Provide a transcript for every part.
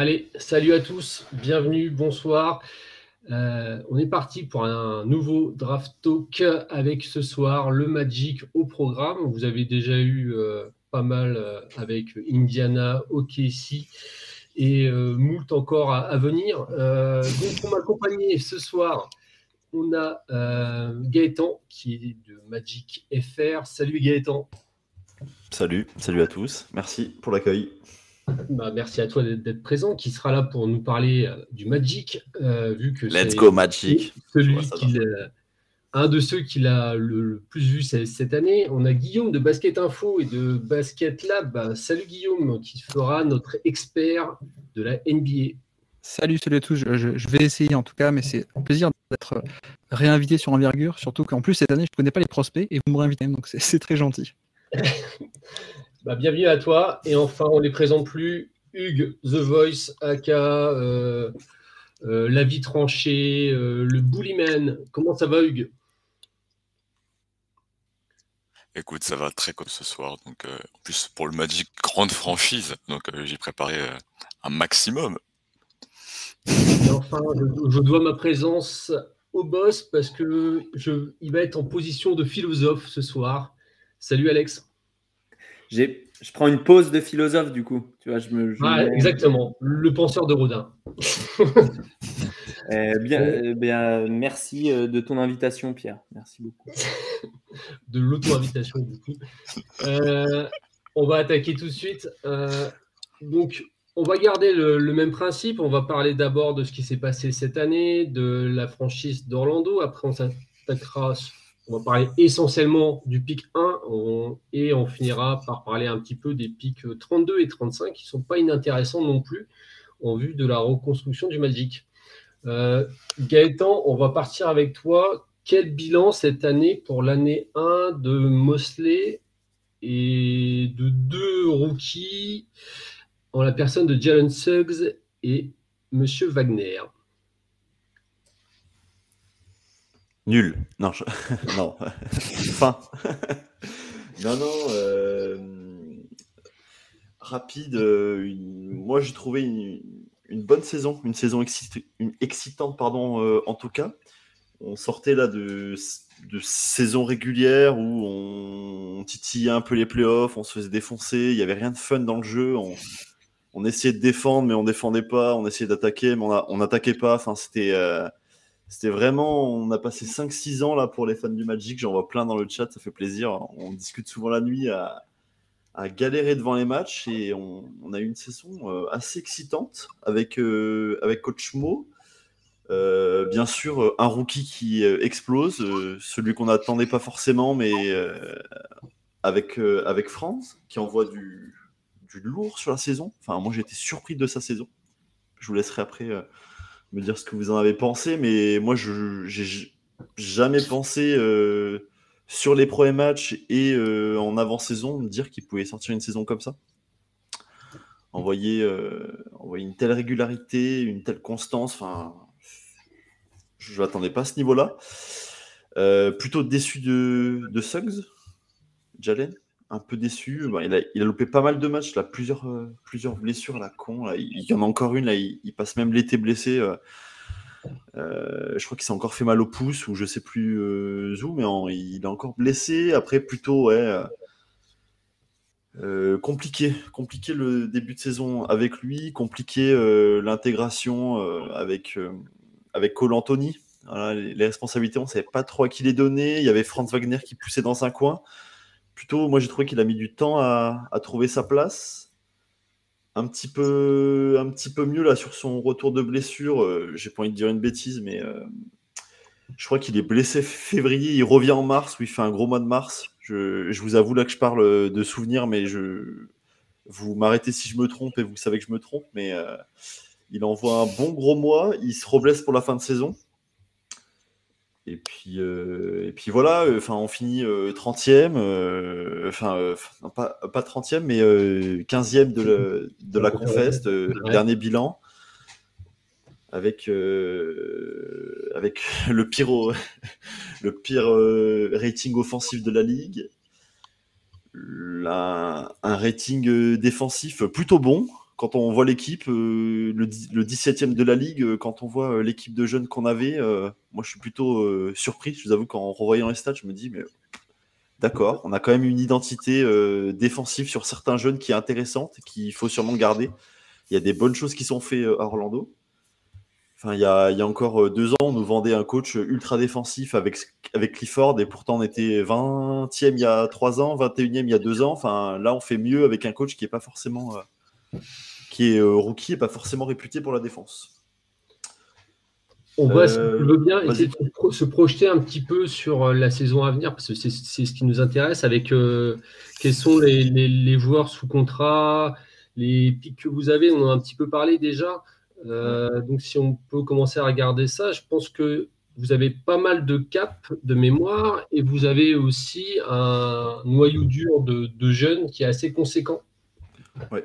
Allez, salut à tous, bienvenue, bonsoir. Euh, on est parti pour un nouveau draft talk avec ce soir le Magic au programme. Vous avez déjà eu euh, pas mal euh, avec Indiana, OKC et moult encore à, venir. donc pour m'accompagner ce soir, on a Gaëtan qui est de Magic FR. Salut Gaëtan. Salut, salut à tous. Merci pour l'accueil. Bah, merci à toi d'être présent, qui sera là pour nous parler euh, du Magic, euh, vu que Let's go Magic. Celui un de ceux qui l'a le, plus vu cette année. On a Guillaume de Basket Info et de Basket Lab. Bah, salut Guillaume, qui fera notre expert de la NBA. Salut, salut à tous. Je, vais essayer en tout cas, mais c'est un plaisir d'être réinvité sur Envergure, surtout qu'en plus cette année, je ne connais pas les prospects et vous me réinvitez, donc c'est très gentil. Bah, bienvenue à toi. Et enfin, on ne les présente plus. Hugues, The Voice, aka euh, euh, La vie tranchée, euh, le Bullyman. Comment ça va, Hugues Écoute, ça va très comme ce soir. Donc, en plus, pour le Magic, grande franchise. Donc, j'ai préparé un maximum. Et enfin, je, je, dois ma présence au boss parce que je, il va être en position de philosophe ce soir. Salut Alex je prends une pause de philosophe du coup. Tu vois, je me, exactement, le penseur de Rodin. Eh bien, eh bien, merci euh, de ton invitation, Pierre. Merci beaucoup. de l'auto-invitation, du coup. Euh, on va attaquer tout de suite. Euh, donc, on va garder le, le, même principe. On va parler d'abord de ce qui s'est passé cette année, de la franchise d'Orlando. Après, on s'attaquera on va parler essentiellement du pic 1 et on finira par parler un petit peu des pics 32 et 35 qui ne sont pas inintéressants non plus en vue de la reconstruction du Magic. Euh, Gaëtan, on va partir avec toi. Quel bilan cette année pour l'année 1 de Mosley et de deux rookies en la personne de Jalen Suggs et Monsieur Wagner? Nul. Non, non. fin. non, non. Euh, rapide. Euh, moi, j'ai trouvé une... bonne saison, une saison excitante, pardon, euh, en tout cas. On sortait là de, saison régulière où on... titillait un peu les playoffs, on se faisait défoncer, il n'y avait rien de fun dans le jeu. On, essayait de défendre, mais on défendait pas. On essayait d'attaquer, mais on n'attaquait pas. Enfin, c'était c'était vraiment, on a passé 5-6 ans là pour les fans du Magic, j'en vois plein dans le chat, ça fait plaisir. On discute souvent la nuit à, galérer devant les matchs et on, a eu une saison euh, assez excitante avec, euh, avec Coach Mo. Euh, bien sûr, un rookie qui explose, celui qu'on n'attendait pas forcément, mais avec, avec qui envoie du, du lourd sur la saison. Enfin, moi j'ai été surpris de sa saison. Je vous laisserai après me dire ce que vous en avez pensé, mais moi, je j'ai jamais pensé euh, sur les premiers matchs et euh, en avant-saison me dire qu'il pouvait sortir une saison comme ça. Envoyer, euh, une telle régularité, une telle constance, enfin, je n'attendais pas à ce niveau-là. plutôt déçu de, de Suggs, Jalen un peu déçu. il, a, il, a, loupé pas mal de matchs, là, plusieurs, euh, plusieurs blessures la con. Il, y en a encore une, là, il, passe même l'été blessé. Euh, euh, je crois qu'il s'est encore fait mal au pouce ou je sais plus où, mais il est encore blessé. Après, plutôt, compliqué, compliqué le début de saison avec lui, compliqué l'intégration avec, avec Cole Anthony. les, les, responsabilités, on savait pas trop à qui les donner. Il y avait Franz Wagner qui poussait dans un coin plutôt, moi j'ai trouvé qu'il a mis du temps à, trouver sa place. Un petit peu, un petit peu mieux là sur son retour de blessure. Euh, j'ai pas envie de dire une bêtise, mais euh, je crois qu'il est blessé février. Il revient en mars où il fait un gros mois de mars. Je, vous avoue là que je parle de souvenirs, mais je, vous m'arrêtez si je me trompe et vous savez que je me trompe. Mais euh, il envoie un bon gros mois. Il se reblesse pour la fin de saison. Et puis, euh, et puis voilà, euh, on finit 30e, euh, enfin, pas, pas 30e, mais 15e de, de la Confest, dernier bilan, avec, avec le pire, le pire rating offensif de la ligue, un rating défensif plutôt bon, quand on voit l'équipe, euh, le, dix- le 17e de la ligue, euh, quand on voit euh, l'équipe de jeunes qu'on avait, moi je suis plutôt surpris. Je vous avoue qu'en revoyant les stats, je me dis, mais d'accord, on a quand même une identité défensive sur certains jeunes qui est intéressante, qu'il faut sûrement garder. Il y a des bonnes choses qui sont faites à Orlando. Il y a, encore deux ans, on nous vendait un coach ultra défensif avec, Clifford, et pourtant on était 20e il y a trois ans, 21e il y a deux ans. Enfin, là, on fait mieux avec un coach qui est pas forcément. Qui est euh, rookie et pas forcément réputé pour la défense. On va, Euh, bien, essayer de se pro- se projeter un petit peu sur euh, la saison à venir, parce que c'est c'est ce qui nous intéresse, avec euh, quels sont les, les- les joueurs sous contrat, les pics que vous avez, on en a un petit peu parlé déjà. Euh, donc si on peut commencer à regarder ça, je pense que vous avez pas mal de caps de mémoire et vous avez aussi un noyau dur de, de jeunes qui est assez conséquent. Ouais,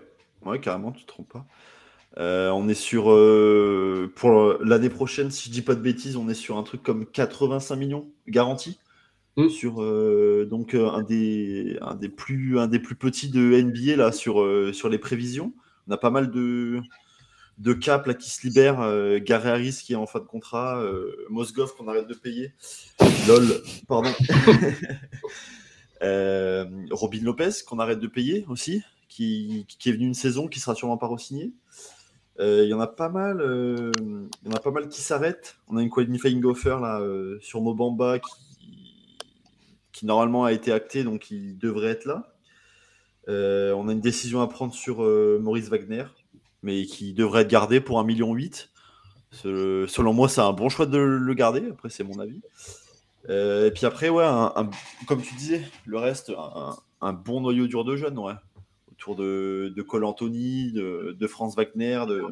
carrément, tu te trompes pas. Euh, on est sur. euh, pour l'année prochaine, si je dis pas de bêtises, on est sur un truc comme 85 millions garantis. Mm. Sur euh, donc un des, un, des plus, un des plus petits de NBA là, sur, sur les prévisions. On a pas mal de, de caps là, qui se libèrent. Gary Harris qui est en fin de contrat. Mosgov qu'on arrête de payer. LOL, pardon. Robin Lopez qu'on arrête de payer aussi qui, est venu une saison, qui sera sûrement pas re-signé. Euh, Il y en a pas mal, euh, y en a pas mal qui s'arrêtent. On a une qualifying offer là euh, sur Mobamba qui, normalement a été acté, donc il devrait être là. Euh, on a une décision à prendre sur Maurice Wagner, mais qui devrait être gardé pour 1,8 million. Selon moi, c'est un bon choix de le garder. Après, c'est mon avis. Et puis après, ouais, comme tu disais, le reste, un, un bon noyau dur de jeunes, ouais autour de, de Cole Anthony, de, de Franz Wagner, de,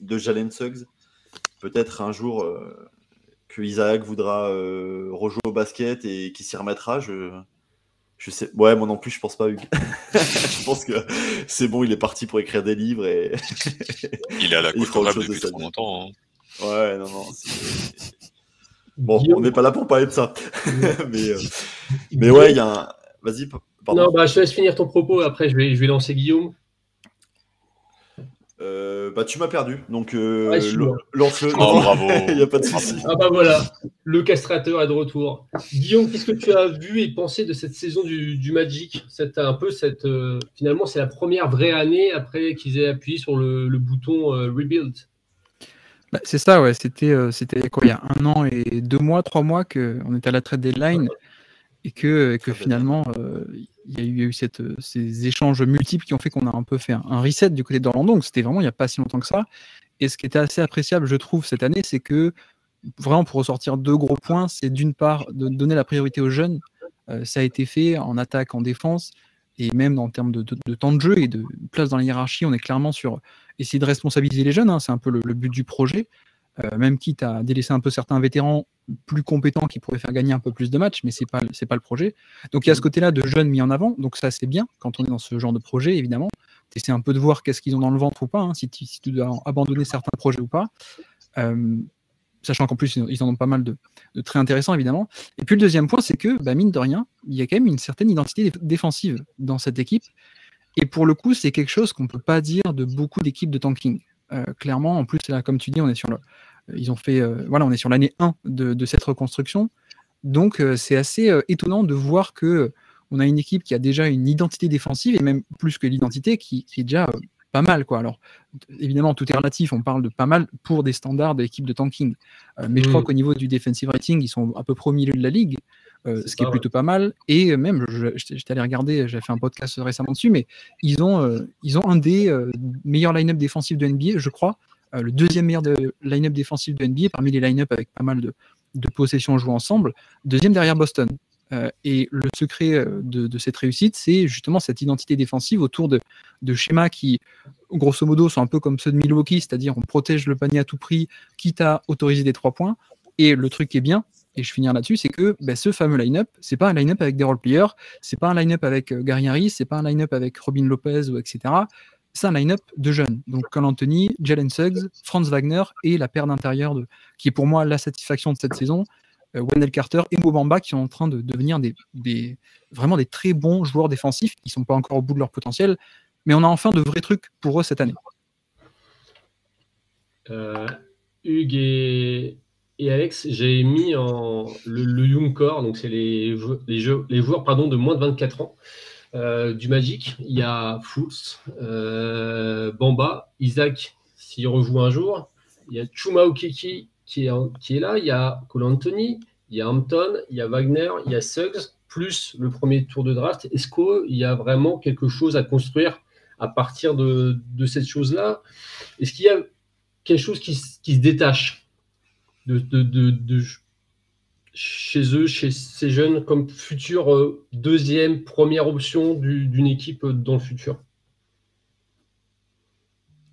de Jalen Suggs. Peut-être un jour euh, que Isaac voudra euh, rejouer au basket et qu'il s'y remettra. Je, je sais. Ouais, moi non plus, je pense pas, Hugues. je pense que c'est bon, il est parti pour écrire des livres et. Il est à la Il fera autre Côte chose de depuis trop longtemps. hein. ouais, non, non. Bon, Guillaume- on n'est pas là pour parler de ça. mais, euh, mais ouais, il y a un. Vas-y, pardon. Non, bah, je te laisse finir ton propos, après je vais, je vais lancer Guillaume. Euh, bah, tu m'as perdu, donc euh, Ouais, mort. lance-le. Oh, bravo. Il n'y a pas de souci. Ah bah voilà, le castrateur est de retour. Guillaume, qu'est-ce que tu as vu et pensé de cette saison du, du Magic? Cette, un peu cette, euh, Finalement, c'est la première vraie année après qu'ils aient appuyé sur le, le bouton euh, Rebuild. Bah, c'est ça, ouais. C'était euh, c'était quoi, il y a un an et deux mois, trois mois qu'on était à la trade deadline et que, finalement, euh, il y a eu, il y a eu cette, euh, ces échanges multiples qui ont fait qu'on a un peu fait un, un reset du côté d'Orlando. Donc c'était vraiment il n'y a pas si longtemps que ça. Et ce qui était assez appréciable, je trouve, cette année, c'est que vraiment pour ressortir deux gros points, c'est d'une part de donner la priorité aux jeunes. Euh, ça a été fait en attaque, en défense, et même en termes de, de- de temps de jeu et de place dans la hiérarchie, on est clairement sur essayer de responsabiliser les jeunes. hein, c'est un peu le, le but du projet. Euh, même quitte à délaisser un peu certains vétérans plus compétents qui pourraient faire gagner un peu plus de matchs, mais c'est pas c'est pas le projet. Donc il y a ce côté-là de jeunes mis en avant, donc ça c'est bien quand on est dans ce genre de projet évidemment. Tu un peu de voir qu'est-ce qu'ils ont dans le ventre ou pas, hein, si, tu, si tu dois abandonner certains projets ou pas. Euh, sachant qu'en plus ils en ont pas mal de, de très intéressants évidemment. Et puis le deuxième point, c'est que bah, mine de rien, il y a quand même une certaine identité déf- défensive dans cette équipe. Et pour le coup, c'est quelque chose qu'on peut pas dire de beaucoup d'équipes de tanking. Euh, clairement, en plus, là, comme tu dis, on est sur le, ils ont fait, euh, voilà, on est sur l'année 1 de, de cette reconstruction. Donc, euh, c'est assez euh, étonnant de voir que on a une équipe qui a déjà une identité défensive et même plus que l'identité qui, qui est déjà euh, pas mal, quoi. Alors, évidemment, tout est relatif. On parle de pas mal pour des standards d'équipe de tanking. Euh, mais je crois qu'au niveau du defensive rating, ils sont à peu près au milieu de la ligue, euh, ce qui est plutôt pas mal. Et même, j'étais allé regarder, j'ai fait un podcast récemment dessus, mais ils ont, ils ont un des meilleurs line-up défensifs de NBA, je crois. Euh, le deuxième meilleur de line-up défensif de NBA parmi les line-up avec pas mal de, de possessions jouées ensemble. Deuxième derrière Boston. Euh, et le secret euh, de, cette réussite, c'est justement cette identité défensive autour de, de schémas qui, grosso modo, sont un peu comme ceux de Milwaukee, c'est-à-dire on protège le panier à tout prix, quitte à autoriser des trois points. Et le truc qui est bien, et je finis là-dessus, c'est que ben, ce fameux line-up, c'est pas un line-up avec des role-players, c'est pas un line-up avec Gary Harris, c'est pas un line-up avec Robin Lopez ou etc. C'est un line-up de jeunes. Donc Cole Anthony, Jalen Suggs, Franz Wagner et la paire d'intérieur qui est pour moi la satisfaction de cette saison, euh, Wendell Carter et Mobamba qui sont en train de devenir des, vraiment des très bons joueurs défensifs. Ils sont pas encore au bout de leur potentiel, mais on a enfin de vrais trucs pour eux cette année. euh, Hugues et, Alex, j'ai mis le, Young Core, donc c'est les, joueurs de moins de 24 ans euh, du Magic. Il y a Fools, euh, Bamba, Isaac, s'il rejoue un jour. Il y a Chuma Okiki qui est, là. Il y a Cole Anthony, il y a Hampton, il y a Wagner, il y a Suggs, plus le premier tour de draft. Est-ce qu'il y a vraiment quelque chose à construire à partir de, cette chose-là? Est-ce qu'il y a quelque chose qui, se détache de- chez eux, chez ces jeunes, comme future euh, deuxième, première option du- d'une équipe euh, dans le futur?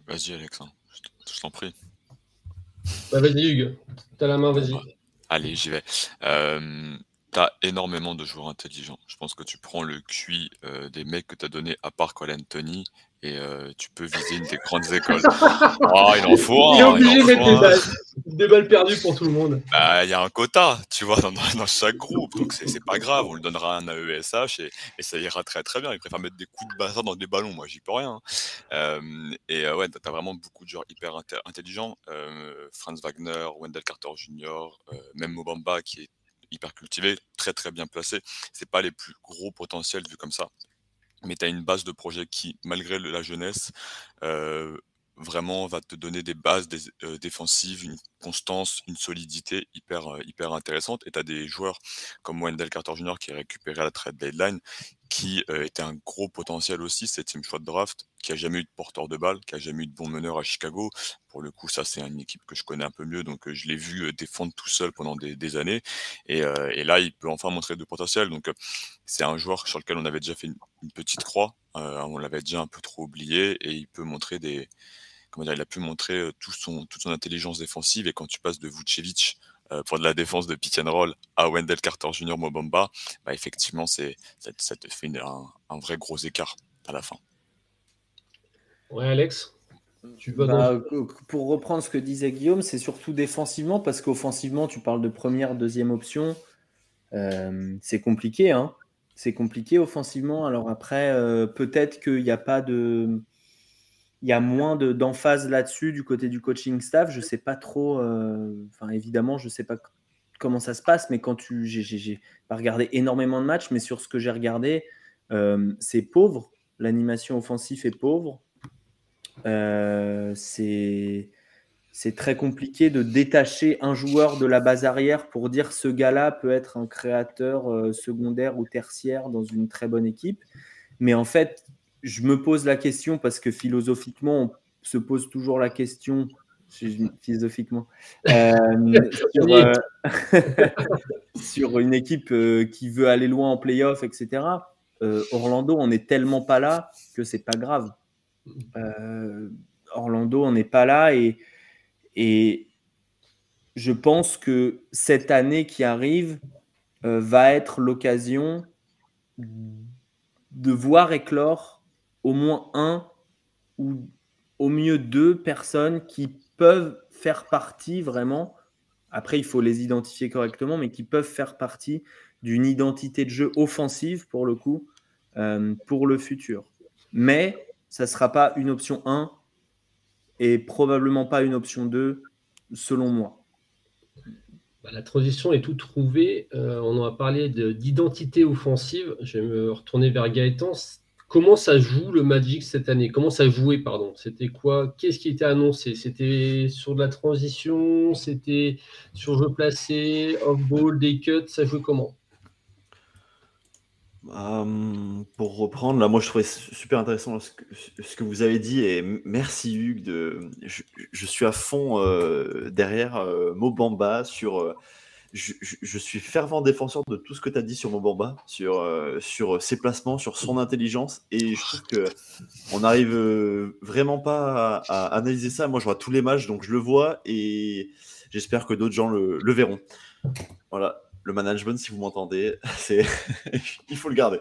Vas-y, Alex, hein. je t'en prie. Bah, Vas-y, Hugues, t'as la main, vas-y. Bah, Allez, j'y vais. Euh, t'as énormément de joueurs intelligents. Je pense que tu prends le QI euh, des mecs que t'as donné à part Cole Anthony et euh, tu peux viser une des grandes écoles. Ah, il en faut Il est un, obligé de mettre des un. balles, des balles perdues pour tout le monde. Bah, il y a un quota, tu vois, dans, dans chaque groupe, donc c'est pas grave, on lui donnera un AESH et, et ça ira très très bien. Il préfère mettre des coups de bazar dans des ballons, moi j'y peux rien. Euh, et euh, ouais, t'as vraiment beaucoup de joueurs hyper intelligents. Euh, Franz Wagner, Wendell Carter Jr., même Mobamba qui est hyper cultivé, très très bien placé. C'est pas les plus gros potentiels vus comme ça. Mais tu as une base de projet qui, malgré la jeunesse, euh, vraiment va te donner des bases euh, défensives, une constance, une solidité hyper, euh, intéressante. Et tu as des joueurs comme Wendell Carter Jr. qui est récupéré à la trade deadline, qui euh, était un gros potentiel aussi, septième choix de draft, qui a jamais eu de porteur de balle, qui a jamais eu de bon meneur à Chicago. Pour le coup, ça c'est une équipe que je connais un peu mieux, donc euh, je l'ai vu euh, défendre tout seul pendant des, années. Et, là, il peut enfin montrer de potentiel. Donc c'est un joueur sur lequel on avait déjà fait une, petite croix, on l'avait déjà un peu trop oublié, et il peut montrer des, comment dire, il a pu montrer tout son, toute son intelligence défensive. Et quand tu passes de Vucevic pour de la défense de pitch and roll à Wendell Carter Jr. Mobamba, bah effectivement, c'est, ça, ça te fait une- un, un vrai gros écart à la fin. Ouais, Alex tu vas Bah, dans... euh, pour reprendre ce que disait Guillaume, c'est surtout défensivement, parce qu'offensivement, tu parles de première, deuxième option. Euh, c'est compliqué, hein. C'est compliqué offensivement. Alors après, euh, peut-être qu'il n'y a pas de. Il y a moins de- d'emphase là-dessus du côté du coaching staff. Je sais pas trop. euh, évidemment, je sais pas comment ça se passe, mais quand tu. J'ai pas regardé énormément de matchs, mais sur ce que j'ai regardé, euh, c'est pauvre. L'animation offensive est pauvre. Euh, c'est c'est très compliqué de détacher un joueur de la base arrière pour dire ce gars-là peut être un créateur secondaire ou tertiaire dans une très bonne équipe. Mais en fait, je me pose la question parce que philosophiquement, on se pose toujours la question. Philosophiquement, euh, sur, euh, sur une équipe euh, qui veut aller loin en playoff, etc. Orlando, on n'est tellement pas là que c'est pas grave. Orlando, on n'est pas là et, et je pense que cette année qui arrive va être l'occasion de voir éclore au moins un ou au mieux deux personnes qui peuvent faire partie vraiment. Après, il faut les identifier correctement, mais qui peuvent faire partie d'une identité de jeu offensive pour le coup, euh, pour le futur. Mais ça ne sera pas une option 1 et probablement pas une option 2, selon moi. Bah, la transition est toute trouvée. Euh, on en a parlé de- d'identité offensive. Je vais me retourner vers Gaëtan. Comment ça joue le Magic cette année? Comment ça jouait, pardon? C'était quoi? Qu'est-ce qui était annoncé? C'était sur de la transition? C'était sur jeu placé? Off-ball, des cuts? Ça jouait comment? Euh, pour reprendre, là, moi je trouvais su- super intéressant ce que, vous avez dit et merci Hugues. De, je, je suis à fond euh, derrière euh, Mobamba sur. Je, suis fervent défenseur de tout ce que tu as dit sur Mobamba, sur, euh, sur ses placements, sur son intelligence et je trouve que on n'arrive euh, vraiment pas à, analyser ça. Moi je vois tous les matchs donc je le vois et j'espère que d'autres gens le, verront. Voilà, le management, si vous m'entendez, il faut le garder.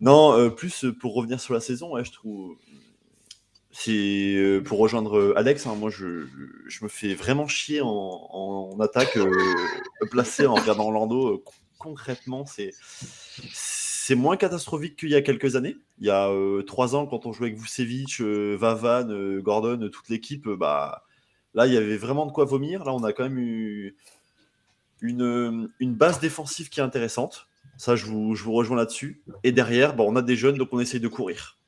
Non, euh, plus pour revenir sur la saison, je trouve. C'est euh, pour rejoindre euh, Alex, hein, moi je, me fais vraiment chier en, attaque euh, placée en regardant Orlando. Euh, con- concrètement, c'est moins catastrophique qu'il y a quelques années. Il y a trois ans, quand on jouait avec Vucevic, Vavan, Gordon, toute l'équipe, bah Là, il y avait vraiment de quoi vomir. Là, on a quand même eu une, base défensive qui est intéressante. Ça, je vous, rejoins là-dessus. Et derrière, bon, on a des jeunes, donc on essaye de courir.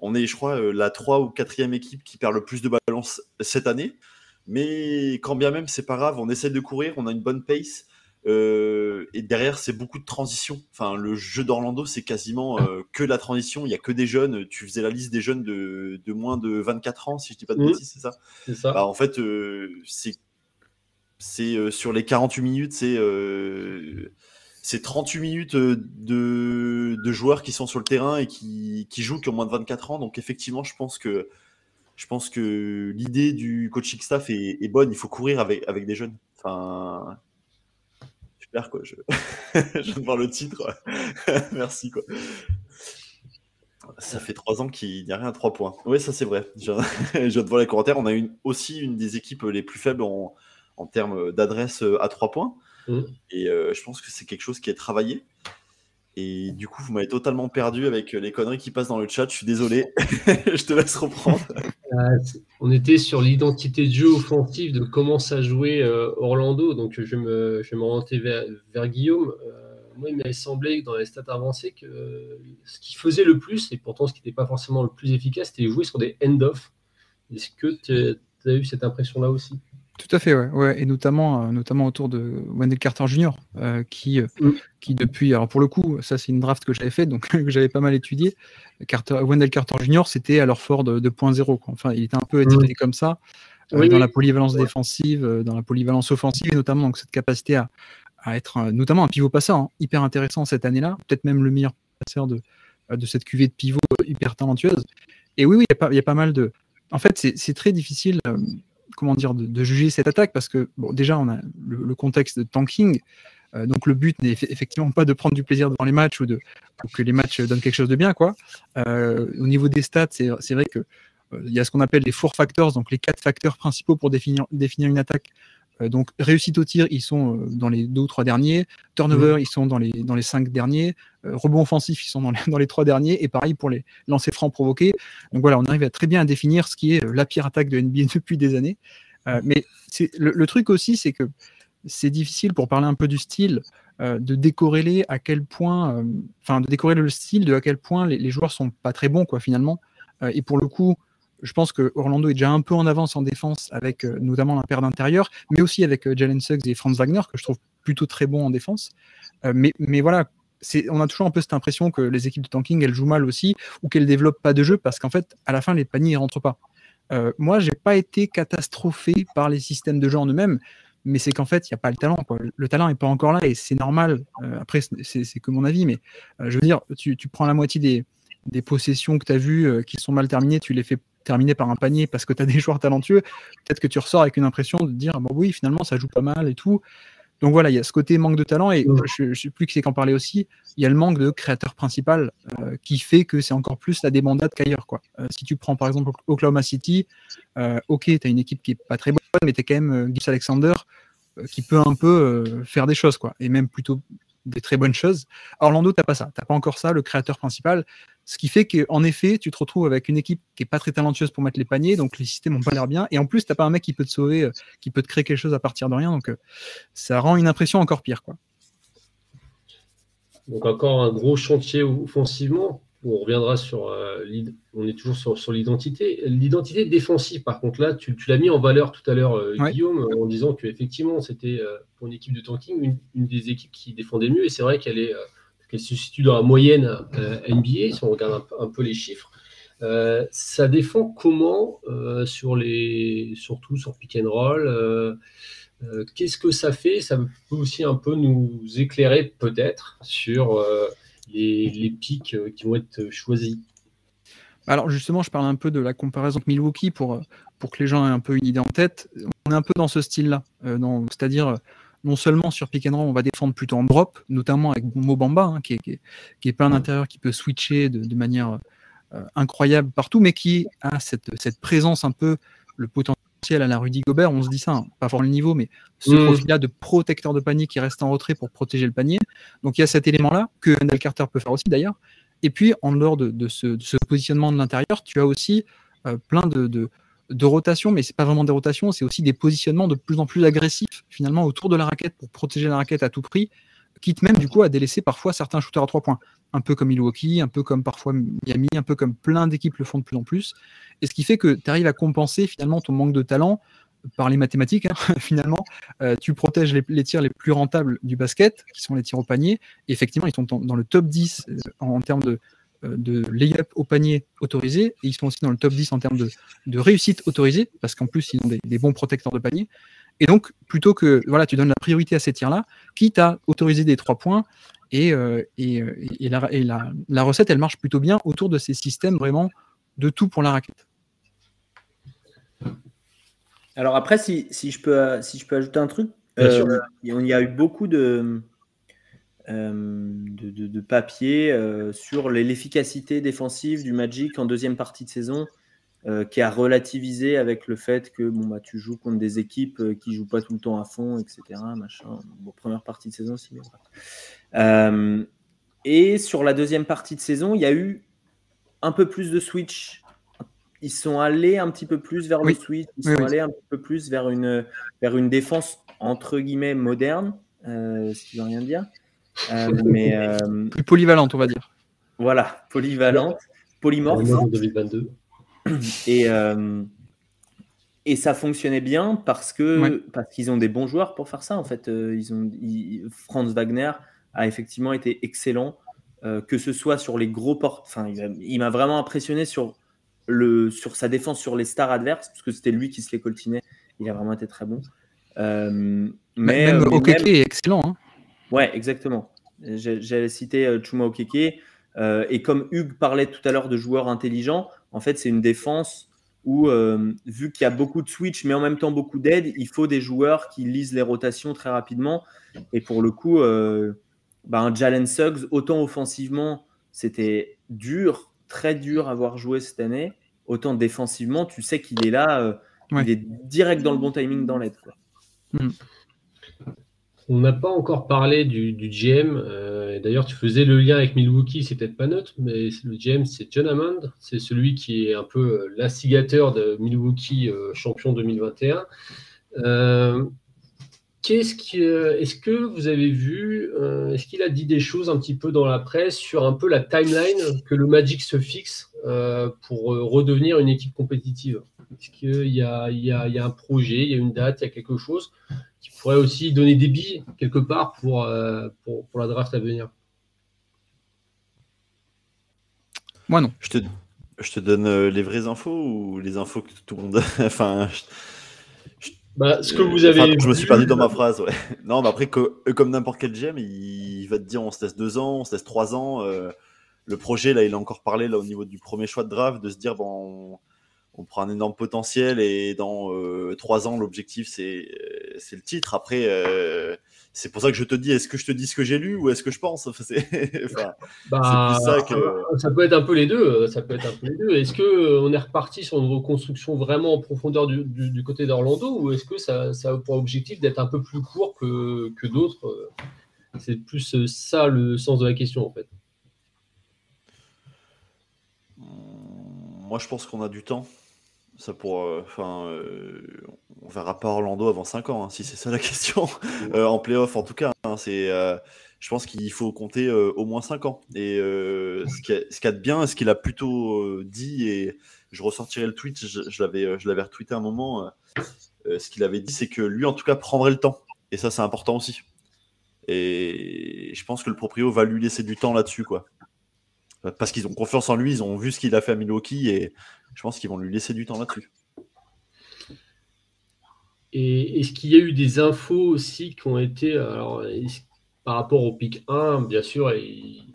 On est, je crois, euh, la 3 ou 4e équipe qui perd le plus de ballons cette année. Mais quand bien même, c'est pas grave, on essaie de courir, on a une bonne pace. Euh, et derrière, c'est beaucoup de transition. Enfin, le jeu d'Orlando, c'est quasiment euh, que la transition. Il y a que des jeunes. Tu faisais la liste des jeunes de, de moins de 24 ans, si je dis pas de Mhm. bêtises, c'est ça? C'est ça. Bah, En fait, euh, c'est sur les 48 minutes, c'est c'est 38 minutes euh, de, joueurs qui sont sur le terrain et qui, jouent, qui ont moins de 24 ans. Donc effectivement, je pense que l'idée du coaching staff est, bonne. Il faut courir avec, des jeunes. Super quoi. Je, je viens de voir le titre. Merci quoi. Ça fait trois ans qu'il n'y a rien à trois points. Oui, ça c'est vrai. Je, viens de voir les commentaires. On a aussi une des équipes les plus faibles en, en termes d'adresse euh, à trois points. Mhm. Et euh, je pense que c'est quelque chose qui est travaillé. Et du coup, vous m'avez totalement perdu avec les conneries qui passent dans le chat. Je suis désolé. je te laisse reprendre. Euh, on était sur l'identité de jeu offensive, de comment ça jouait euh, Orlando. Donc, je vais me, je vais m'orienter vers, vers Guillaume. Euh, moi, il m'avait semblé que dans les stats avancées, que euh, ce qui faisait le plus, et pourtant ce qui n'était pas forcément le plus efficace, c'était jouer sur des end-off. Est-ce que tu as eu cette impression-là aussi? Tout à fait, ouais, ouais. et notamment, euh, notamment autour de Wendell Carter Jr., euh, qui, euh, Mm. qui depuis, alors pour le coup, ça c'est une draft que j'avais faite, donc que j'avais pas mal étudié. Carter, Wendell Carter Jr., c'était alors fort de, de 2.0. quoi. Enfin, il était un peu étiqueté comme ça, euh, Oui, dans oui. la polyvalence Ouais. défensive, dans la polyvalence offensive, et notamment donc, cette capacité à, à être euh, notamment un pivot passeur hein, hyper intéressant cette année-là, peut-être même le meilleur passeur de, de cette cuvée de pivot hyper talentueuse. Et oui, oui, il y, a pas- il y a pas mal de. En fait, c'est très difficile. Comment dire, de, juger cette attaque parce que déjà on a le, contexte de tanking. Euh, donc le but n'est eff- effectivement pas de prendre du plaisir devant les matchs ou de que les matchs donnent quelque chose de bien quoi. Euh, au niveau des stats, c'est vrai que euh, il y a ce qu'on appelle les four factors, donc les quatre facteurs principaux pour définir une attaque. Euh, donc réussite au tir, ils sont euh, dans les deux ou trois derniers. Turnover, ils sont dans les dans les cinq derniers. Euh, rebond offensif, ils sont dans les, dans les trois derniers. Et pareil pour les lancers francs provoqués. Donc voilà, on arrive à très bien à définir ce qui est euh, la pire attaque de NBA depuis des années. Euh, mais le, le truc aussi, c'est que c'est difficile pour parler un peu du style euh, de décorréler à quel point, enfin de décorréler le style de à quel point les, les joueurs sont pas très bons quoi finalement. Et pour le coup, je pense que Orlando est déjà un peu en avance en défense avec euh, notamment la paire d'intérieur, mais aussi avec euh, Jalen Suggs et Franz Wagner que je trouve plutôt très bons en défense. Euh, mais, voilà, on a toujours un peu cette impression que les équipes de tanking elles jouent mal aussi ou qu'elles développent pas de jeu parce qu'en fait à la fin les paniers ne rentrent pas. Euh, moi, j'ai pas été catastrophé par les systèmes de jeu en eux-mêmes, mais c'est qu'en fait, il n'y a pas le talent. Le talent n'est pas encore là et c'est normal. Après, c'est, que mon avis, mais je veux dire, tu, prends la moitié des, des possessions que tu as vues qui sont mal terminées, tu les fais terminer par un panier parce que tu as des joueurs talentueux. Peut-être que tu ressors avec une impression de dire, bon, oui, finalement, ça joue pas mal et tout. Donc voilà, il y a ce côté manque de talent et je ne sais plus qui c'est qu'en parlait aussi. Il y a le manque de créateur principal euh, qui fait que c'est encore plus la débandade qu'ailleurs. Quoi. Euh, si tu prends par exemple Oklahoma City, euh, ok, tu as une équipe qui est pas très bonne, mais tu as quand même Gibbs Alexander qui peut un peu faire des choses, quoi, et même plutôt des très bonnes choses. Orlando, tu pas ça, tu pas encore ça, le créateur principal. Ce qui fait qu'en effet, tu te retrouves avec une équipe qui est pas très talentueuse pour mettre les paniers, donc les systèmes n'ont pas l'air bien. Et en plus, tu pas un mec qui peut te sauver, euh, qui peut te créer quelque chose à partir de rien. Donc, euh, ça rend une impression encore pire. Quoi. Donc encore un gros chantier offensivement. On reviendra sur, euh, on est toujours sur, sur l'identité. L'identité défensive, par contre, là, tu, tu l'as mis en valeur tout à l'heure, euh, Ouais. Guillaume, en disant qu'effectivement, c'était euh, pour une équipe de tanking une, une des équipes qui défendait mieux. Et c'est vrai qu'elle est, qu'elle se situe dans la moyenne NBA, si on regarde un, peu- un peu les chiffres. Ça défend comment sur les, surtout sur pick and roll Qu'est-ce que ça fait? Ça peut aussi un peu nous éclairer peut-être sur les, les pics euh, qui vont être choisis. Alors justement, je parle un peu de la comparaison avec Milwaukee pour, euh, pour que les gens aient un peu une idée en tête. On est un peu dans ce style-là. Euh, C'est-à-dire, euh, non seulement sur pick and roll, on va défendre plutôt en drop, notamment avec Mobamba, hein, qui, est, qui, est, qui est pas un intérieur qui peut switcher de, de manière euh, incroyable partout, mais qui a cette, cette présence un peu, le potentiel à la Rudy Gobert, on se dit ça, hein, pas forcément le niveau, mais ce Mm. profil-là de protecteur de panier qui reste en retrait pour protéger le panier. Donc il y a cet élément-là, que Wendell Carter peut faire aussi d'ailleurs. Et puis, en dehors de, de, ce, de ce, positionnement de l'intérieur, tu as aussi euh, plein de, de, de rotation, mais c'est pas vraiment des rotations, c'est aussi des positionnements de plus en plus agressifs finalement autour de la raquette pour protéger la raquette à tout prix, quitte même du coup à délaisser parfois certains shooters à trois points, un peu comme Milwaukee, un peu comme parfois Miami, un peu comme plein d'équipes le font de plus en plus, et ce qui fait que tu arrives à compenser finalement ton manque de talent par les mathématiques, hein, finalement, euh, tu protèges les, tirs les plus rentables du basket, qui sont les tirs au panier. Effectivement, ils sont dans, le top 10 euh, en, termes de, euh, de lay-up au panier autorisé, et ils sont aussi dans le top 10 en termes de réussite autorisée, parce qu'en plus, ils ont des, bons protecteurs de panier. Et donc, plutôt que voilà, tu donnes la priorité à ces tirs-là, quitte à autoriser des trois points, et, et, et, la, et la, la recette, elle marche plutôt bien autour de ces systèmes vraiment de tout pour la raquette. Alors après, si, je peux, si je peux ajouter un truc, euh, il y a eu beaucoup de, euh, de, papiers euh, sur l'efficacité défensive du Magic en deuxième partie de saison, qui a relativisé avec le fait que bon, bah, tu joues contre des équipes qui jouent pas tout le temps à fond, etc. Machin. première partie de saison aussi. et sur la deuxième partie de saison, il y a eu un peu plus de switch ils sont allés un petit peu plus vers le switch, ils sont allés un petit peu plus vers une, vers une défense entre guillemets moderne, euh, ce qui ne veut rien dire. Euh, mais, euh, plus polyvalente, on va dire. Voilà, polyvalente, polymorphe. 2022. Et, et ça fonctionnait bien parce que parce qu'ils ont des bons joueurs pour faire ça. En fait, ils ont Franz Wagner a effectivement été excellent, que ce soit sur les gros portes. Enfin, il m'a vraiment impressionné sur le, sur sa défense sur les stars adverses, parce que c'était lui qui se les coltinait. Il a vraiment été très bon. Euh, mais, même euh, Okeke est excellent. Hein. Ouais, exactement. J'allais citer euh, Chuma Okeke. Et comme Hugues parlait tout à l'heure de joueurs intelligents, en fait, c'est une défense où, vu qu'il y a beaucoup de switch, mais en même temps beaucoup d'aide, il faut des joueurs qui lisent les rotations très rapidement. Et pour le coup, bah, un Jalen Suggs, autant offensivement, c'était dur, très dur à voir jouer cette année, autant défensivement, tu sais qu'il est là, euh, il est direct dans le bon timing dans l'aide. On n'a pas encore parlé du, GM. Euh, d'ailleurs, tu faisais le lien avec Milwaukee, c'est peut-être pas neutre, mais le GM, c'est John Hammond. C'est celui qui est un peu euh, l'instigateur de Milwaukee champion 2021. Qu'est-ce est-ce que vous avez vu, est-ce qu'il a dit des choses un petit peu dans la presse sur un peu la timeline que le Magic se fixe euh, pour euh, redevenir une équipe compétitive? Est-ce qu'il y a, il y, a, un projet, il y a une date, il y a quelque chose qui pourrait aussi donner des billes quelque part pour, euh, pour, la draft à venir Moi non. Je te, je te donne les vraies infos ou les infos que tout le monde. enfin, bah, ce que vous avez. je me suis perdu dans ma phrase. Ouais. Non, mais après, comme n'importe quel GM, il, va te dire on se laisse deux ans, on se laisse trois ans le projet, là, il a encore parlé là, au niveau du premier choix de draft, de se dire bon, on, prend un énorme potentiel et dans euh, trois ans, l'objectif, c'est c'est le titre. Après, euh, c'est pour ça que je te dis est-ce que je te dis ce que j'ai lu ou est-ce que je pense? Bah, ça, ça peut être un peu les deux. Ça peut être un peu les deux. Est-ce qu'on est reparti sur une reconstruction vraiment en profondeur du, côté d'Orlando ou est-ce que ça, ça, a pour objectif d'être un peu plus court que, que d'autres C'est plus ça le sens de la question en fait. Moi, je pense qu'on a du temps. Ça pour, euh, enfin, euh, on verra pas Orlando avant 5 ans, hein, si c'est ça la question. Euh, en playoff, en tout cas, hein, c'est, je pense qu'il faut compter au moins 5 ans. Et ce qu'il y, a de bien, ce qu'il a plutôt dit, et je ressortirai le tweet, je, l'avais, je l'avais retweeté un moment. ce qu'il avait dit, c'est que lui, en tout cas, prendrait le temps. Et ça, c'est important aussi. Et je pense que le proprio va lui laisser du temps là-dessus, quoi parce qu'ils ont confiance en lui, ils ont vu ce qu'il a fait à Milwaukee et je pense qu'ils vont lui laisser du temps là-dessus. Et est-ce qu'il y a eu des infos aussi qui ont été alors, par rapport au pic 1, bien sûr, il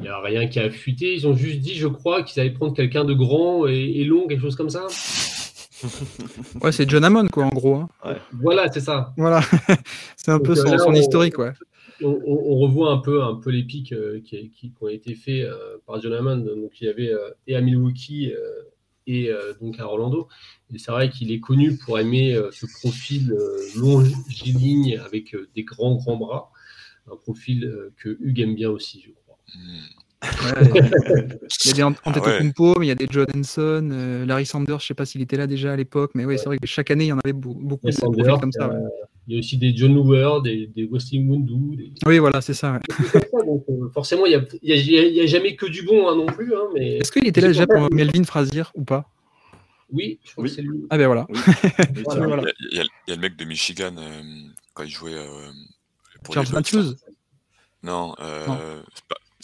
n'y a rien qui a fuité. Ils ont juste dit, je crois, qu'ils allaient prendre quelqu'un de grand et, long, quelque chose comme ça. ouais, c'est John Hammond, quoi, en gros. Hein. Voilà, c'est ça. Voilà, c'est un peu son, son historique, ouais on, revoit un peu, un peu les pics euh, qui, ont été faits euh, par John Hammond. Donc, il y avait euh, et à Milwaukee et donc à Orlando. Et c'est vrai qu'il est connu pour aimer ce profil longiligne avec des grands, grands bras. Un profil que Hugues aime bien aussi, je crois. Il y a des Antetokounmpo, ah mais il y a des John Henson, euh, Larry Sanders, je sais pas s'il était là déjà à l'époque, mais oui, c'est vrai que chaque année, il y en avait beaucoup, de profils comme ça. Il y a aussi des John Hoover, des, des Westing Wundu. Oui, voilà, c'est ça. Euh, forcément, il n'y a, jamais que du bon hein, non plus. Hein, mais... Est-ce qu'il était là déjà pour Melvin Frazier ou pas? Oui, je crois que c'est lui. Ah ben voilà. Il, y a, le mec de Michigan euh, quand il jouait. pour Charles Matthews? Non,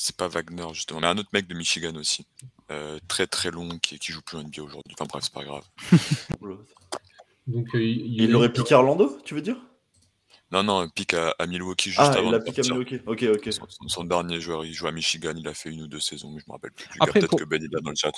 c'est pas, Wagner justement, mais un autre mec de Michigan aussi. très très long qui, qui joue plus en NBA aujourd'hui. Enfin bref, c'est pas grave. Donc, euh, il, il aurait piqué Orlando, tu veux dire? Non, non, pique à, Milwaukee juste ah, avant. Il a piqué à Milwaukee. Ok, ok. Son, dernier joueur, il joue à Michigan, il a fait une ou deux saisons, je me rappelle plus. Peut-être que Ben il a dans le chat.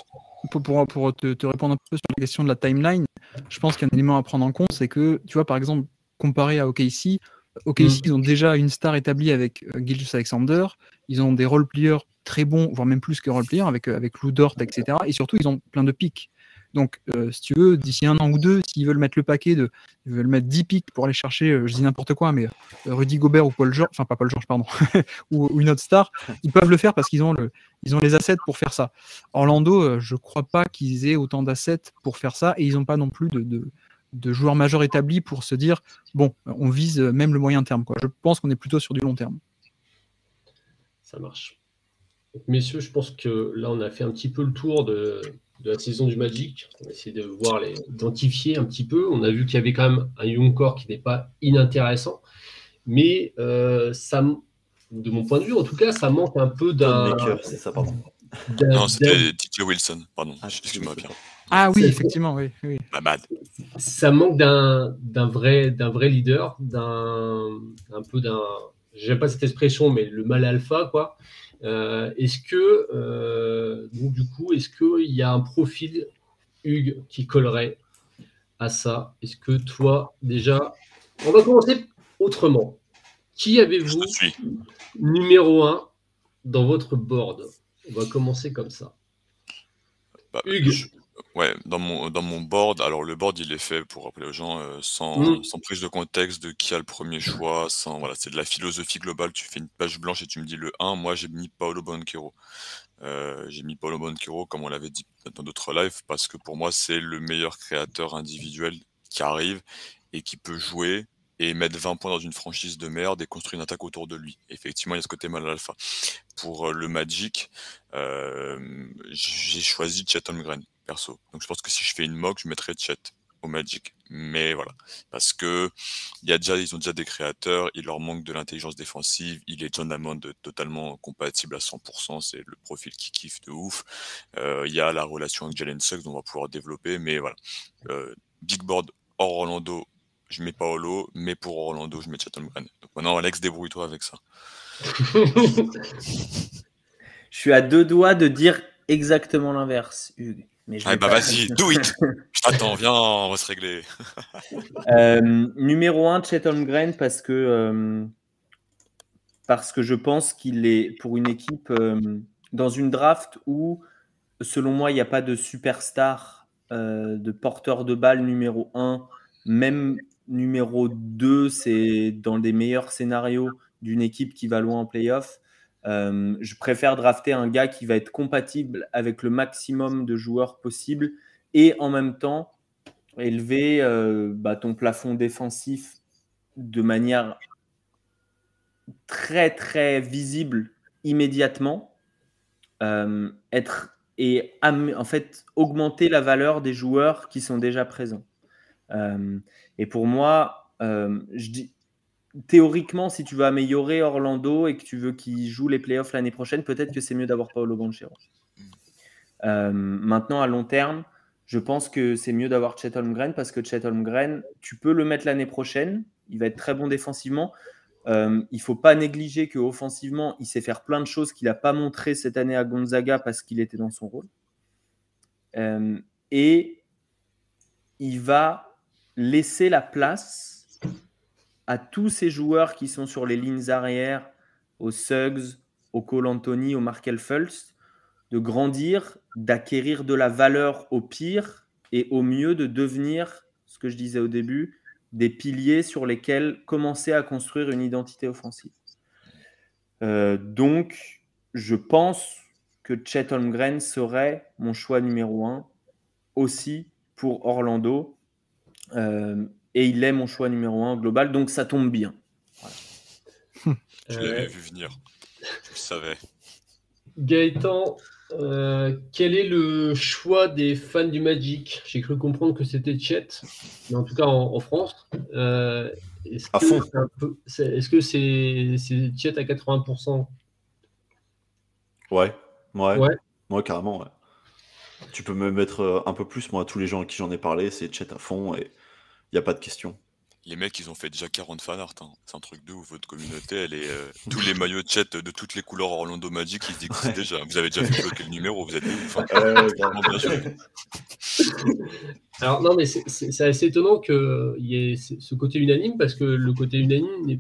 Pour, pour, te, répondre un peu sur la question de la timeline, je pense qu'un élément à prendre en compte, c'est que, tu vois, par exemple, comparé à OKC, OKC, mm. ils ont déjà une star établie avec euh, Gilles Alexander, ils ont des role-players très bons, voire même plus que role-players, avec, euh, avec Lou Dort, etc. Et surtout, ils ont plein de pics. Donc, euh, si tu veux, d'ici un an ou deux, s'ils veulent mettre le paquet de. Ils veulent mettre 10 pics pour aller chercher, euh, je dis n'importe quoi, mais Rudy Gobert ou Paul George, enfin pas Paul George, pardon, ou, une autre star, ils peuvent le faire parce qu'ils ont, le, ont les assets pour faire ça. Orlando, je crois pas qu'ils aient autant d'assets pour faire ça et ils n'ont pas non plus de, de, joueurs majeurs établis pour se dire bon, on vise même le moyen terme. Quoi. Je pense qu'on est plutôt sur du long terme. Ça marche. messieurs, je pense que là, on a fait un petit peu le tour de, de la saison du Magic. On va essayer de voir les identifier un petit peu. On a vu qu'il y avait quand même un young core qui n'est pas inintéressant, mais euh, ça, de mon point de vue, en tout cas, ça manque un peu d'un. C'est ça, pardon. Non, c'était DJ Wilson, pardon. Ah, excuse-moi bien. Ah oui, effectivement, oui. oui. Ça manque d'un vrai, vrai leader, d'un un peu d'un. J'aime pas cette expression, mais le mal alpha, quoi. Euh, est-ce que, euh, du coup, est-ce qu'il y a un profil, Hugues, qui collerait à ça? Est-ce que toi, déjà, on va commencer autrement. Qui avez-vous numéro 1 dans votre board? On va commencer comme ça. Bah, Hugues. Ouais, dans mon, dans mon board, alors le board il est fait pour rappeler aux gens euh, sans, mmh. sans, prise de contexte de qui a le premier choix, sans voilà, c'est de la philosophie globale. Tu fais une page blanche et tu me dis le 1. Moi j'ai mis Paolo Banquero. Euh, j'ai mis Paolo Banquero comme on l'avait dit dans d'autres lives parce que pour moi c'est le meilleur créateur individuel qui arrive et qui peut jouer et mettre 20 points dans une franchise de merde et construire une attaque autour de lui. Effectivement, il y a ce côté mal alpha. Pour euh, le Magic, j'ai choisi Chet Holmgren perso. Donc je pense que si je fais une mock, je mettrais Chet au Magic. Mais voilà, parce que y a déjà, ils ont déjà des créateurs, il leur manque de l'intelligence défensive. Il est John Hammond totalement compatible à 100%, c'est le profil qui kiffe de ouf. Euh, il y a la relation avec Jalen Suggs dont on va pouvoir développer, mais voilà. Euh, big board hors Orlando, je mets Paolo, mais pour Orlando, je mets Chatham Donc maintenant, Alex, débrouille-toi avec ça. je suis à deux doigts de dire exactement l'inverse, Hugues. Mais ah bah vas-y, do it Je t'attends, viens, on va se régler. Euh, numéro 1, Chet Holmgren, parce que, euh, parce que je pense qu'il est pour une équipe euh, dans une draft où, selon moi, il n'y a pas de superstar, de porteur de balle numéro 1, même numéro 2, c'est dans des meilleurs scénarios d'une équipe qui va loin en playoff. Euh, je préfère drafter un gars qui va être compatible avec le maximum de joueurs possible et en même temps élever euh, bah, ton plafond défensif de manière très très visible immédiatement. Euh, être et en fait augmenter la valeur des joueurs qui sont déjà présents. Et pour moi, je dis, théoriquement, si tu veux améliorer Orlando et que tu veux qu'il joue les playoffs l'année prochaine, peut-être que c'est mieux d'avoir Paolo Banchero. Euh, maintenant, à long terme, je pense que c'est mieux d'avoir Chet Holmgren parce que Chet Holmgren, tu peux le mettre l'année prochaine. Il va être très bon défensivement. Euh, il faut pas négliger qu'offensivement, il sait faire plein de choses qu'il n'a pas montré cette année à Gonzaga parce qu'il était dans son rôle. Euh, et il va laisser la place à tous ces joueurs qui sont sur les lignes arrière, aux Suggs, au Cole Anthony, au Markel Fultz, de grandir, d'acquérir de la valeur au pire et au mieux de devenir, ce que je disais au début, des piliers sur lesquels commencer à construire une identité offensive. Euh, donc, je pense que Chet Holmgren serait mon choix numéro un aussi pour Orlando. Euh, et il est mon choix numéro un global, donc ça tombe bien. Je l'avais vu venir. Je le savais. Gaëtan, euh, quel est le choix des fans du Magic? J'ai cru comprendre que c'était Chet, mais en tout cas en, France. Euh, est-ce À que fond. c'est Chet à 80% Ouais, ouais, Ouais. ouais, carrément. ouais. Tu peux me mettre euh, un peu plus, moi, tous les gens à qui j'en ai parlé, c'est chat à fond et il n'y a pas de question. Les mecs, ils ont fait déjà 40 fanarts. Hein. C'est un truc de ouf. Votre communauté, elle est. euh, tous les maillots de chat de toutes les couleurs Orlando Magic, ils existent Ouais. déjà. Vous avez déjà fait bloquer le numéro, vous êtes ouf. hein. Vraiment bien joué. Alors non, mais c'est- assez étonnant qu'il y ait ce côté unanime parce que le côté unanime,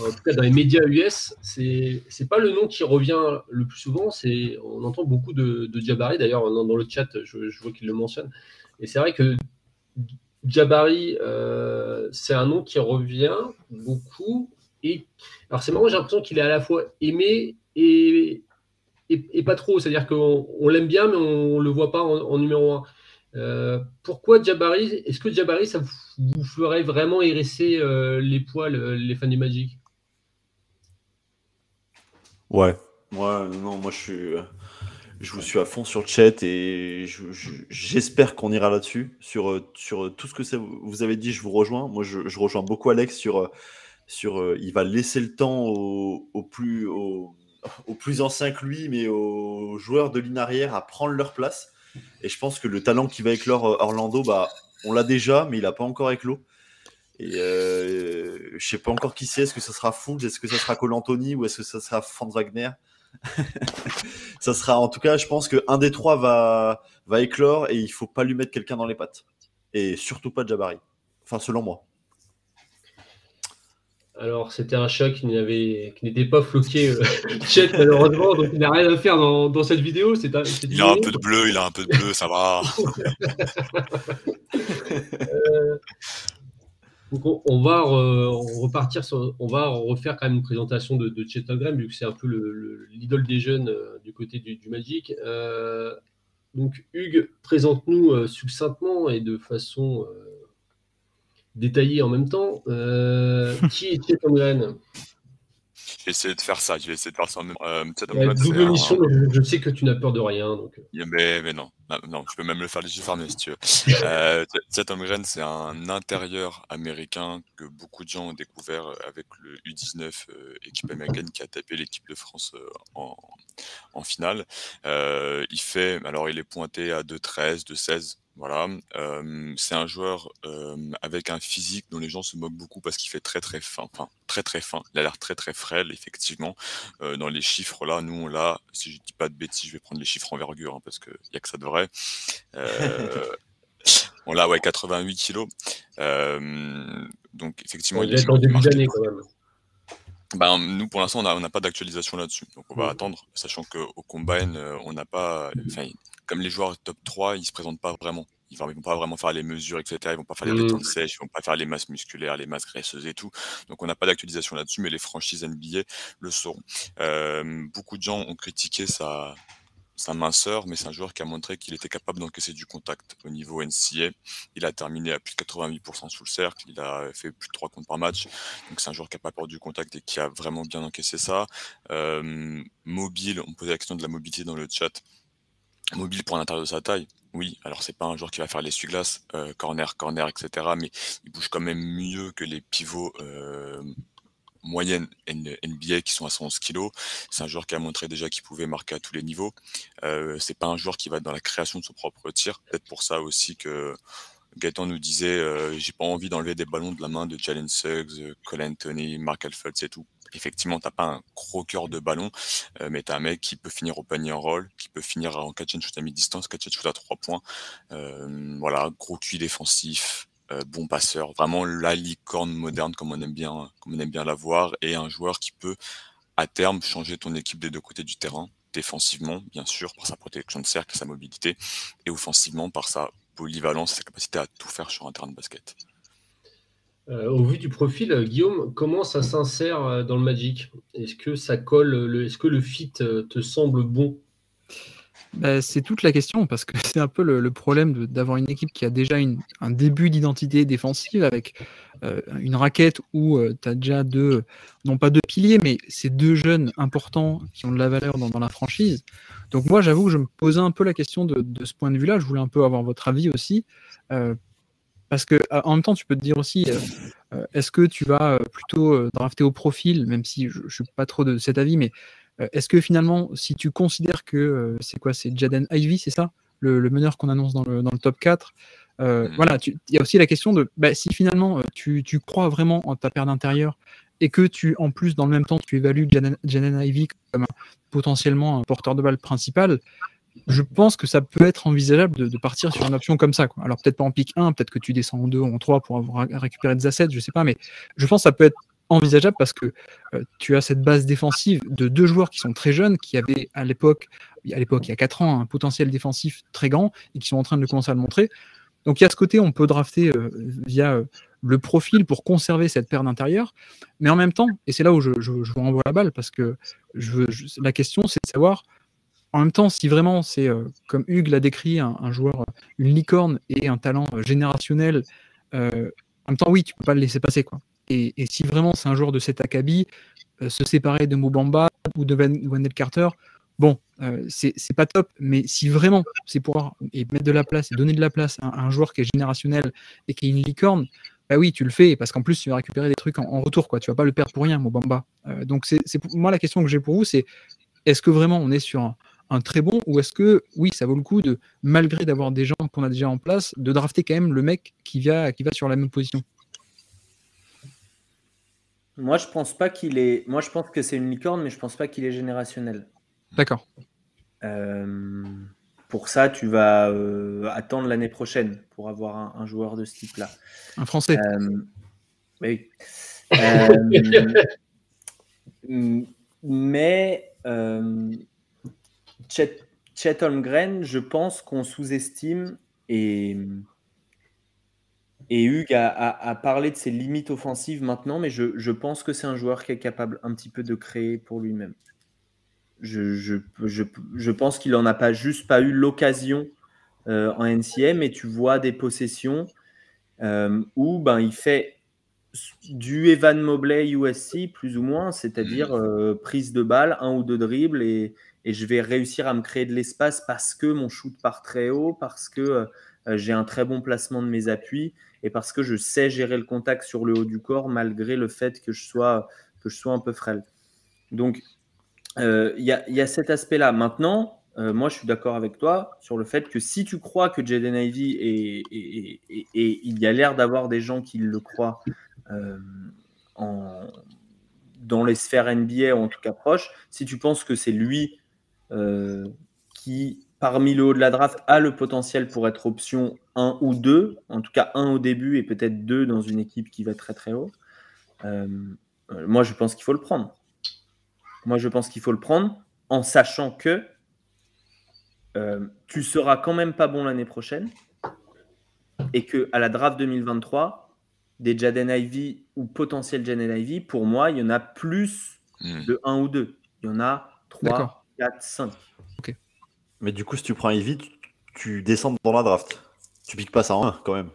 en tout cas dans les médias US, c'est c'est pas le nom qui revient le plus souvent. C'est on entend beaucoup de, de Jabari. D'ailleurs, dans, dans le chat, je, je vois qu'il le mentionne. Et c'est vrai que Jabari, euh, c'est un nom qui revient beaucoup. Et alors c'est marrant, j'ai l'impression qu'il est à la fois aimé et, et, et pas trop. C'est-à-dire qu'on on l'aime bien, mais on le voit pas en, en numéro un. Euh, pourquoi Jabari Est-ce que Jabari, ça vous, vous ferait vraiment hérisser euh, les poils, euh, les fans du Magic? Ouais. Ouais, non, moi je suis. Je vous suis à fond sur le chat et je- je- j'espère qu'on ira là-dessus. Sur, euh, sur euh, tout ce que vous avez dit, je vous rejoins. Moi, je, rejoins beaucoup Alex sur. euh, sur il va laisser le temps aux au plus, aux plus que lui, mais aux joueurs de ligne arrière à prendre leur place. Et je pense que le talent qui va éclore Orlando, bah, on l'a déjà, mais il n'a pas encore éclos. Et euh, je sais pas encore qui c'est. Est-ce que ça sera Fultz? Est-ce que ça sera Cole Anthony? Ou est-ce que ça sera Franz Wagner? Ça sera en tout cas, je pense qu'un des trois va, va éclore et il faut pas lui mettre quelqu'un dans les pattes. Et surtout pas Jabari. Enfin, selon moi. Alors, c'était un chat qui n'avait- qui n'était pas floqué euh, malheureusement, donc il n'a rien à faire dans, dans cette vidéo. C'est Il a un peu de bleu, il a un peu de bleu, ça va. Donc on, va re- repartir sur, on va refaire quand même une présentation de, de vu que c'est un peu le- le- l'idole des jeunes euh, du côté du, Magic. Euh, donc Hugues, présente-nous euh, succinctement et de façon détaillée en même temps qui est Chet. Je vais essayer de faire ça, je vais essayer de faire ça en même euh, double mission, mais je, je sais que tu n'as peur de rien. Donc... euh, Mais, mais non, non, je peux même le faire fermés si tu veux. Euh, Chet Holmgren, c'est un intérieur américain que beaucoup de gens ont découvert avec le U19, euh, équipe américaine qui a tapé l'équipe de France euh, en, en finale. Euh, il fait, alors il est pointé à 2,13, 2,16. Voilà, Euh, c'est un joueur euh, avec un physique dont les gens se moquent beaucoup parce qu'il fait très très fin, enfin très très fin. Il a l'air très très frêle, effectivement. Euh, dans les chiffres là, nous on l'a. Si je dis pas de bêtises, je vais prendre les chiffres envergure hein, parce que y a que ça de vrai. Euh, on l'a ouais 88 kilos. Euh, donc effectivement, Il est en début d'année quand même. Ben, nous, pour l'instant, on n'a on n'a pas d'actualisation là-dessus. Donc, on va Mhm. attendre, sachant qu'au Combine, euh, on n'a pas. Comme les joueurs top 3, ils se présentent pas vraiment. Ils vont, ils vont pas vraiment faire les mesures, etc. Ils vont pas faire les détentes sèches, ils vont pas faire les masses musculaires, les masses graisseuses et tout. Donc, on n'a pas d'actualisation là-dessus, mais les franchises NBA le sauront. Euh, beaucoup de gens ont critiqué sa, sa minceur, mais c'est un joueur qui a montré qu'il était capable d'encaisser du contact au niveau NCA. Il a terminé à plus de 88% sous le cercle, il a fait plus de 3 comptes par match. Donc c'est un joueur qui a pas peur du contact et qui a vraiment bien encaissé ça. Euh, mobile, on posait la question de la mobilité dans le chat. Mobile pour l'intérieur de sa taille, oui. Alors c'est pas un joueur qui va faire l'essuie-glace, euh, corner, corner, etc. Mais il bouge quand même mieux que les pivots euh, moyennes N- NBA qui sont à 111 kg. C'est un joueur qui a montré déjà qu'il pouvait marquer à tous les niveaux. Euh, c'est pas un joueur qui va dans la création de son propre tir. Peut-être pour ça aussi que Gaëtan nous disait euh, j'ai pas envie d'enlever des ballons de la main de Jalen Suggs, euh, Cole Anthony, Mark Alford, c'est tout. Effectivement, t'as pas un gros cœur de ballon, euh, mais t'as un mec qui peut finir au panier en roll, qui peut finir en catch and shoot à mi-distance, catch and shoot à trois points. Euh, voilà, gros QI défensif, bon passeur, vraiment la licorne moderne comme on aime bien, comme la voir, et un joueur qui peut à terme changer ton équipe des deux côtés du terrain, défensivement bien sûr par sa protection de cercle, sa mobilité, et offensivement par sa polyvalence, sa capacité à tout faire sur un terrain de basket. Euh, au vu du profil, euh, Guillaume, comment ça s'insère euh, dans le Magic? Est-ce que ça colle le, Est-ce que le fit euh, te semble bon? Bah, c'est toute la question parce que c'est un peu le, problème d'avoir une équipe qui a déjà un début d'identité défensive avec euh, une raquette où tu as déjà deux, non pas deux piliers, mais c'est deux jeunes importants qui ont de la valeur dans, la franchise. Donc moi, j'avoue que je me posais un peu la question de, ce point de vue-là. Je voulais un peu avoir votre avis aussi. euh, parce que euh, en même temps, tu peux te dire aussi, euh, euh, est-ce que tu vas euh, plutôt euh, drafter au profil, même si je ne suis pas trop de cet avis, mais euh, est-ce que finalement, si tu considères que euh, c'est quoi, c'est Jaden Ivy, c'est ça, le, le meneur qu'on annonce dans le, dans le top 4 euh, Mhm. Voilà, il y a aussi la question de bah, si finalement euh, tu, tu crois vraiment en ta paire d'intérieur et que tu, en plus, dans le même temps, tu évalues Jaden, Jaden Ivy comme un- potentiellement un porteur de balle principal, je pense que ça peut être envisageable de, de partir sur une option comme ça. Quoi. Alors peut-être pas en pick 1, peut-être que tu descends en 2 ou en 3 pour avoir ré- récupéré des assets, je sais pas, mais je pense que ça peut être envisageable parce que euh, tu as cette base défensive de deux joueurs qui sont très jeunes, qui avaient à l'époque, à l'époque il y a 4 ans, un potentiel défensif très grand et qui sont en train de commencer à le montrer. Donc il y a ce côté, on peut drafter euh, via euh, le profil pour conserver cette paire d'intérieur, mais en même temps, et c'est là où je, vous renvoie la balle, parce que la question c'est de savoir, en même temps, si vraiment c'est, comme Hugues l'a décrit, un, joueur, une licorne et un talent générationnel, en même temps, oui, tu peux pas le laisser passer. Quoi. Et, si vraiment c'est un joueur de cet acabit, euh, se séparer de Mobamba ou de Wendell Carter, bon, euh, c'est pas top, mais si vraiment c'est pour et mettre de la place et donner de la place à, un- joueur qui est générationnel et qui est une licorne, bah oui, tu le fais parce qu'en plus tu vas récupérer des trucs en, retour, quoi. Tu vas pas le perdre pour rien, Mobamba. Euh, donc c'est moi la question que j'ai pour vous, c'est est-ce que vraiment on est sur un, très bon ou est-ce que oui, ça vaut le coup de malgré d'avoir des gens qu'on a déjà en place, de drafter quand même le mec qui qui va sur la même position? Moi, je pense pas qu'il est. Moi, je pense que c'est une licorne, mais je pense pas qu'il est générationnel. D'accord. Euh, pour ça, tu vas euh, attendre l'année prochaine pour avoir un, un joueur de ce type-là. Un Français. Euh, oui. Mais Chet, Chet Holmgren, je pense qu'on sous-estime et, et Hugues a, a- a parlé de ses limites offensives maintenant, mais je, je pense que c'est un joueur qui est capable un petit peu de créer pour lui-même. Je, je, je, je pense qu'il n'en a pas juste pas eu l'occasion euh, en NCM, mais tu vois des possessions euh, où ben, il fait du Evan Mobley USC, plus ou moins, c'est-à-dire euh, prise de balle, un ou deux dribbles, et, et je vais réussir à me créer de l'espace parce que mon shoot part très haut, parce que j'ai un très bon placement de mes appuis, et parce que je sais gérer le contact sur le haut du corps, malgré le fait que je sois, que je sois un peu frêle. Donc, euh, il y, a, y a cet aspect-là. Maintenant, euh, moi, je suis d'accord avec toi sur le fait que si tu crois que Jaden Ivy et, et, il y a l'air d'avoir des gens qui le croient euh, en, dans les sphères NBA, ou en tout cas proches, si tu penses que c'est lui qui, parmi le haut de la draft, a le potentiel pour être option 1 ou 2, en tout cas 1 au début et peut-être 2 dans une équipe qui va très très haut, euh, moi je pense qu'il faut le prendre. Moi, je pense qu'il faut le prendre en sachant que euh, tu seras quand même pas bon l'année prochaine et que à la draft 2023, des Jaden Ivy ou potentiel Jaden Ivy, pour moi, il y en a plus Hmm. de 1 ou 2. Il y en a 3, D'accord. 4, 5. Mais du coup, si tu prends Ivy, tu, tu descends dans la draft. Tu piques pas ça en 1 quand même.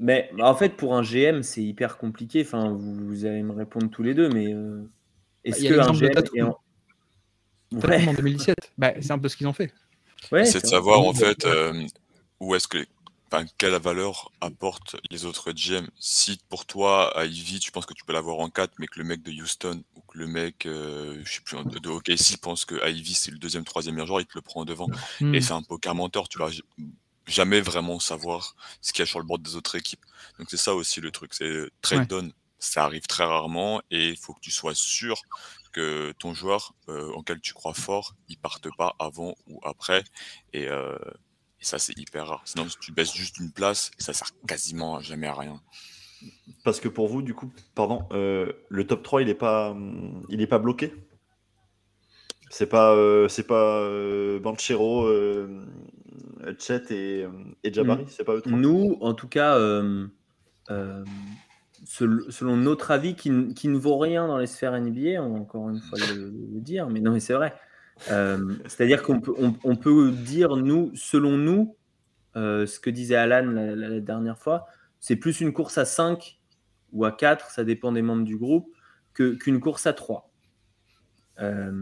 Mais bah, en fait, pour un GM, c'est hyper compliqué. Enfin, vous, vous allez me répondre tous les deux, mais euh, est-ce a que un GM est en... Ouais, en 2017. Bah, c'est un peu ce qu'ils ont fait. ouais, c'est de savoir en fait euh, où est-ce que quelle valeur apportent les autres GM. Si pour toi, à Ivy, tu penses que tu peux l'avoir en 4, mais que le mec de Houston ou que le mec euh, je sais plus, de OKC pense que Ivy c'est le deuxième, troisième meilleur joueur, il te le prend en devant. Hmm. Et c'est un poker mentor, tu vas jamais vraiment savoir ce qu'il y a sur le board des autres équipes. Donc c'est ça aussi le truc, c'est trade Ouais. down, ça arrive très rarement et il faut que tu sois sûr que ton joueur euh, auquel tu crois fort, il parte pas avant ou après. Et, euh, et ça c'est hyper rare. Sinon si tu baisses juste une place, ça sert quasiment jamais à rien. Parce que pour vous, du coup, pardon, euh, le top 3, il est pas, il est pas bloqué? C'est pas, euh, c'est pas euh, Banchero, euh, Chet et, et Jabari, c'est pas eux trois? Nous, en tout cas, euh, euh, sel- selon notre avis, qui, qui ne vaut rien dans les sphères NBA, encore une fois le, le dire, mais non, mais c'est vrai. Euh, c'est-à-dire qu'on peut, on, peut dire, nous, selon nous, euh, ce que disait Alan la, dernière fois, c'est plus une course à 5 ou à 4, ça dépend des membres du groupe, qu'une course à 3. Euh,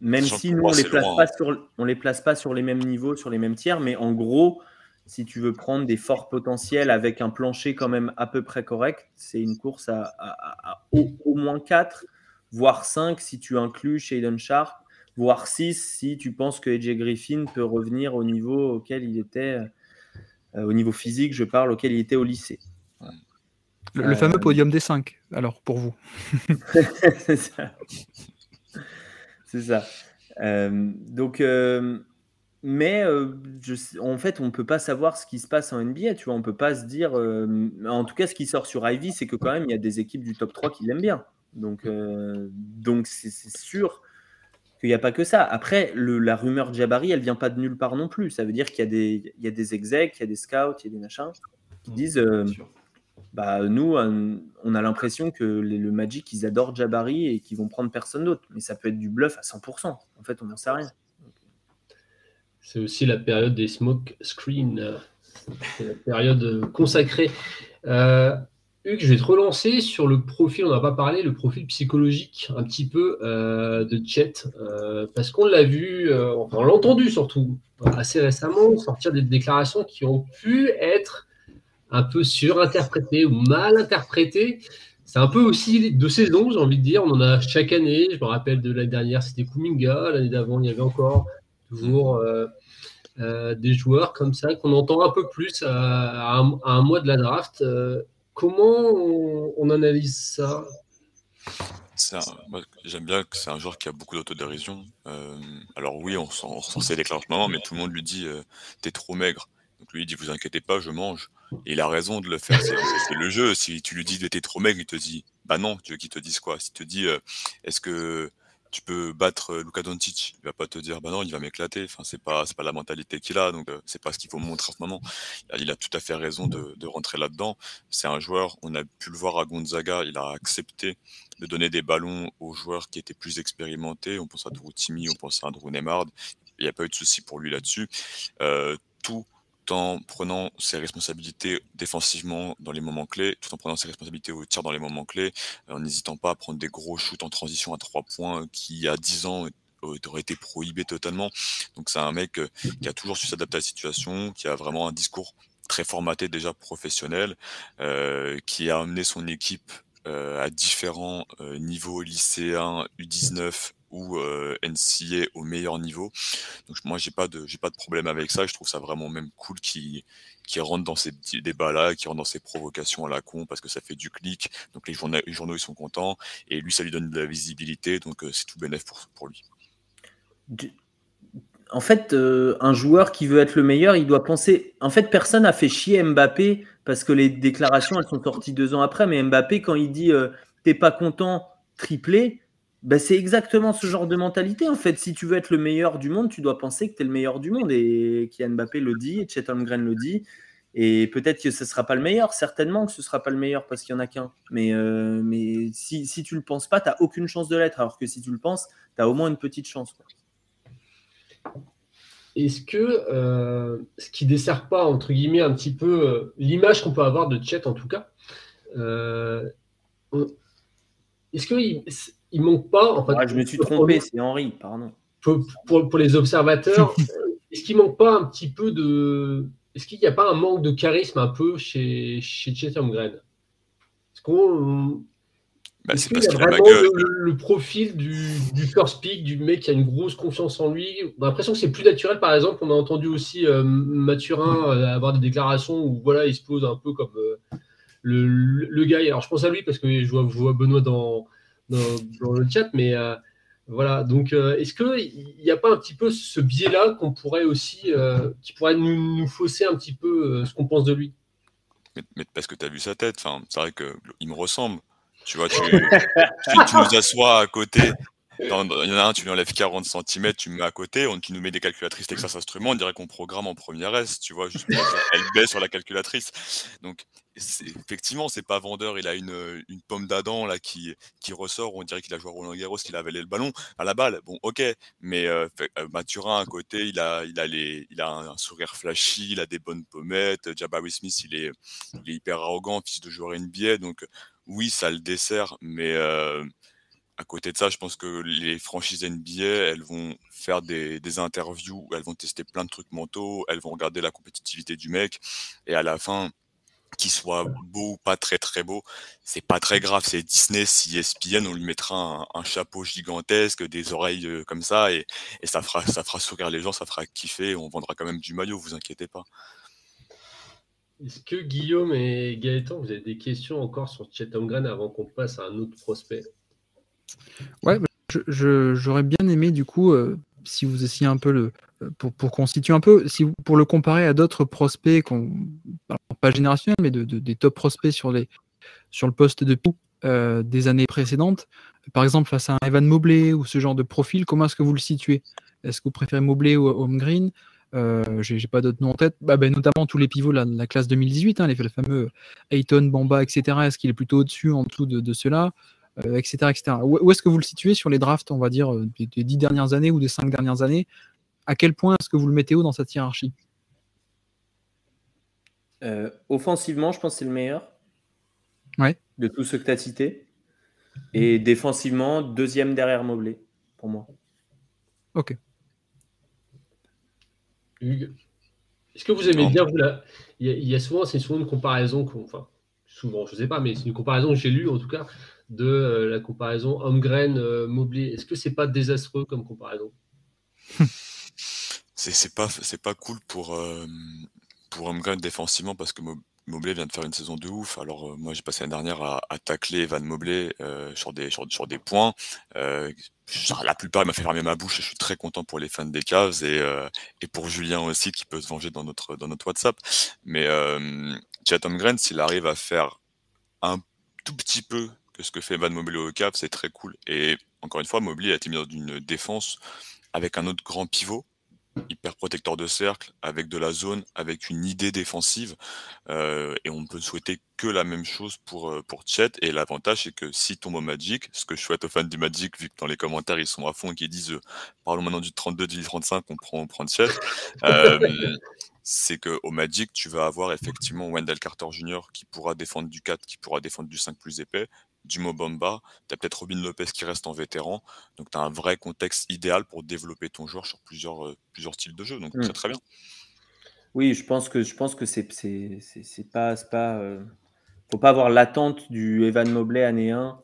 même si nous, on ne les, place pas sur, on les place pas sur les mêmes niveaux, sur les mêmes tiers, mais en gros, si tu veux prendre des forts potentiels avec un plancher quand même à peu près correct, c'est une course à, au, moins 4, voire 5 si tu inclus Shaden Sharp, voire 6 si tu penses que AJ Griffin peut revenir au niveau auquel il était, euh, au niveau physique, je parle, auquel il était au lycée. Le, fameux euh, podium des 5, alors, pour vous. c'est ça. C'est ça. Euh, donc, mais euh, en fait, on ne peut pas savoir ce qui se passe en NBA. Tu vois, on peut pas se dire. En tout cas, ce qui sort sur Ivy, c'est que quand même, il y a des équipes du top 3 qui l'aiment bien. Donc, donc c'est sûr qu'il n'y a pas que ça. Après, le, la rumeur Jabari, elle vient pas de nulle part non plus. Ça veut dire qu'il y a des, il y a des execs, il y a des scouts, il y a des machins qui mmh, disent. bah, nous, on a l'impression que le Magic, ils adorent Jabari et qu'ils vont prendre personne d'autre. Mais ça peut être du bluff à 100%. En fait, on n'en sait rien. C'est aussi la période des smoke screens. C'est la période consacrée. Euh, Hugues, je vais te relancer sur le profil, on n'a pas parlé, le profil psychologique un petit peu euh, de Chet, euh, parce qu'on l'a vu, euh, enfin on l'a entendu surtout assez récemment, sortir des déclarations qui ont pu être un peu surinterprétées ou mal interprétées. C'est un peu aussi de saison, j'ai envie de dire. On en a chaque année. Je me rappelle de l'année dernière, c'était Kuminga. L'année d'avant, il y avait encore toujours des joueurs comme ça qu'on entend un peu plus à, un, mois de la draft. Euh, comment on, analyse ça? J'aime bien que c'est un joueur qui a beaucoup d'autodérision. alors oui, on s'en sait déclenchement, mais tout le monde lui dit t'es trop maigre. Donc lui il dit vous inquiétez pas, je mange. Et il a raison de le faire. C'est le jeu. Si tu lui dis t'es trop maigre, il te dit bah non. Tu veux qu'il te dise quoi? S'il te dit est-ce que tu peux battre euh, Luka Doncic, il va pas te dire bah non, il va m'éclater. Enfin, c'est pas c'est pas la mentalité qu'il a, donc euh, c'est pas ce qu'il faut montrer en ce moment. Il a tout à fait raison de, de rentrer là-dedans. C'est un joueur, on a pu le voir à Gonzaga, il a accepté de donner des ballons aux joueurs qui étaient plus expérimentés. On pense à Drew Timmy, on pense à Drew Neymar. Il n'y a pas eu de souci pour lui là-dessus. Euh, tout en prenant ses responsabilités défensivement dans les moments clés, tout en prenant ses responsabilités au tir dans les moments clés, en n'hésitant pas à prendre des gros shoots en transition à trois points euh, qui, a 10 ans, euh, auraient été prohibés totalement. Donc c'est un mec euh, qui a toujours su s'adapter à la situation, qui a vraiment un discours très formaté déjà professionnel, qui a amené son équipe à différents niveaux lycéens, U19, ou euh, NCA au meilleur niveau. Donc moi j'ai pas de j'ai pas de problème avec ça. Je trouve ça vraiment même cool qui qui rentre dans ces débats là, qui rentre dans ces provocations à la con parce que ça fait du clic. Donc les journaux, les journaux ils sont contents et lui ça lui donne de la visibilité. Donc euh, c'est tout bénéf pour, pour lui. En fait, euh, un joueur qui veut être le meilleur, il doit penser. En fait, personne n'a fait chier Mbappé parce que les déclarations elles sont sorties deux ans après. Mais Mbappé, quand il dit t'es pas content, triplé, bah, c'est exactement ce genre de mentalité. En fait, si tu veux être le meilleur du monde, tu dois penser que tu es le meilleur du monde. Et Kylian Mbappé le dit, et Chet Holmgren le dit. Et peut-être que ce ne sera pas le meilleur. Certainement que ce ne sera pas le meilleur parce qu'il n'y en a qu'un. Mais, euh, mais si, si tu ne le penses pas, tu n'as aucune chance de l'être. Alors que si tu le penses, tu as au moins une petite chance. Est-ce que euh, ce qui dessert pas, entre guillemets, un petit peu euh, l'image qu'on peut avoir de Chet en tout cas, est-ce que manque pas. En fait, je me suis trompé, c'est Henri, pardon. Pour, les observateurs, est-ce qu'il manque pas un petit peu de. Est-ce qu'il n'y a pas un manque de charisme un peu chez, chez Chatham Green Est-ce qu'on. Bah, c'est parce qu'il a vraiment le, profil du, first pick, du mec qui a une grosse confiance en lui? On a l'impression que c'est plus naturel. Par exemple, on a entendu aussi euh, Mathurin euh, avoir des déclarations où voilà, il se pose un peu comme euh, le, le, gars. Alors je pense à lui parce que je vois, je vois Benoît dans, dans, le chat, mais euh, voilà. Donc, euh, est-ce qu'il n'y a pas un petit peu ce biais-là qu'on pourrait aussi, euh, qui pourrait nous, fausser un petit peu ce qu'on pense de lui? Mais, parce que tu as vu sa tête, enfin, c'est vrai qu'il me ressemble. Tu vois, tu, tu, nous assois à côté il y en a un, tu lui enlèves 40 cm, tu me mets à côté, on, tu nous met des calculatrices Texas Instruments, on dirait qu'on programme en première S, tu vois, juste elle baisse sur la calculatrice. Donc, effectivement, c'est pas vendeur. Il a une, une pomme d'Adam là qui, qui ressort. On dirait qu'il a joué à Roland Garros, qu'il a avalé le ballon à la balle. Bon, ok, mais euh, Mathurin à côté, il a, il a les, il a un, sourire flashy, il a des bonnes pommettes. Jabari Smith, il est, il est hyper arrogant, fils de joueur NBA. Donc oui, ça le dessert, mais à côté de ça, je pense que les franchises NBA, elles vont faire des, des, interviews, elles vont tester plein de trucs mentaux, elles vont regarder la compétitivité du mec, et à la fin, qu'il soit beau ou pas très très beau, c'est pas très grave. C'est Disney, si ESPN, on lui mettra un, chapeau gigantesque, des oreilles euh, comme ça, et, et, ça fera ça fera sourire les gens, ça fera kiffer, on vendra quand même du maillot, vous inquiétez pas. Est-ce que Guillaume et Gaëtan, vous avez des questions encore sur Holmgren avant qu'on passe à un autre prospect? Ouais, j'aurais bien aimé du coup, euh, si vous essayez un peu le, euh, pour, pour constituer un peu, si pour le comparer à d'autres prospects, pas générationnels, mais de, des top prospects sur, les, sur le poste de euh, des années précédentes, par exemple face à un Evan Mobley ou ce genre de profil, comment est-ce que vous le situez? Est-ce que vous préférez Mobley ou Holmgren? Euh, J'ai pas d'autres noms en tête, bah, ben, notamment tous les pivots de la, classe 2018, hein, les, fameux Ayton, Bamba, etc. Est-ce qu'il est plutôt au-dessus, en dessous de, de cela euh, etc. Où, est-ce que vous le situez sur les drafts, on va dire, euh, des, dix dernières années ou des cinq dernières années? À quel point est-ce que vous le mettez haut dans cette hiérarchie? Euh, Offensivement, je pense que c'est le meilleur ouais. de tous ceux que tu as cités. Et défensivement, deuxième derrière Mobley, pour moi. Ok. Est-ce que vous aimez bien vous, il, y a, souvent, c'est souvent une comparaison, enfin, souvent, je ne sais pas, mais c'est une comparaison que j'ai lue en tout cas, de euh, la comparaison Homme-Graine-Mobley. Est-ce que c'est pas désastreux comme comparaison? C'est pas, pas cool pour, euh, pour défensivement parce que Mobley vient de faire une saison de ouf. Alors euh, moi j'ai passé l'année dernière à, à, tacler Van Mobley sur, des, des points. la plupart il m'a fait fermer ma bouche et je suis très content pour les fans des Cavs et, et pour Julien aussi qui peut se venger dans notre, dans notre WhatsApp. Mais euh, Chet Holmgren s'il arrive à faire un tout petit peu que ce que fait Van Mobley au Cap, c'est très cool. Et encore une fois, Mobley a été mis dans une défense avec un autre grand pivot, hyper protecteur de cercle, avec de la zone, avec une idée défensive. Euh, et on ne peut souhaiter que la même chose pour, euh, pour Chet. Et l'avantage, c'est que si tombe au Magic, ce que je souhaite aux fans du Magic, vu que dans les commentaires, ils sont à fond et qu'ils disent euh, parlons maintenant du 32, du 35, on prend, on prend Chet. c'est qu'au Magic, tu vas avoir effectivement Wendell Carter Jr. qui pourra défendre du 4, qui pourra défendre du 5 plus épais, du Mobamba, tu as peut-être Robin Lopez qui reste en vétéran, donc tu as un vrai contexte idéal pour développer ton joueur sur plusieurs, euh, plusieurs styles de jeu, donc c'est mm. très bien. Oui, je pense que je pense que c'est c'est pas pas euh, faut pas avoir l'attente du Evan Mobley année 1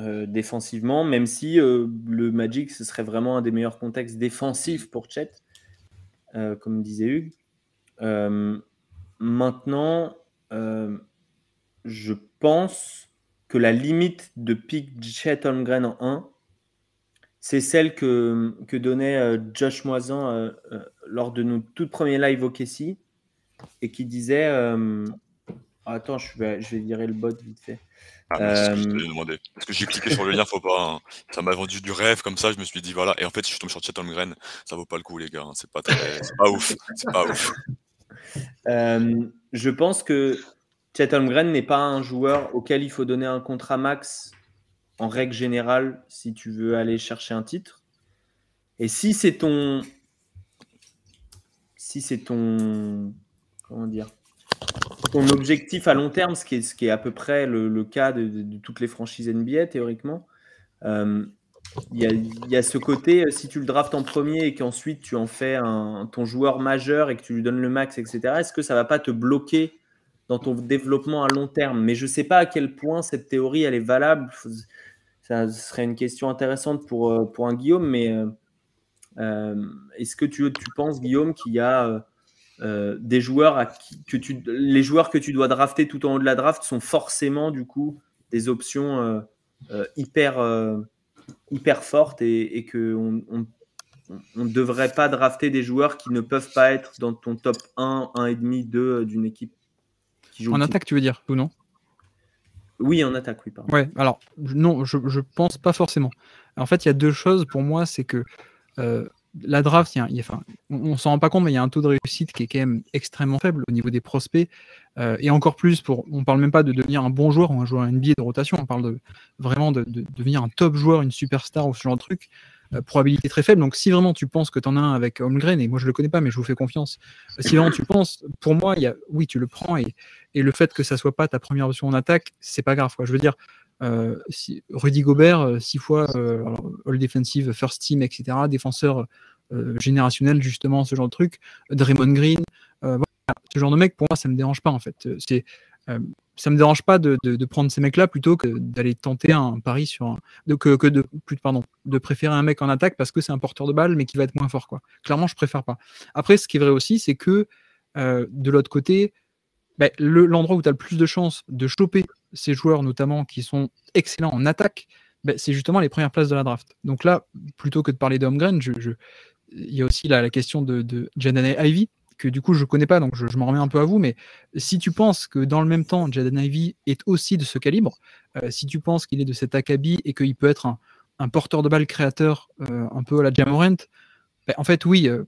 euh, défensivement, même si le Magic ce serait vraiment un des meilleurs contextes défensifs pour Chet, comme disait Hugues. maintenant, je pense que la limite de pick Chet Holmgren en 1, c'est celle que, que donnait euh, Josh Moisan euh, euh, lors de nos tout premiers live au Kessie et qui disait. attends, je vais, je vais virer le bot vite fait. Ah, ce que Parce que j'ai cliqué sur le lien, faut pas. Hein. Ça m'a vendu du rêve comme ça, je me suis dit voilà. Et en fait, je tombe sur Chet Holmgren, ça vaut pas le coup, les gars. Hein. C'est pas, pas ouf. C'est pas ouf. je pense que Chet Holmgren n'est pas un joueur auquel il faut donner un contrat max en règle générale si tu veux aller chercher un titre. Et si c'est ton. Si c'est ton. Comment dire Ton objectif à long terme, ce qui est, à peu près le, cas de, toutes les franchises NBA théoriquement. Euh, il y, a, ce côté, euh, si tu le draftes en premier et qu'ensuite tu en fais un, ton joueur majeur et que tu lui donnes le max, etc., est-ce que ça va pas te bloquer dans ton développement à long terme. Mais je ne sais pas à quel point cette théorie elle est valable. Ça serait une question intéressante pour, euh, pour un Guillaume, mais euh, euh, est-ce que tu, penses, Guillaume, qu'il y a des joueurs à que tu, les joueurs que tu dois drafter tout en haut de la draft sont forcément du coup des options hyper, fortes et, et qu'on on ne devrait pas drafter des joueurs qui ne peuvent pas être dans ton top 1, 1,5, 2 d'une équipe? En attaque, tu veux dire, ou non? Oui, en attaque, oui. Pardon. Ouais, alors, non, je, je pense pas forcément. En fait, il y a deux choses pour moi, c'est que euh, la draft, il y a- il y a- enfin, on, on s'en rend pas compte, mais il y a un taux de réussite qui est quand même extrêmement faible au niveau des prospects. Euh, et encore plus, pour, on parle même pas de devenir un bon joueur ou un joueur NBA de rotation, on parle de, vraiment de, de devenir un top joueur, une superstar ou ce genre de truc. Euh, probabilité très faible. Donc si vraiment tu penses que tu en as un avec Holmgren, et moi je le connais pas, mais je vous fais confiance, si vraiment tu penses, pour moi, il y a, oui, tu le prends, et, et le fait que ça soit pas ta première option en attaque, c'est pas grave. Quoi. Je veux dire, euh, si, Rudy Gobert, euh, six fois All Defensive, First Team, etc., défenseur générationnel, justement, ce genre de truc, Draymond Green, ce genre de mec, pour moi, ça me dérange pas, en fait. C'est, ça me dérange pas de, prendre ces mecs-là plutôt que d'aller tenter un pari sur un, de, que, de plus pardon de préférer un mec en attaque parce que c'est un porteur de balle mais qui va être moins fort quoi. Clairement je préfère pas. Après ce qui est vrai aussi c'est que euh, de l'autre côté ben, le, l'endroit où tu as le plus de chances de choper ces joueurs notamment qui sont excellents en attaque ben, c'est justement les premières places de la draft. Donc là plutôt que de parler d'Holmgren je, je, il y a aussi la, question de, de Jaden Ivy que du coup je connais pas, donc je, m'en remets un peu à vous, mais si tu penses que dans le même temps, Jaden Ivy est aussi de ce calibre, euh, si tu penses qu'il est de cet acabit et qu'il peut être un, porteur de balle créateur euh, un peu à la Jamorant, ben, en fait oui, euh,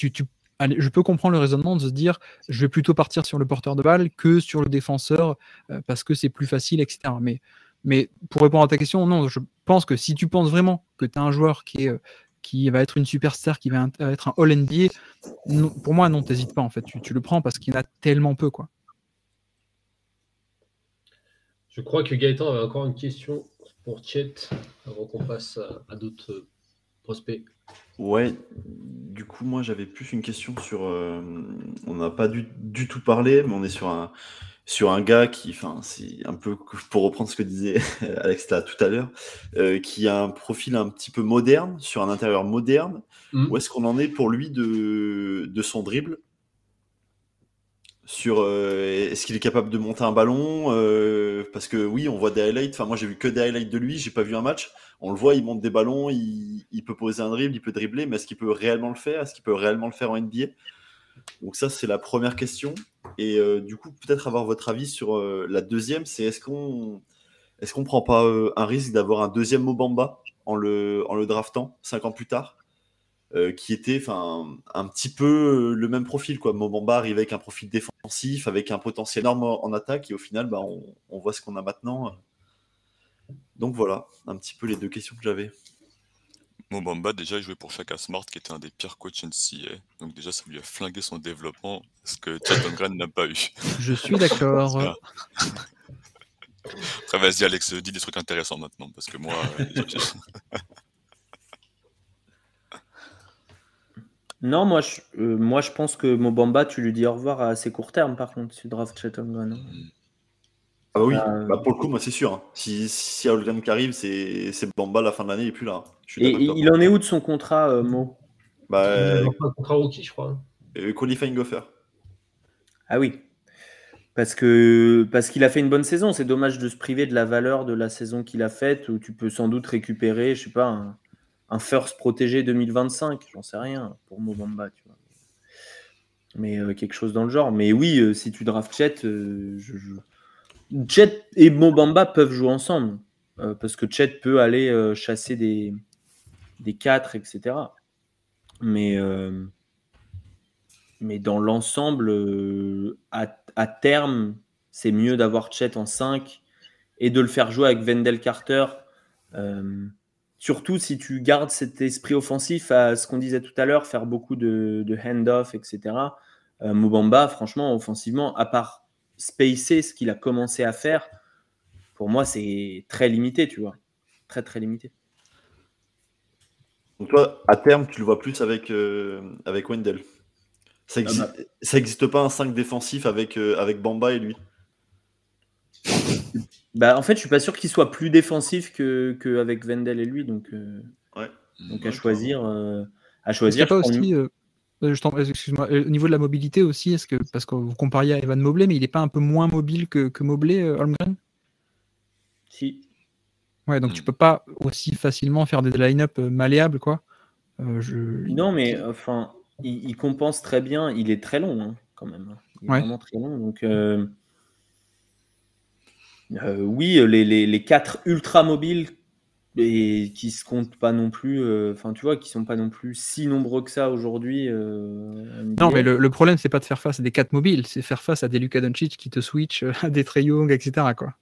je peux comprendre le raisonnement de se dire je vais plutôt partir sur le porteur de balle que sur le défenseur parce que c'est plus facile, etc. Mais, mais pour répondre à ta question, non, je pense que si tu penses vraiment que tu as un joueur qui est qui va être une superstar, qui va être un All-NBA, pour moi, non, t'hésites pas, en fait. Tu, tu, le prends parce qu'il y en a tellement peu, quoi. Je crois que Gaëtan avait encore une question pour Chet avant qu'on passe à, à d'autres prospects. Ouais, du coup, moi, j'avais plus une question sur... Euh, on n'a pas du, du, tout parlé, mais on est sur un, sur un gars qui, enfin, c'est un peu pour reprendre ce que disait Alex là tout à l'heure, euh, qui a un profil un petit peu moderne, sur un intérieur moderne. Mmh. Où est-ce qu'on en est pour lui de, de son dribble? Sur euh, est-ce qu'il est capable de monter un ballon euh, Parce que oui, on voit des highlights. Enfin, moi, j'ai vu que des highlights de lui. J'ai pas vu un match. On le voit, il monte des ballons, il, il peut poser un dribble, il peut dribbler, mais est-ce qu'il peut réellement le faire? Est-ce qu'il peut réellement le faire en NBA Donc ça, c'est la première question. Et euh, du coup, peut-être avoir votre avis sur euh, la deuxième, c'est est-ce qu'on est-ce qu'on prend pas euh, un risque d'avoir un deuxième Mobamba en le, en le draftant cinq ans plus tard, qui était un petit peu le même profil quoi. Mobamba arrive avec un profil défensif, avec un potentiel énorme en attaque, et au final, bah, on, on voit ce qu'on a maintenant. Donc voilà, un petit peu les deux questions que j'avais. Mobamba, déjà, il jouait pour Chaka Smart, qui était un des pires coachs NCA. Donc, déjà, ça lui a flingué son développement, ce que Chad Holmgren n'a pas eu. Je suis d'accord. Après, vas-y, Alex, dis des trucs intéressants maintenant, parce que moi. non, moi je, euh, moi, je pense que Mobamba, tu lui dis au revoir à assez court terme, par contre, tu draft Chad Holmgren. Hein. Ah bah oui, euh... bah pour le coup, moi c'est sûr. Hein. Si, si Holgren qui arrive, c'est Bamba la fin de l'année, il est plus là. Et il en est où de son contrat, euh, Mo? Bah, euh, un contrat rookie, je crois. Euh, qualifying offer. Ah oui. Parce que parce qu'il a fait une bonne saison. C'est dommage de se priver de la valeur de la saison qu'il a faite, où tu peux sans doute récupérer, je sais pas, un, un first protégé 2025, j'en sais rien, pour Mo Bamba, tu vois. Mais euh, quelque chose dans le genre. Mais oui, euh, si tu draft Chet, je, je... Chet et Mobamba peuvent jouer ensemble euh, parce que Chet peut aller euh, chasser des, des 4, etc. Mais, euh, mais dans l'ensemble, à, à, terme, c'est mieux d'avoir Chet en 5 et de le faire jouer avec Wendell Carter. Surtout si tu gardes cet esprit offensif à ce qu'on disait tout à l'heure, faire beaucoup de, de hand-off, etc. Mobamba, franchement, offensivement, à part spacer ce qu'il a commencé à faire, pour moi, c'est très limité, tu vois. Très, très limité. Donc toi, à terme, tu le vois plus avec, euh, avec Wendell. Ça n'existe ah bah. pas un 5 défensif avec, euh, avec Bamba et lui? Bah, En fait, je suis pas sûr qu'il soit plus défensif qu'avec que avec Wendell et lui. Donc, euh, ouais. donc à choisir. à choisir pas aussi, Excuse-moi, au niveau de la mobilité aussi, est-ce que parce que vous compariez à Evan Mobley, mais il n'est pas un peu moins mobile que, que Mobley, euh, Holmgren? Si. Ouais, donc tu peux pas aussi facilement faire des line-up malléables, quoi. Euh, je... Non, mais enfin, il, il, compense très bien. Il est très long, hein, quand même. Il est ouais. vraiment très long. Donc, euh... Euh, oui, les, les, les, quatre ultra mobiles, et qui se comptent pas non plus, euh, enfin tu vois, qui sont pas non plus si nombreux que ça aujourd'hui. euh, Non, mais le, le problème, c'est pas de faire face à des 4 mobiles, c'est faire face à des Luka Doncic qui te switch, euh, à des Trey Young, etc. Quoi.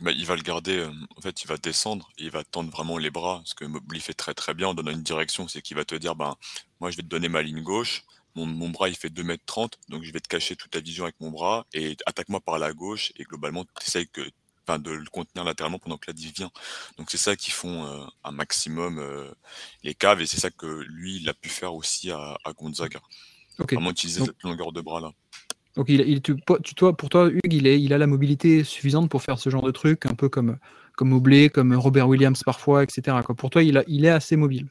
Bah, il va le garder, euh, en fait, il va descendre, et il va tendre vraiment les bras, ce que Mobley fait très très bien en donnant une direction, c'est qu'il va te dire, ben, moi je vais te donner ma ligne gauche, mon, mon bras il fait 2m30, donc je vais te cacher toute ta vision avec mon bras, et attaque-moi par la gauche, et globalement, tu essayes que, enfin, de le contenir latéralement pendant que la div vient. Donc c'est ça qui font euh, un maximum euh, les caves, et c'est ça que lui, il a pu faire aussi à, à Gonzaga. Ok. Vraiment utiliser Donc- cette longueur de bras là. Donc, il, il- tu, tu- toi, pour toi, Hugues, il, est, il a la mobilité suffisante pour faire ce genre de truc, un peu comme, comme Mobley, comme Robert Williams parfois, etc. Quoi. Pour toi, il, a, il est assez mobile.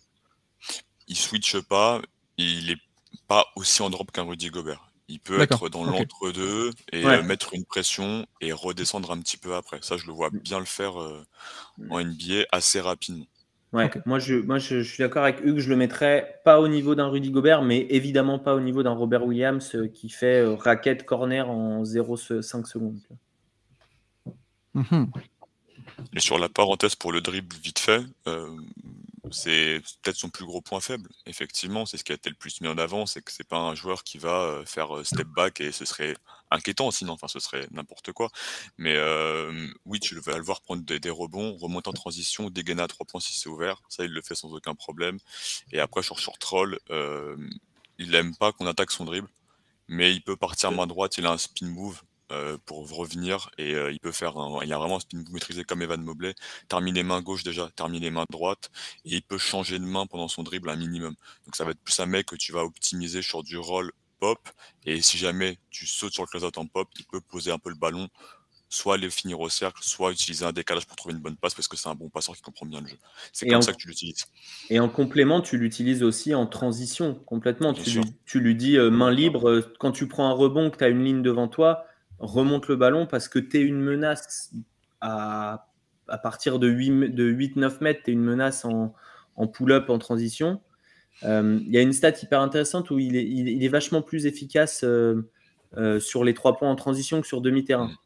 il switche pas, il est pas aussi en drop qu'un Rudy Gobert. Il peut être dans l'entre-deux et Ouais. euh, mettre une pression et redescendre un petit peu après. Ça, je le vois bien le faire euh, en NBA assez rapidement. Ouais, moi, je, moi je, je suis d'accord avec Hugues, je le mettrais pas au niveau d'un Rudy Gobert, mais évidemment pas au niveau d'un Robert Williams euh, qui fait euh, raquette corner en 0,5 secondes. Mhm. Et sur la parenthèse pour le dribble vite fait, euh, c'est peut-être son plus gros point faible. Effectivement, c'est ce qui a été le plus mis en avant, c'est que c'est pas un joueur qui va euh, faire euh, step back et ce serait inquiétant sinon, enfin ce serait n'importe quoi. Mais euh, oui, tu vas le voir prendre des, des rebonds, remonter en transition, dégainer à trois points si c'est ouvert, ça il le fait sans aucun problème. Et après sur short roll, euh, il aime pas qu'on attaque son dribble, mais il peut partir main droite, il a un spin move. Euh, pour revenir et euh, il peut faire un, il a vraiment un spin move maîtrisé comme Evan Mobley terminer main gauche déjà, terminer main droite, et il peut changer de main pendant son dribble un minimum. Donc ça va être plus un mec que tu vas optimiser sur du roll pop, et si jamais tu sautes sur le closeout en pop, il peut poser un peu le ballon, soit les finir au cercle, soit utiliser un décalage pour trouver une bonne passe parce que c'est un bon passeur qui comprend bien le jeu. C'est comme en- ça que tu l'utilises. Et en complément, tu l'utilises aussi en transition complètement. Tu lui, tu lui dis euh, main libre, euh, quand tu prends un rebond, que tu as une ligne devant toi, remonte le ballon parce que tu es une menace à, à partir de 8 de 8-9 mètres, tu es une menace en, en pull-up, en transition. Euh, Il y a une stat hyper intéressante où il est, il, il est vachement plus efficace euh, euh, sur les trois points en transition que sur demi-terrain. Mm.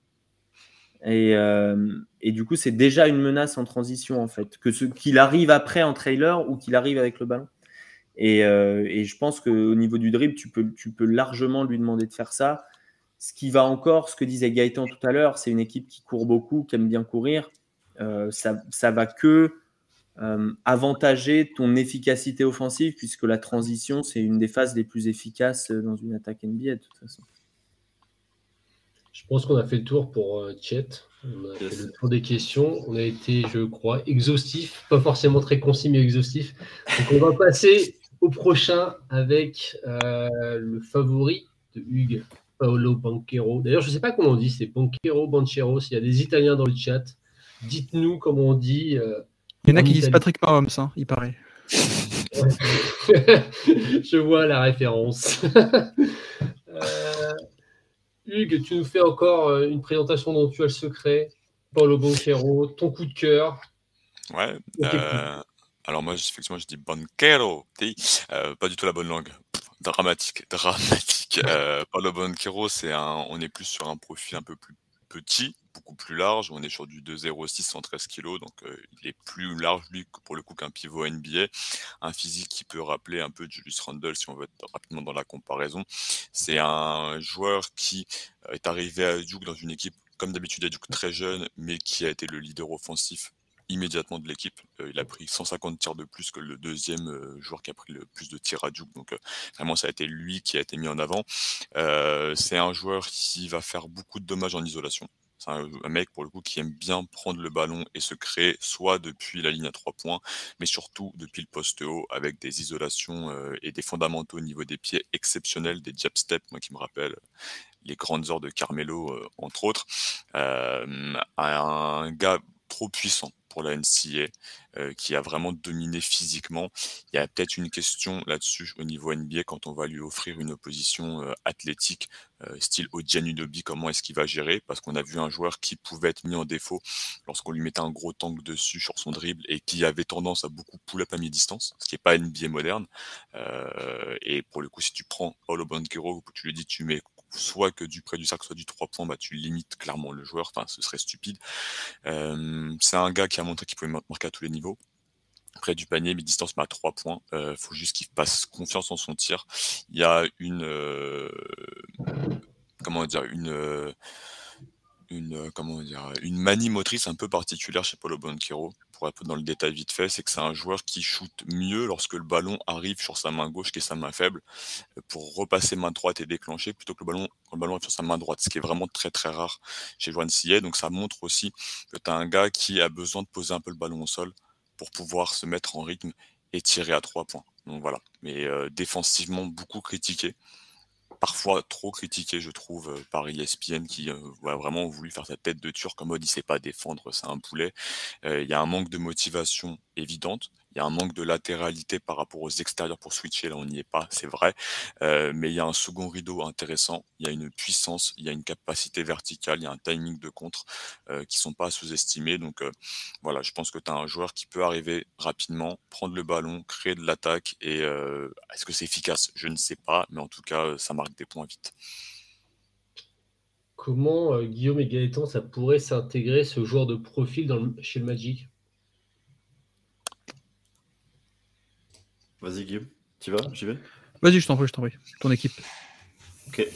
Et, euh, et du coup, c'est déjà une menace en transition, en fait. Que ce, qu'il arrive après en trailer ou qu'il arrive avec le ballon. Et, euh, et je pense qu'au niveau du dribble, tu peux, tu peux largement lui demander de faire ça. Ce qui va encore, ce que disait Gaëtan tout à l'heure, c'est une équipe qui court beaucoup, qui aime bien courir. Euh, ça, ça va que euh, avantager ton efficacité offensive, puisque la transition, c'est une des phases les plus efficaces dans une attaque NBA, de toute façon. Je pense qu'on a fait le tour pour euh, Chet. On a Yes. fait le tour des questions. On a été, je crois, exhaustif. Pas forcément très concis, mais exhaustif. Donc, on va passer au prochain avec euh, le favori de Hugues, Paolo Banquero. D'ailleurs, je ne sais pas comment on dit, c'est Banquero, Banchero. S'il y a des Italiens dans le chat, dites-nous comment on dit. euh, Il y en a qui disent. Patrick Mahomes, hein, il paraît. je vois la référence. Euh, Hugues, tu nous fais encore euh, une présentation dont tu as le secret. Paolo Banquero, ton coup de cœur. Ouais. Euh, alors moi, effectivement, je dis banquero. Euh, pas du tout la bonne langue. Dramatique, dramatique. Euh, Paulo Banquero, c'est un, on est plus sur un profil un peu plus petit, beaucoup plus large. On est sur du 2,06, 113 kg, donc euh, il est plus large lui pour le coup qu'un pivot NBA. Un physique qui peut rappeler un peu Julius Randle si on veut être rapidement dans la comparaison. C'est un joueur qui euh, est arrivé à Duke dans une équipe comme d'habitude à Duke très jeune, mais qui a été le leader offensif immédiatement de l'équipe. Euh, il a pris 150 tirs de plus que le deuxième euh, joueur qui a pris le plus de tirs à Duke. Donc euh, vraiment, ça a été lui qui a été mis en avant. C'est un joueur qui va faire beaucoup de dommages en isolation. C'est un, mec, pour le coup, qui aime bien prendre le ballon et se créer, soit depuis la ligne à trois points, mais surtout depuis le poste haut, avec des isolations et des fondamentaux au niveau des pieds exceptionnels, des jab steps, moi qui me rappelle les grandes heures de Carmelo, entre autres. Un gars trop puissant pour la NCA, euh, qui a vraiment dominé physiquement. Il y a peut-être une question là-dessus au niveau NBA quand on va lui offrir une opposition euh, athlétique, euh, style Odianunobi, comment est-ce qu'il va gérer? Parce qu'on a vu un joueur qui pouvait être mis en défaut lorsqu'on lui mettait un gros tank dessus sur son dribble et qui avait tendance à beaucoup pull-up à mi-distance, ce qui n'est pas NBA moderne. Euh, et pour le coup, si tu prends Paulo Banquero, tu lui dis tu mets soit que du près du cercle, soit du 3 points, bah, tu limites clairement le joueur. Ce serait stupide. c'est un gars qui a montré qu'il pouvait marquer à tous les niveaux près du panier, mais distance à 3 points. Il euh, faut juste qu'il passe confiance en son tir. Il y a une euh, comment dire une euh, une comment dire une manie motrice un peu particulière chez Paulo Banquero. Pour un peu dans le détail vite fait, c'est que c'est un joueur qui shoot mieux lorsque le ballon arrive sur sa main gauche qui est sa main faible pour repasser main droite et déclencher plutôt que le ballon sur sa main droite, ce qui est vraiment très très rare chez Joan Sillet. Donc ça montre aussi que tu as un gars qui a besoin de poser un peu le ballon au sol pour pouvoir se mettre en rythme et tirer à trois points. Donc voilà. Mais euh, défensivement, beaucoup critiqué. Parfois trop critiqué, je trouve, euh, par ESPN qui euh, a vraiment voulu faire sa tête de turc en mode il sait pas défendre, c'est un poulet. Il y a un manque de motivation évidente. Il y a un manque de latéralité par rapport aux extérieurs pour switcher, là on n'y est pas, c'est vrai. Euh, mais il y a un second rideau intéressant, il y a une puissance, il y a une capacité verticale, il y a un timing de contre euh, qui sont pas sous-estimés. Donc euh, voilà, je pense que tu as un joueur qui peut arriver rapidement, prendre le ballon, créer de l'attaque. Et est-ce que c'est efficace? Je ne sais pas, mais en tout cas, ça marque des points vite. Comment Guillaume et Gaëtan, ça pourrait s'intégrer ce joueur de profil chez le Magic? Vas-y, Guillaume. Tu vas J'y vais Vas-y, je t'en prie, je t'en prie. Ton équipe. Ok.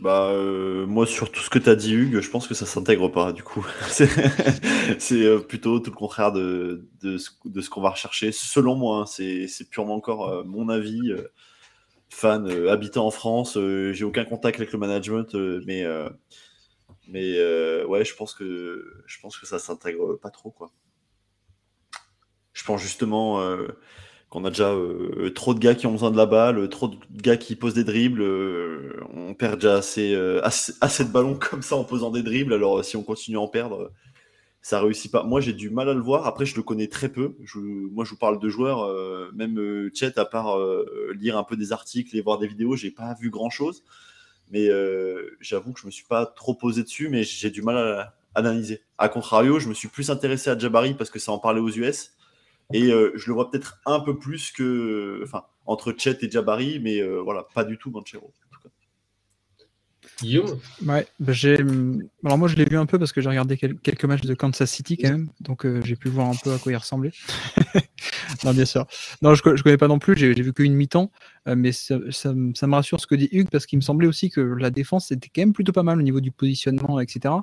Bah, euh, moi, sur tout ce que tu as dit, Hugues, je pense que ça s'intègre pas, du coup. c'est euh, plutôt tout le contraire de, de ce, qu'on va rechercher, selon moi. Hein. c'est purement encore euh, mon avis. fan, habitant en France, j'ai aucun contact avec le management, mais, mais ouais, je pense que, je pense que ça s'intègre pas trop, quoi. Je pense justement on a déjà euh, trop de gars qui ont besoin de la balle, trop de gars qui posent des dribbles. Euh, on perd déjà euh, assez, de ballons comme ça en posant des dribbles. Alors si on continue à en perdre, ça réussit pas. Moi j'ai du mal à le voir. Après je le connais très peu. moi je vous parle de joueurs, même Chet à part lire un peu des articles et voir des vidéos, j'ai pas vu grand chose. Mais j'avoue que je me suis pas trop posé dessus, mais j'ai du mal à analyser. A contrario, je me suis plus intéressé à Jabari parce que ça en parlait aux US. Et euh, je le vois peut-être un peu plus que. Enfin, entre Chet et Jabari, mais euh, voilà, pas du tout Banchero. Guillaume Ouais, bah, j'ai. Alors moi je l'ai vu un peu parce que j'ai regardé quelques matchs de Kansas City quand même, donc euh, j'ai pu voir un peu à quoi il ressemblait. non, bien sûr. Non, je, je connais pas non plus, j'ai vu qu'une mi-temps, mais ça, ça, me rassure ce que dit Hugues parce qu'il me semblait aussi que la défense était quand même plutôt pas mal au niveau du positionnement, etc.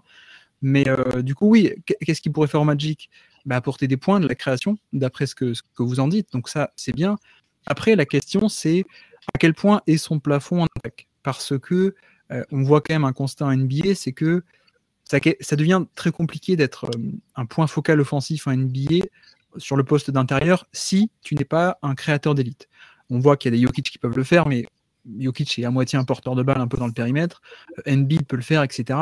Mais du coup, oui, qu'est-ce qu'il pourrait faire au Magic? Apporter des points de la création, d'après ce que, vous en dites. Donc ça, c'est bien. Après, la question, c'est à quel point est son plafond en attaque Parce que euh, on voit quand même un constat en NBA, c'est que ça, devient très compliqué d'être euh, un point focal offensif en NBA sur le poste d'intérieur si tu n'es pas un créateur d'élite. On voit qu'il y a des Jokic qui peuvent le faire, mais Jokic est à moitié un porteur de balle un peu dans le périmètre. Euh, peut le faire, etc.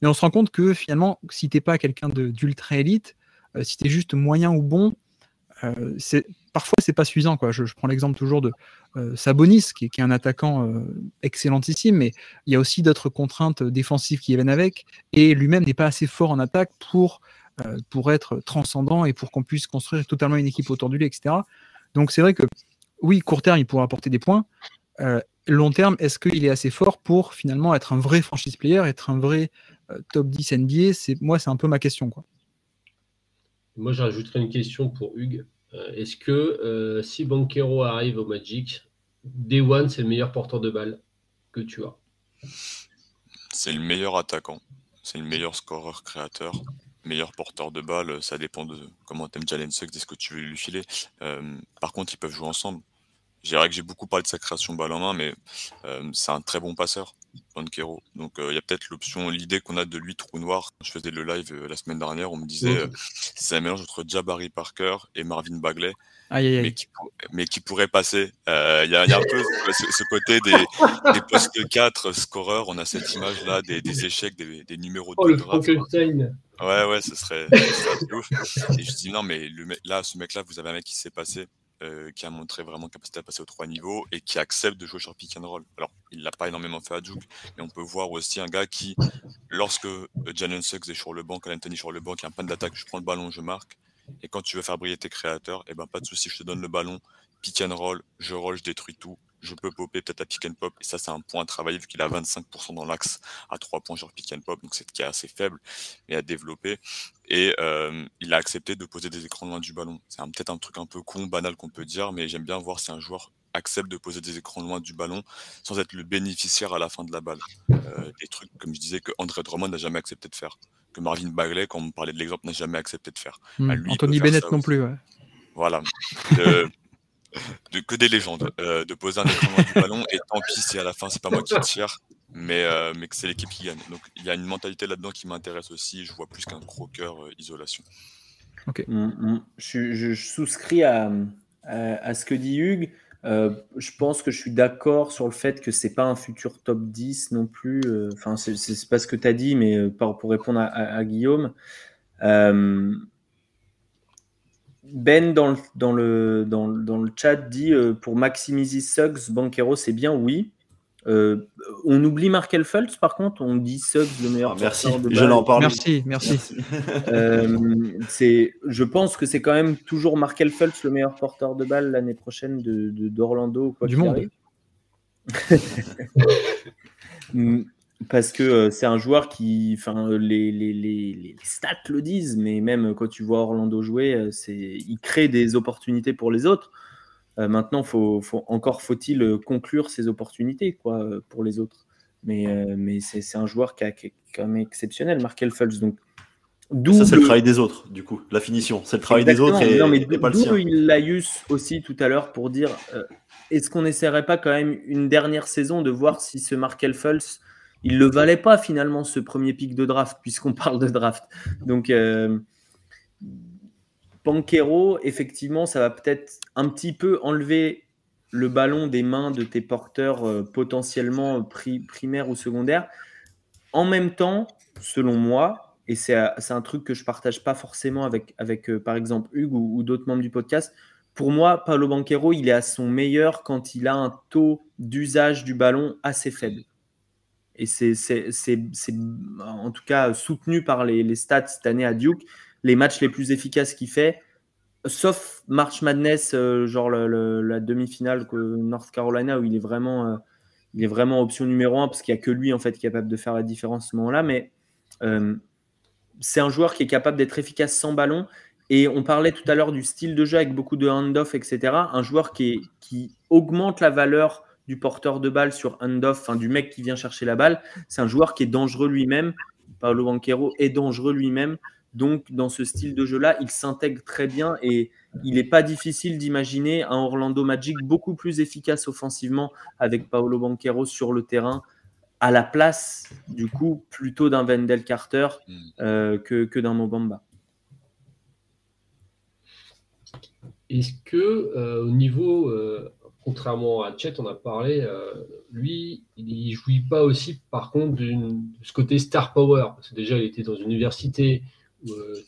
Mais on se rend compte que finalement, si tu n'es pas quelqu'un d'ultra élite, si tu es juste moyen ou bon, euh, c'est parfois c'est pas suffisant. Je, prends l'exemple toujours de euh, Sabonis, qui, est un attaquant excellentissime, mais il y a aussi d'autres contraintes défensives qui viennent avec, et lui-même n'est pas assez fort en attaque pour, être transcendant et pour qu'on puisse construire totalement une équipe autour de lui, etc. Donc c'est vrai que oui, court terme, il pourra apporter des points. long terme, est-ce qu'il est assez fort pour finalement être un vrai franchise player, être un vrai top 10 NBA Moi, c'est un peu ma question. Moi, je rajouterais une question pour Hugues. Euh, est-ce que euh, si Banquero arrive au Magic, Day One, c'est le meilleur porteur de balle que tu as? C'est le meilleur attaquant. C'est le meilleur scoreur créateur. Meilleur porteur de balle, ça dépend de comment t'aimes Jalen Suggs et ce que tu veux lui filer. Euh, par contre, ils peuvent jouer ensemble. Je dirais que j'ai beaucoup parlé de sa création balle en main, mais c'est un très bon passeur. Banquero. Donc euh, il y a peut-être l'option, l'idée qu'on a de lui trou noir. Je faisais le live euh, la semaine dernière, on me disait euh, c'est un mélange entre Jabari Parker et Marvin Bagley. Mais, qui, mais, qui, pourrait passer. Il y, a, un peu ce, côté des, des postes 4 scoreurs. On a cette image là des, échecs, des, numéros oh, de draft. Ouais, ouais, ce serait, ouf. Et je dis non, mais là, ce mec-là, vous avez un mec qui s'est passé euh, qui a montré vraiment capacité à passer aux trois niveaux et qui accepte de jouer sur pick and roll. Alors, il l'a pas énormément fait à Duke, mais on peut voir aussi un gars qui, lorsque euh, Jalen Suggs est sur le banc, Anthony sur le banc, qui a un pan d'attaque, je prends le ballon, je marque. Et quand tu veux faire briller tes créateurs, et eh ben pas de souci, je te donne le ballon, pick and roll, je roll, je détruis tout. je peux popper peut-être à pick and pop. Et ça, c'est un point à travailler vu qu'il a 25% dans l'axe à 3 points sur pick and pop. Donc c'est qui est assez faible, mais à développer. Et euh, il a accepté de poser des écrans loin du ballon. C'est peut-être un truc un peu con, banal qu'on peut dire, mais j'aime bien voir si un joueur accepte de poser des écrans loin du ballon sans être le bénéficiaire à la fin de la balle. Euh, des trucs, comme je disais, que André Drummond n'a jamais accepté de faire. Que Marvin Bagley, quand on parlait de l'exemple, n'a jamais accepté de faire. Hmm. Bah, lui, Anthony Bennett non aussi. plus. ouais. Voilà. De, de- que des légendes. Euh, de poser un écran loin du ballon et tant pis si à la fin c'est pas moi qui tire, mais, euh, mais que c'est l'équipe qui gagne. Donc il y a une mentalité là-dedans qui m'intéresse aussi. Je vois plus qu'un croqueur euh, isolation. Mm, mm. Je, je- je souscris à, à- à ce que dit Hugues. Euh, je pense que je suis d'accord sur le fait que c'est pas un futur top 10 non plus. Euh, Enfin, c'est- pas ce que tu as dit, mais euh, pour répondre à, à- à Guillaume. Euh, ben dans le, dans, le, dans, le- dans le chat dit euh, pour maximiser Suggs, Banquero c'est bien, oui. Euh, on oublie Markel Fultz par contre, on dit Suggs le meilleur. Ah, merci, porteur de je l'en parle. Merci, merci. Euh, c'est, je pense que c'est quand même toujours Markel Fultz le meilleur porteur de balle l'année prochaine de, de- d'Orlando. quoi Du monde. Parce que euh, c'est un joueur qui, enfin, les, les, les, les stats le disent, mais même quand tu vois Orlando jouer, euh, c'est, il crée des opportunités pour les autres. Euh, maintenant, faut, faut, encore faut-il euh, conclure ces opportunités quoi, euh, pour les autres. Mais, euh, mais c'est, un joueur qui, a- qui est quand même exceptionnel, Markel Fultz. Donc, Ça, c'est le le- travail des autres, du coup. La finition, c'est le travail des autres et, non, mais d'où laïus aussi tout à l'heure pour dire euh, est-ce qu'on n'essaierait pas quand même une dernière saison de voir si ce Markel Fultz il le valait pas finalement ce premier pic de draft puisqu'on parle de draft. Donc euh, Banquero, effectivement, ça va peut-être un petit peu enlever le ballon des mains de tes porteurs euh, potentiellement pri- primaires ou secondaires. En même temps, selon moi, et c'est un truc que je partage pas forcément avec, avec euh, par exemple Hugues ou, d'autres membres du podcast, pour moi, Paolo Banquero, il est à son meilleur quand il a un taux d'usage du ballon assez faible. Et c'est en tout cas soutenu par les stats cette année à Duke. Les matchs les plus efficaces qu'il fait, sauf March Madness, euh, genre la demi-finale North Carolina, où il est vraiment, euh, il est vraiment option numéro un, parce qu'il n'y a que lui en fait qui est capable de faire la différence à ce moment-là. Mais euh, c'est un joueur qui est capable d'être efficace sans ballon. Et on parlait tout à l'heure du style de jeu avec beaucoup de hand-off, etc. Un joueur qui, augmente la valeur du porteur de balle sur hand-off, du mec qui vient chercher la balle. C'est un joueur qui est dangereux lui-même. Paolo Banquero est dangereux lui-même. Donc, dans ce style de jeu-là, il s'intègre très bien et il n'est pas difficile d'imaginer un Orlando Magic beaucoup plus efficace offensivement avec Paolo Banquero sur le terrain à la place, du coup, plutôt d'un Wendell Carter Mm. euh, que, que d'un Mobamba. Est-ce que euh, au niveau, euh, contrairement à Chet, on a parlé, euh, lui, il jouit pas aussi par contre de ce côté star power. Parce que déjà, il était dans une université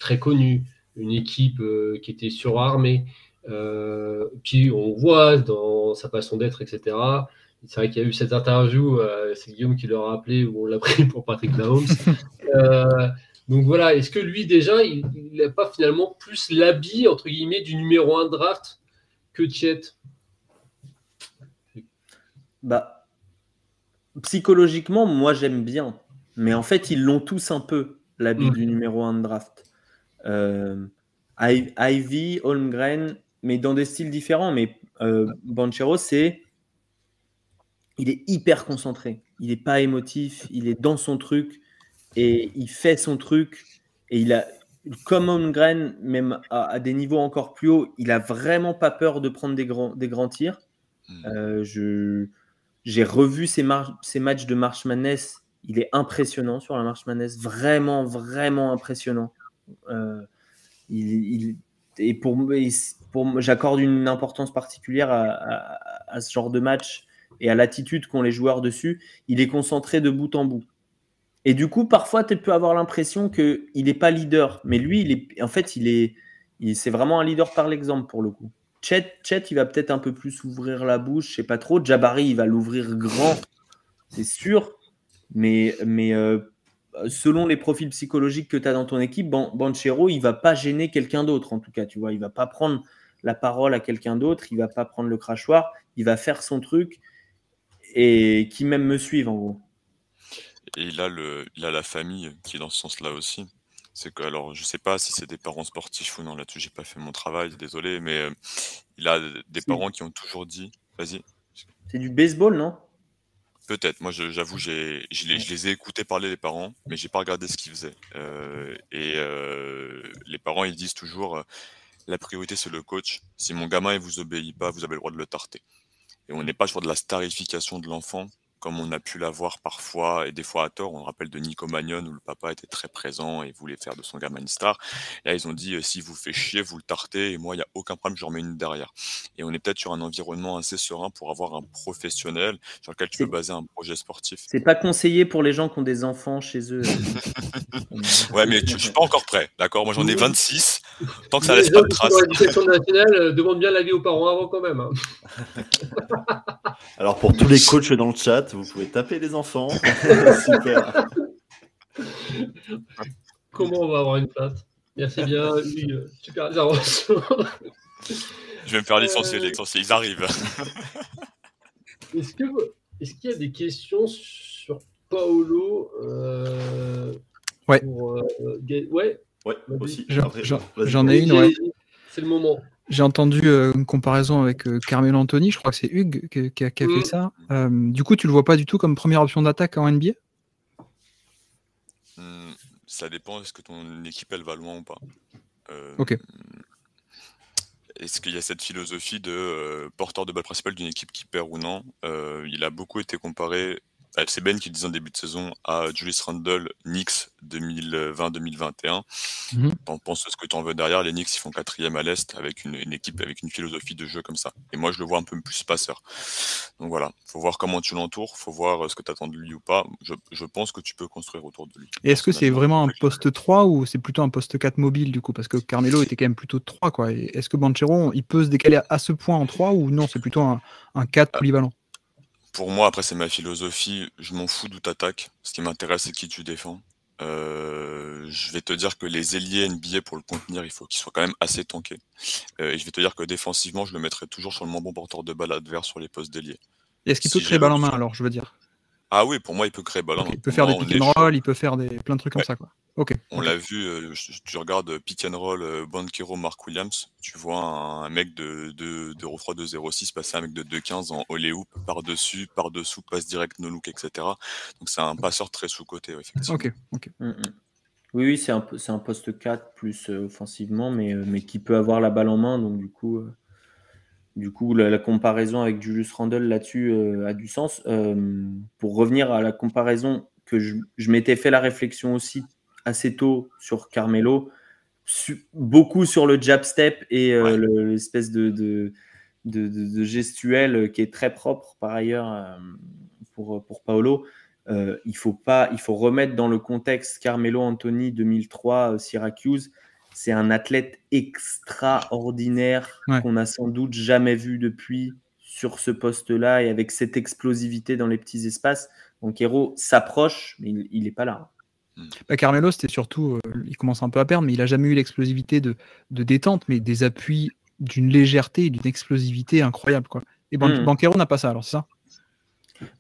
très connue, une équipe euh, qui était surarmée. Euh, puis on voit dans sa façon d'être, etc. C'est vrai qu'il y a eu cette interview, euh, c'est Guillaume qui l'a rappelé, où on l'a pris pour Patrick Mahomes. Euh, donc voilà, est-ce que lui déjà, il n'a pas finalement plus l'habit, entre guillemets, du numéro 1 draft que Chet Bah, psychologiquement, moi j'aime bien. Mais en fait, ils l'ont tous un peu, l'habit Mm. du numéro 1 de draft. Euh, Ivy, Holmgren, mais dans des styles différents. Mais euh, Banchero, c'est. Il est hyper concentré. Il n'est pas émotif. Il est dans son truc. Et il fait son truc. Et il a. Comme Holmgren, même à, à des niveaux encore plus hauts, il a vraiment pas peur de prendre des grands, des grands tirs. Mm. Euh, je, j'ai revu ces, ces matchs de March Madness. Il est impressionnant sur la March Madness. Vraiment, vraiment impressionnant. Euh, et pour, pour j'accorde une importance particulière à, ce genre de match et à l'attitude qu'ont les joueurs dessus. Il est concentré de bout en bout. Et du coup, parfois, tu peux avoir l'impression qu'il n'est pas leader. Mais lui, en fait, il est, c'est vraiment un leader par l'exemple pour le coup. Chet, Chet, il va peut-être un peu plus ouvrir la bouche, je sais pas trop. Jabari, il va l'ouvrir grand, c'est sûr. Mais, mais euh, selon les profils psychologiques que tu as dans ton équipe, Ban- Banchero, il va pas gêner quelqu'un d'autre, en tout cas. Tu vois, il va pas prendre la parole à quelqu'un d'autre, il va pas prendre le crachoir, il va faire son truc et qui même me suivent en gros. Et il a, le, il a la famille qui est dans ce sens-là aussi. C'est que, alors, je sais pas si c'est des parents sportifs ou non, là-dessus, j'ai pas fait mon travail, désolé, mais euh, il a des parents qui ont toujours dit, vas-y, C'est du baseball, non? Peut-être, moi j'avoue, j'ai, je, les, je les ai écoutés parler les parents, mais j'ai pas regardé ce qu'ils faisaient. Euh, et euh, les parents, ils disent toujours, euh, la priorité c'est le coach. Si mon gamin il vous obéit pas, vous avez le droit de le tarter. Et on n'est pas sur de la starification de l'enfant, comme on a pu l'avoir parfois, et des fois à tort. On rappelle de Nico Magnon, où le papa était très présent et voulait faire de son gamin une star. Là, ils ont dit, euh, s'il vous fait chier, vous le tartez, et moi, il n'y a aucun problème, je remets une derrière. Et on est peut-être sur un environnement assez serein pour avoir un professionnel sur lequel tu peux baser un projet sportif. C'est pas conseillé pour les gens qui ont des enfants chez eux. Ouais, mais je, je suis pas encore prêt, d'accord? Moi, j'en ai Oui. 26. Tant que ça laisse pas de traces. l'éducation nationale euh, demandent bien l'avis aux parents avant quand même. hein. Alors pour tous les coachs dans le chat, vous pouvez taper les enfants. Super. Comment on va avoir une place Merci bien, Hugues. euh, Super intervention. Je vais me faire licencier, Euh. les licenciés, ils arrivent. Est-ce qu'il y a des questions sur Paolo euh, Ouais. pour, euh, ouais. Ouais, aussi. J'en- ai une, ouais. C'est le moment. J'ai entendu euh, une comparaison avec euh, Carmelo Anthony, je crois que c'est Hugues qui, qui a, qui a Mm. fait ça. Euh, du coup, tu le vois pas du tout comme première option d'attaque en NBA Hmm, Ça dépend, est-ce que ton équipe, elle va loin ou pas? Euh, Ok. Est-ce qu'il y a cette philosophie de euh, porteur de balle principal d'une équipe qui perd ou non? Euh, Il a beaucoup été comparé, euh, c'est Ben qui disait en début de saison, à Julius Randle, Knicks 2020-2021. Mhm. T'en penses ce que tu en veux derrière, les Knicks ils font quatrième à l'Est avec une, une équipe avec une philosophie de jeu comme ça. Et moi je le vois un peu plus passeur. Donc voilà, faut voir comment tu l'entoures, faut voir euh, ce que tu attends de lui ou pas. Je, je pense que tu peux construire autour de lui. Et est-ce que c'est vraiment un poste 3 ou c'est plutôt un poste 4 mobile du coup? Parce que Carmelo était quand même plutôt 3 quoi. Est-ce que Banchero il peut se décaler à, à ce point en 3 ou non c'est plutôt un, un 4 polyvalent? Pour moi, après, c'est ma philosophie. Je m'en fous d'où t'attaques. Ce qui m'intéresse, c'est qui tu défends. Euh, je vais te dire que les ailiers NBA, pour le contenir, il faut qu'ils soient quand même assez tankés. Euh, et je vais te dire que défensivement, je le mettrai toujours sur le moins bon porteur de balle adverse sur les postes d'ailier. Et Est-ce qu'il Si peut créer j'ai balle en main alors je veux dire? Ah oui, pour moi, il peut créer balle en Ok, main. Il peut faire moi, des pick and chaud. roll, il peut faire des, plein de trucs comme ça quoi. Ok. On l'a vu, euh, je- tu regardes euh, pick and roll, euh, Banquero, Mark Williams, tu vois un, un mec de, de, de 3 2 0 6 passer à un mec de 2-15 en olé hoop, par-dessus, par-dessous, passe direct, no look, etc. Donc c'est un passeur très sous-côté, effectivement. Ok, ok. Mm, mm. Oui, oui, c'est un, poste 4 plus euh, offensivement, mais, euh, mais qui peut avoir la balle en main. Donc, du coup, euh, du coup la, la comparaison avec Julius Randle là-dessus euh, a du sens. Euh, pour revenir à la comparaison que je, je m'étais fait la réflexion aussi assez tôt sur Carmelo, su- beaucoup sur le jab step et euh, Ouais. l'espèce de, de, de, de- de gestuel qui est très propre par ailleurs pour, pour Paolo. Euh, il faut pas, il faut remettre dans le contexte Carmelo Anthony 2003 euh, Syracuse. C'est un athlète extraordinaire Ouais. qu'on a sans doute jamais vu depuis sur ce poste-là et avec cette explosivité dans les petits espaces. Donc Hero s'approche, mais il n'est pas là. Bah, Carmelo, c'était surtout, euh, il commence un peu à perdre, mais il a jamais eu l'explosivité de, de détente, mais des appuis d'une légèreté et d'une explosivité incroyable. Quoi. Et Ban- Mhm. Banchero n'a pas ça, alors c'est ça?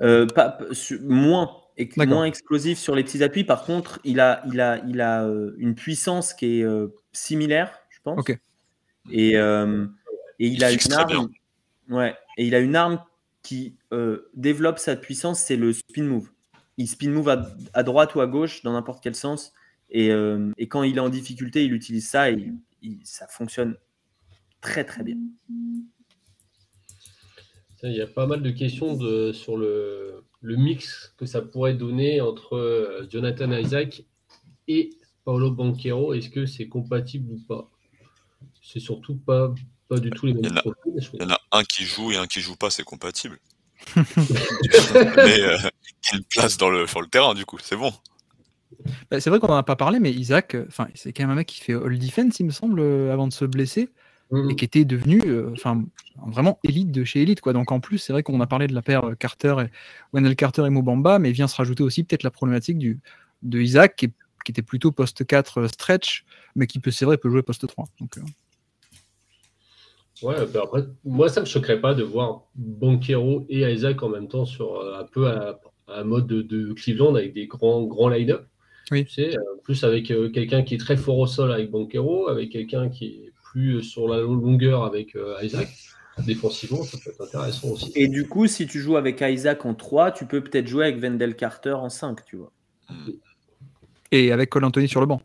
Euh, pas, pas- su- moins, D'accord. moins explosif sur les petits appuis. Par contre, il a, il a, il a euh, une puissance qui est euh, similaire, je pense. Ok. Et, euh, et il, Il a une très arme. bien. Ouais. Et il a une arme qui euh, développe sa puissance, c'est le spin move. Il spin move à, à droite ou à gauche dans n'importe quel sens. Et, euh, et quand il est en difficulté, il utilise ça et il- ça fonctionne très très bien. Il y a pas mal de questions de, sur le, le mix que ça pourrait donner entre euh, Jonathan Isaac et Paolo Banquero. Est-ce que c'est compatible ou pas? C'est surtout pas, pas du tout les Il y mêmes en a- profils. Il y en a un qui joue et un qui joue pas, c'est compatible. Mais euh, il y une place dans le, sur le terrain, du coup, c'est bon. Bah, c'est vrai qu'on n'en a pas parlé, mais Isaac, euh, enfin, c'est quand même un mec qui fait all defense, il me semble, euh, avant de se blesser, Mhm. et qui était devenu euh, enfin, vraiment élite de chez élite. Quoi. Donc en plus, c'est vrai qu'on a parlé de la paire euh, Carter et Wendell Carter et Mobamba, mais vient se rajouter aussi peut-être la problématique du, de Isaac, qui, est- qui était plutôt poste 4 euh, stretch, mais qui peut, c'est vrai, peut jouer poste 3. Donc, euh, Ouais, bah après, moi, ça me choquerait pas de voir Banquero et Isaac en même temps sur euh, un peu un, un mode de, de Cleveland avec des grands, grands line-up. Oui. Tu sais, euh, plus avec euh, quelqu'un qui est très fort au sol avec Banquero, avec quelqu'un qui est plus sur la longueur avec euh, Isaac. Défensivement, ça peut être intéressant aussi. Et du coup, si tu joues avec Isaac en 3, tu peux peut-être jouer avec Wendell Carter en 5, tu vois. Et avec Cole Anthony sur le banc.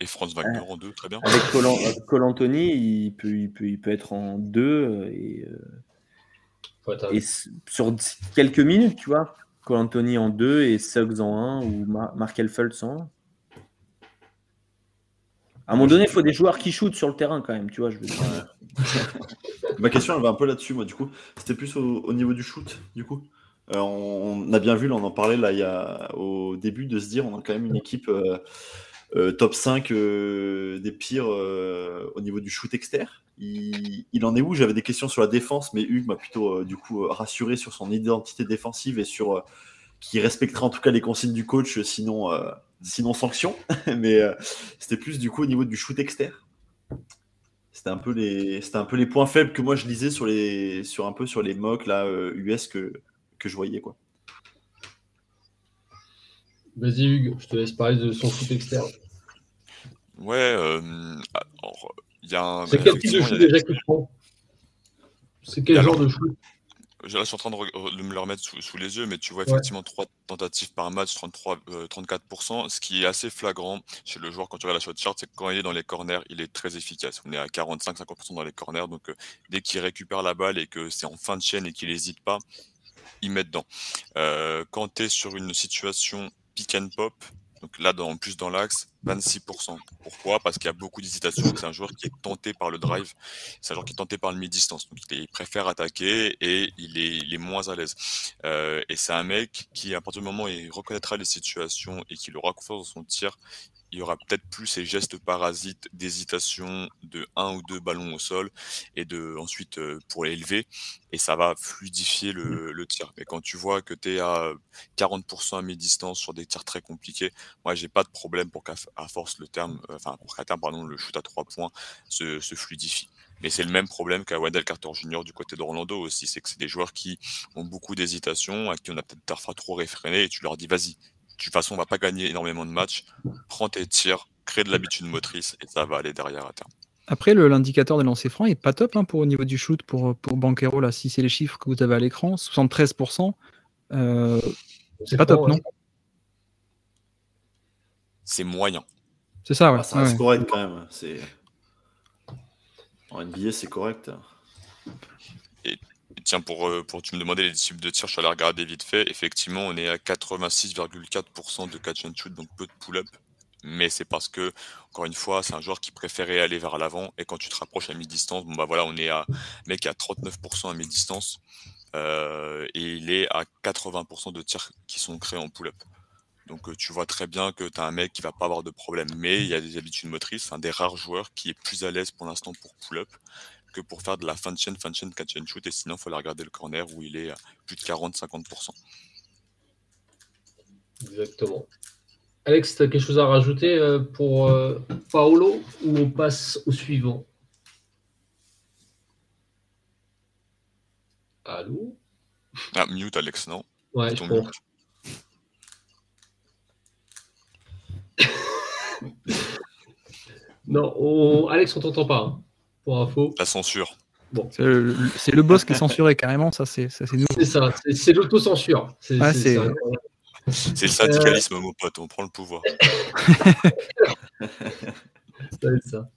Et Franz Wagner en deux, très bien. Avec Cole, avec Cole Anthony, il peut, il, peut, il peut être en 2 et, euh, sur quelques minutes, tu vois. Cole Anthony en 2 et Suggs en 1 ou Mar Markel Fultz en 1. À un moment donné, il faut des joueurs qui shootent sur le terrain quand même, tu vois. Je veux dire. Ma question, elle va un peu là-dessus, moi, du coup. C'était plus au, au niveau du shoot, du coup. Euh, on, on a bien vu, là, on en parlait là, il y a, au début, de se dire on a quand même une équipe euh, euh, top 5 euh, des pires au niveau du shoot externe. Il, il en est où? J'avais des questions sur la défense, mais Hugues m'a plutôt du coup rassuré sur son identité défensive et sur qui respecterait en tout cas les consignes du coach, sinon, euh, sinon sanction. mais euh, c'était plus du coup au niveau du shoot externe. C'était un peu les, c'était un peu les points faibles que moi je lisais sur les, sur un peu sur les mocks là euh, US que, que je voyais quoi. Vas-y, Hugues, je te laisse parler de son foot externe. Ouais, euh, alors, il y a un. C'est quel type de shoot déjà qu'il prend C'est quel genre de shoot? Là, je suis en train de, re- de me le remettre sous, sous les yeux, mais tu vois effectivement trois tentatives par match, 33, euh, 34%. Ce qui est assez flagrant chez le joueur quand tu regardes la shot chart, c'est que quand il est dans les corners, il est très efficace. On est à 45-50% dans les corners, donc euh, dès qu'il récupère la balle et que c'est en fin de chaîne et qu'il n'hésite pas, il met dedans. Euh, quand tu es sur une situation pick and pop, donc là, dans, en plus dans l'axe, 26%. Pourquoi? Parce qu'il y a beaucoup d'hésitation. C'est un joueur qui est tenté par le drive. C'est un joueur qui est tenté par le mi-distance. Donc il, préfère attaquer et il est, il est moins à l'aise. Euh, et c'est un mec qui, à partir du moment où il reconnaîtra les situations et qu'il aura confiance dans son tir, il y aura peut-être plus ces gestes parasites d'hésitation de un ou deux ballons au sol et de ensuite euh, pour l'élever et ça va fluidifier le, le tir. Mais quand tu vois que tu es à 40% à mi-distance sur des tirs très compliqués, moi j'ai pas de problème pour qu'à force le terme, euh, enfin pour qu'à terme pardon le shoot à trois points se, se fluidifie. Mais c'est le même problème qu'à Wendell Carter Jr. du côté d'Orlando aussi, c'est que c'est des joueurs qui ont beaucoup d'hésitation, à qui on a peut-être parfois trop réfréné, et tu leur dis vas-y, de toute façon on va pas gagner énormément de matchs, prends tes tirs, crée de l'habitude motrice, et ça va aller derrière à terme. Après, le- l'indicateur des lancers francs est pas top hein, pour au niveau du shoot pour, pour Banquero. Là, si c'est les chiffres que vous avez à l'écran, 73%. euh, c'est pas top, ouais. non? C'est moyen. C'est ça, ouais. Ah, ça reste ouais. correct quand même. C'est en NBA c'est correct. Et tiens, pour, euh, pour tu me demandais les types de tirs, je suis allé regarder vite fait. Effectivement, on est à 86,4% de catch and shoot, donc peu de pull-up. Mais c'est parce que, encore une fois, c'est un joueur qui préférait aller vers l'avant. Et quand tu te rapproches à mi-distance, bon bah voilà, on est à mec à 39% à mi-distance. euh, et il est à 80% de tirs qui sont créés en pull-up. Donc euh, tu vois très bien que tu as un mec qui va pas avoir de problème. Mais il y a des habitudes motrices. Un des rares joueurs qui est plus à l'aise pour l'instant pour pull-up que pour faire de la fin de chaîne, fin de chaîne, catch and shoot. Et sinon, il faut aller regarder le corner où il est à plus de 40-50%. Exactement. Alex, tu as quelque chose à rajouter euh, pour euh, Paolo ou on passe au suivant? Allô? Ah, mute Alex, non Ouais, je pense. Non, on- Alex, on t'entend pas. hein, pour info. La censure. C'est le, c'est le boss qui est censuré carrément, ça c'est ça, c'est nous. C'est ça, c'est- l'autocensure. C'est Ouais, c'est- Euh, le syndicalisme, mon pote. On prend le pouvoir. Ça va être ça.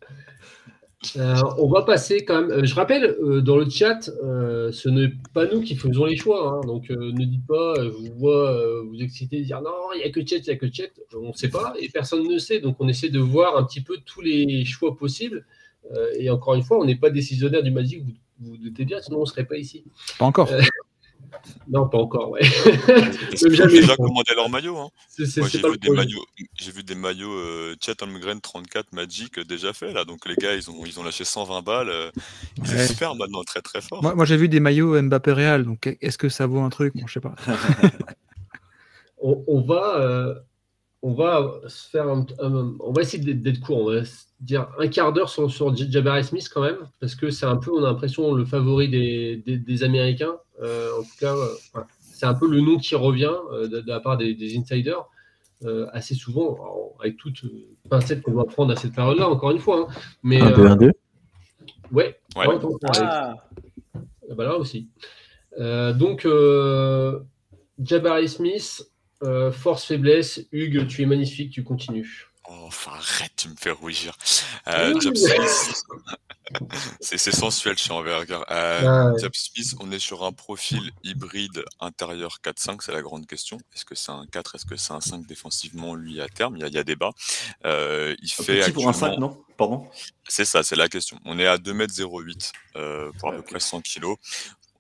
Euh, on va passer quand même. euh, je rappelle euh, dans le chat, euh, ce n'est pas nous qui faisons les choix. hein, donc euh, ne dites pas, euh, je vous vois euh, vous exciter, dire non, il n'y a que Chet, il n'y a que Chet. On ne sait pas et personne ne sait. Donc on essaie de voir un petit peu tous les choix possibles. Euh, et encore une fois, on n'est pas décisionnaire du Magic, vous vous doutez bien, sinon on ne serait pas ici. Pas encore. Euh, Non, pas encore, ouais. Ils ont déjà commandé leur maillot. Hein. Moi, j'ai vu, le des problème. maillots, j'ai vu des maillots euh, Chet Holmgren 34 Magic euh, déjà fait là. Donc les gars, ils ont, ils ont lâché 120 balles. euh, ils Ouais. espèrent maintenant très très fort. Moi, moi, j'ai vu des maillots Mbappé Real, donc est-ce que ça vaut un truc? Bon, Je sais pas. on, on va, euh, on va se faire on va essayer d'être court. On va dire un quart d'heure sur, sur Jabari Smith quand même, parce que c'est un peu, on a l'impression, le favori des, Américains. en tout cas, c'est un peu le nom qui revient de, la part des, insiders. assez souvent, avec toute pincette qu'on va prendre à cette période-là, encore une fois. Hein. Mais, un 2 1 2 Ouais, ouais. Ah. Bah là aussi. donc, euh, Jabari Smith, euh, force, faiblesse. Hugues, tu es magnifique, tu continues. Oh, enfin, arrête, tu me fais rougir. Euh, Smith, c'est sensuel chez Envergure. Euh, Smith, on est sur un profil hybride intérieur 4-5, c'est la grande question. Est-ce que c'est un 4, est-ce que c'est un 5 défensivement, lui, à terme? Il y, a, débat. Euh, il fait petit pour un 5, non? Pardon? C'est ça, c'est la question. On est à 2m08 euh, pour à peu près 100 kg.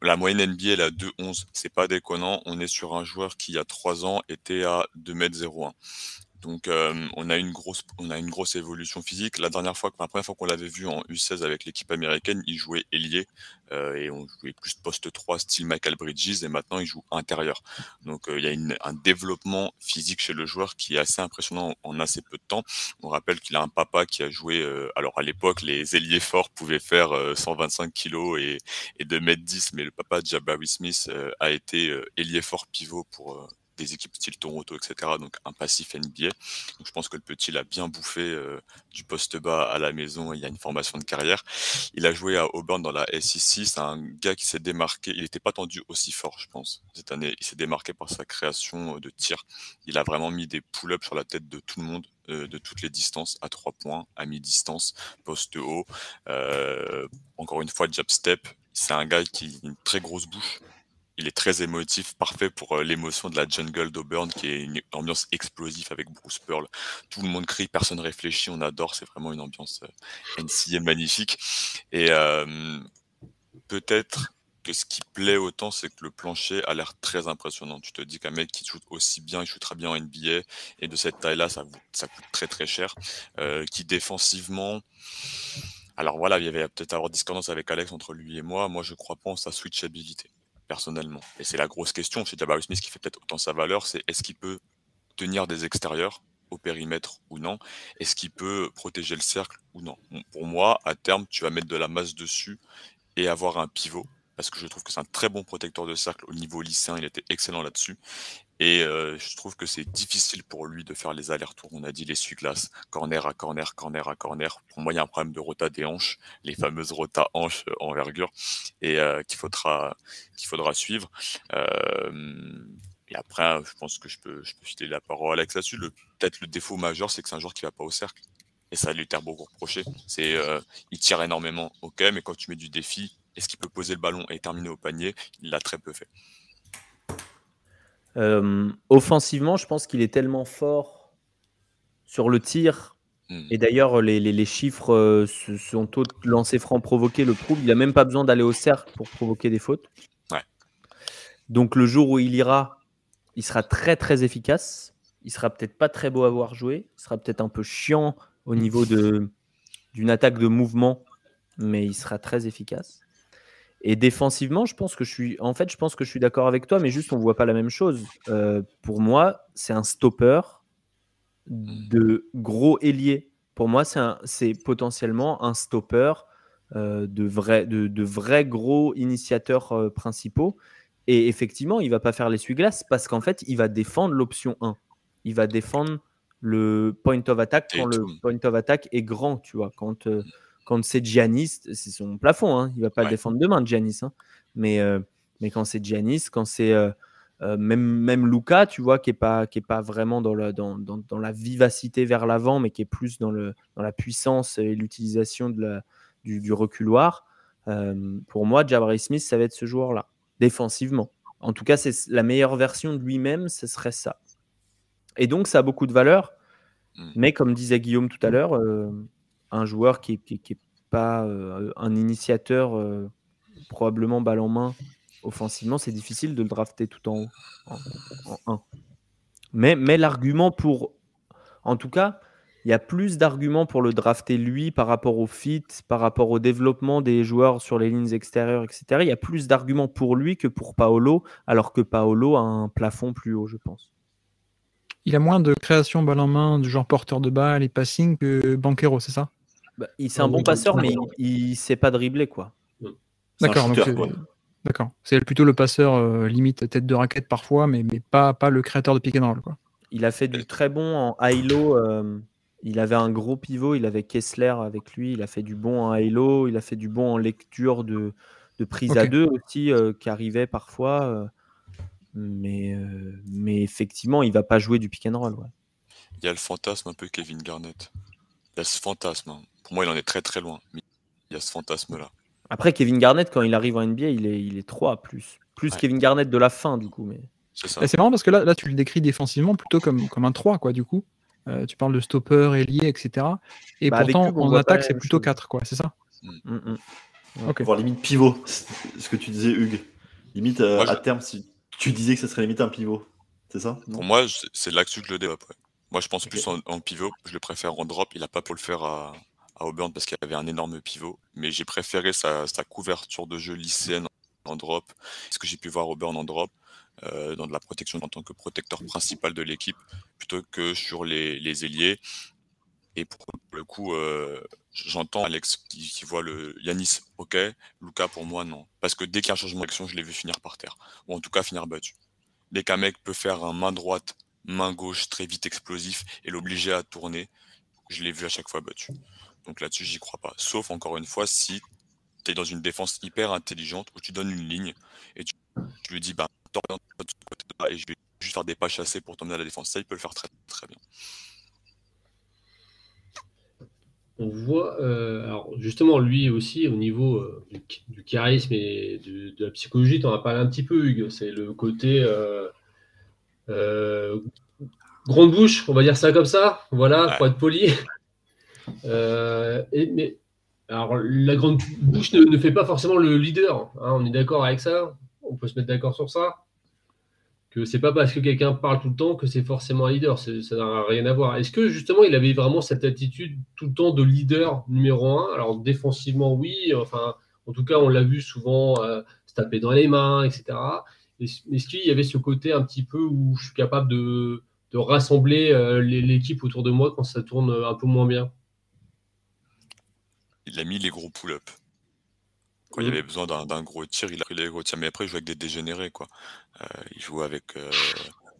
La moyenne NBA, elle est à 2,11. C'est pas déconnant. On est sur un joueur qui, il y a 3 ans, était à 2m01. Donc on a une grosse on a une grosse évolution physique. La dernière fois, la première fois qu'on l'avait vu en U16 avec l'équipe américaine, il jouait ailier et on jouait plus poste 3 style Michael Bridges et maintenant il joue intérieur. Donc il y a un développement physique chez le joueur qui est assez impressionnant en assez peu de temps. On rappelle qu'il a un papa qui a joué alors à l'époque les ailiers forts pouvaient faire 125 kilos et, et 2 m 10 mais le papa de Jabari Smith a été ailier fort pivot pour des équipes style Toronto, etc. Donc un passif NBA. Donc je pense que le petit l'a bien bouffé euh, du poste bas à la maison. Il y a une formation de carrière. Il a joué à Auburn dans la SEC. C'est un gars qui s'est démarqué. Il n'était pas tendu aussi fort, je pense, cette année. Il s'est démarqué par sa création euh, de tir. Il a vraiment mis des pull-ups sur la tête de tout le monde euh, de toutes les distances à trois points, à mi-distance, poste haut. encore une fois, jab step. C'est un gars qui a une très grosse bouche il est très émotif, parfait pour euh, l'émotion de la jungle d'Auburn, qui est une ambiance explosive avec Bruce Pearl. Tout le monde crie, personne réfléchit, on adore, c'est vraiment une ambiance euh, NCA magnifique. Et euh, peut-être que ce qui plaît autant, c'est que le plancher a l'air très impressionnant. Tu te dis qu'un mec qui shoot aussi bien, il shootera bien en NBA, et de cette taille-là, ça, coûte très très cher. qui défensivement, alors voilà, il y avait peut-être avoir discordance avec Alex entre lui et moi. Moi, je crois pas en sa switchabilité personnellement. Et c'est la grosse question chez Jabari Smith qui fait peut-être autant sa valeur, c'est est-ce qu'il peut tenir des extérieurs au périmètre ou non? Est-ce qu'il peut protéger le cercle ou non? Pour moi, à terme, tu vas mettre de la masse dessus et avoir un pivot, parce que je trouve que c'est un très bon protecteur de cercle au niveau lycéen, il était excellent là-dessus. Et euh, je trouve que c'est difficile pour lui de faire les allers-retours. On a dit les glaces corner à corner, corner à corner. Pour moi, il y a un problème de rota des hanches, les fameuses rota hanches euh, envergure, et euh, qu'il faudra, suivre. et après, je pense que je peux, je filer la parole à Alex là-dessus. Peut-être le défaut majeur, c'est que c'est un joueur qui va pas au cercle. Et ça lui terre beaucoup reproché. C'est, il tire énormément, ok, mais quand tu mets du défi, est-ce qu'il peut poser le ballon et terminer au panier Il l'a très peu fait. Euh, offensivement, je pense qu'il est tellement fort sur le tir. Hmm. Et d'ailleurs, les, chiffres euh, sont tous lancés francs provoqués le prouvent. Il n'a même pas besoin d'aller au cercle pour provoquer des fautes. Donc le jour où il ira, il sera très très efficace. Il sera peut-être pas très beau à voir jouer. Il sera peut-être un peu chiant au niveau d'une attaque de mouvement, mais il sera très efficace. Et défensivement, je pense que je suis, en fait, je pense que je suis d'accord avec toi, mais juste on voit pas la même chose. Euh, pour moi, c'est un stopper de gros ailier. Pour moi, c'est potentiellement un stopper euh, de vrais de, vrais gros initiateurs euh, principaux. Et effectivement, il va pas faire l'essuie-glace parce qu'en fait, il va défendre l'option 1. Il va défendre le point of attack quand le point of attack est grand, tu vois. Quand quand c'est Giannis, c'est son plafond. Hein. Il va pas le défendre demain, Giannis. Hein. Mais, euh, mais quand c'est Giannis, quand c'est euh, euh, même, même Luca, tu vois, qui n'est pas, qui est pas vraiment dans, le, dans, dans, dans, la vivacité vers l'avant, mais qui est plus dans, le, dans la puissance et l'utilisation de la, du, du, reculoir. pour moi, Jabari Smith, ça va être ce joueur-là, défensivement. En tout cas, c'est la meilleure version de lui-même, ce serait ça. Et donc, ça a beaucoup de valeur. Mmh. Mais comme disait Guillaume tout à l'heure, un joueur qui n'est pas euh, un initiateur, euh, probablement balle en main offensivement, c'est difficile de le drafter tout en haut, en, 1. Mais, mais l'argument pour. En tout cas, il y a plus d'arguments pour le drafter lui par rapport au fit, par rapport au développement des joueurs sur les lignes extérieures, etc. Il y a plus d'arguments pour lui que pour Paolo, alors que Paolo a un plafond plus haut, je pense. il a moins de création balle en main, du genre porteur de balle et passing que Banquero, c'est ça? Bah, C'est un bon passeur, mais il ne sait pas dribbler, quoi. D'accord, D'accord. C'est plutôt le passeur euh, limite tête de raquette parfois, mais, mais pas, pas le créateur de pick and roll. Quoi. Il a fait du très bon en Hilo. Euh, il avait un gros pivot, il avait Kessler avec lui. Il a fait du bon en Hilo, il a fait du bon en lecture de, de prise à deux aussi, euh, qui arrivait parfois. mais, mais effectivement, il va pas jouer du pick and roll. Il y a le fantasme un peu Kevin Garnett. Il y a ce fantasme. Hein. Pour moi, il en est très très loin. Mais il y a ce fantasme-là. Après, Kevin Garnett, quand il arrive en NBA, il est, il est 3 plus. Plus Kevin Garnett de la fin, du coup. Mais... C'est marrant parce que là, là, tu le décris défensivement plutôt comme, comme un 3, quoi, du coup. Euh, tu parles de stopper, ailier, etc. Et bah, pourtant, en attaque, c'est plutôt 4, quoi, c'est ça mm. mm, mm. Voir limite pivot, ce que tu disais, Hugues. Limite, euh, à terme, si tu disais que ça serait limite un pivot, c'est ça Pour moi, c'est là-dessus que je le développe. Moi, je pense plus en, en, pivot. Je le préfère en drop. Il n'a pas pour le faire à, Auburn parce qu'il avait un énorme pivot, mais j'ai préféré sa, couverture de jeu lycéenne en drop, ce que j'ai pu voir Auburn en drop, euh, dans de la protection en tant que protecteur principal de l'équipe, plutôt que sur les, les ailiers. Et pour le coup, euh, j'entends Alex qui, voit le Yanis, ok, Luca pour moi non. Parce que dès qu'il y a un changement d'action, je l'ai vu finir par terre, ou en tout cas finir battu. Dès qu'un mec peut faire un main droite, main gauche très vite explosif et l'obliger à tourner, je l'ai vu à chaque fois battu. Donc là-dessus, j'y crois pas. Sauf, encore une fois, si tu es dans une défense hyper intelligente où tu donnes une ligne et tu, lui dis, bah, t'orientes de ce côté-là et je vais juste faire des pas chassés pour t'emmener à la défense. Ça, il peut le faire très, très bien. On voit, euh, alors justement, lui aussi, au niveau euh, du, charisme et de la psychologie, tu en as parlé un petit peu, Hugues. C'est le côté euh, grande bouche, on va dire ça comme ça. Voilà, pour être poli. Euh, mais alors, la grande bouche ne, fait pas forcément le leader. Hein, on est d'accord avec ça On peut se mettre d'accord sur ça Que c'est pas parce que quelqu'un parle tout le temps que c'est forcément un leader. Ça n'a rien à voir. Est-ce que justement il avait vraiment cette attitude tout le temps de leader numéro un? Alors, défensivement, oui. Enfin, en tout cas, on l'a vu souvent euh, se taper dans les mains, etc. Est-ce qu'il y avait ce côté un petit peu où je suis capable de, rassembler euh, l'équipe autour de moi quand ça tourne un peu moins bien? Il a mis les gros pull-up. Quand il y avait besoin d'un gros tir, il a pris les gros tirs. Mais après, il jouait avec des dégénérés, quoi. Euh, il jouait avec. Euh,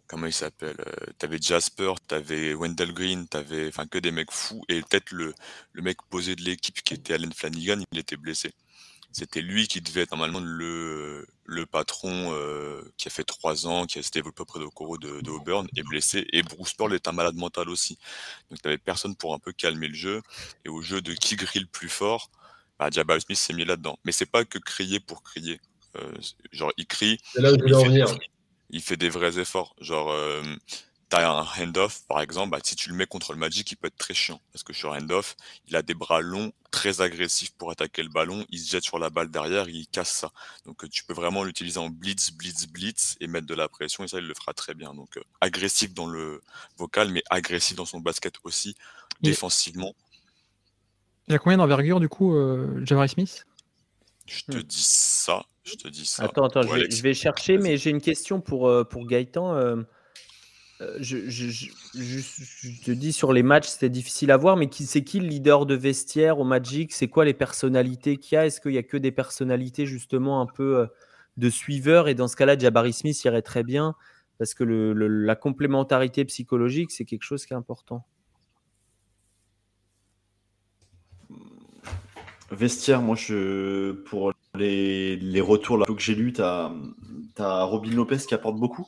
comment il s'appelle euh, T'avais Jasper, t'avais Wendell Green, t'avais. Enfin, que des mecs fous. Et peut-être le, le mec posé de l'équipe qui était Allen Flanagan, il était blessé. C'était lui qui devait être normalement le, le patron euh, qui a fait trois ans, qui a été développé auprès de Coro de, de, Auburn, est blessé. Et Bruce Pearl est un malade mental aussi. Donc tu n'avais personne pour un peu calmer le jeu. Et au jeu de qui grille le plus fort, bah, Jabal Smith s'est mis là-dedans. Mais c'est pas que crier pour crier. Euh, genre, il crie. Là où il, fait, il, fait, des vrais efforts. Genre, euh, un handoff, par exemple, bah, si tu le mets contre le Magic, il peut être très chiant. Parce que sur handoff, il a des bras longs, très agressifs pour attaquer le ballon. Il se jette sur la balle derrière, il casse ça. Donc euh, tu peux vraiment l'utiliser en blitz, blitz, blitz et mettre de la pression. Et ça, il le fera très bien. Donc euh, agressif dans le vocal, mais agressif dans son basket aussi, défensivement. Il y a combien d'envergure du coup, euh, Smith? Je te hmm. dis ça. Je te dis ça. Attends, attends, je vais, chercher, mais j'ai une question pour, euh, pour Gaëtan. Euh, je, te dis sur les matchs, c'était difficile à voir, mais qui, c'est qui le leader de vestiaire au Magic? C'est quoi les personnalités qu'il y a? Est-ce qu'il y a que des personnalités justement un peu euh, de suiveurs? Et dans ce cas-là, Jabari Smith irait très bien parce que la complémentarité psychologique, c'est quelque chose qui est important. Vestiaire, moi, je, pour les, retours là, que j'ai lus, tu as Robin Lopez qui apporte beaucoup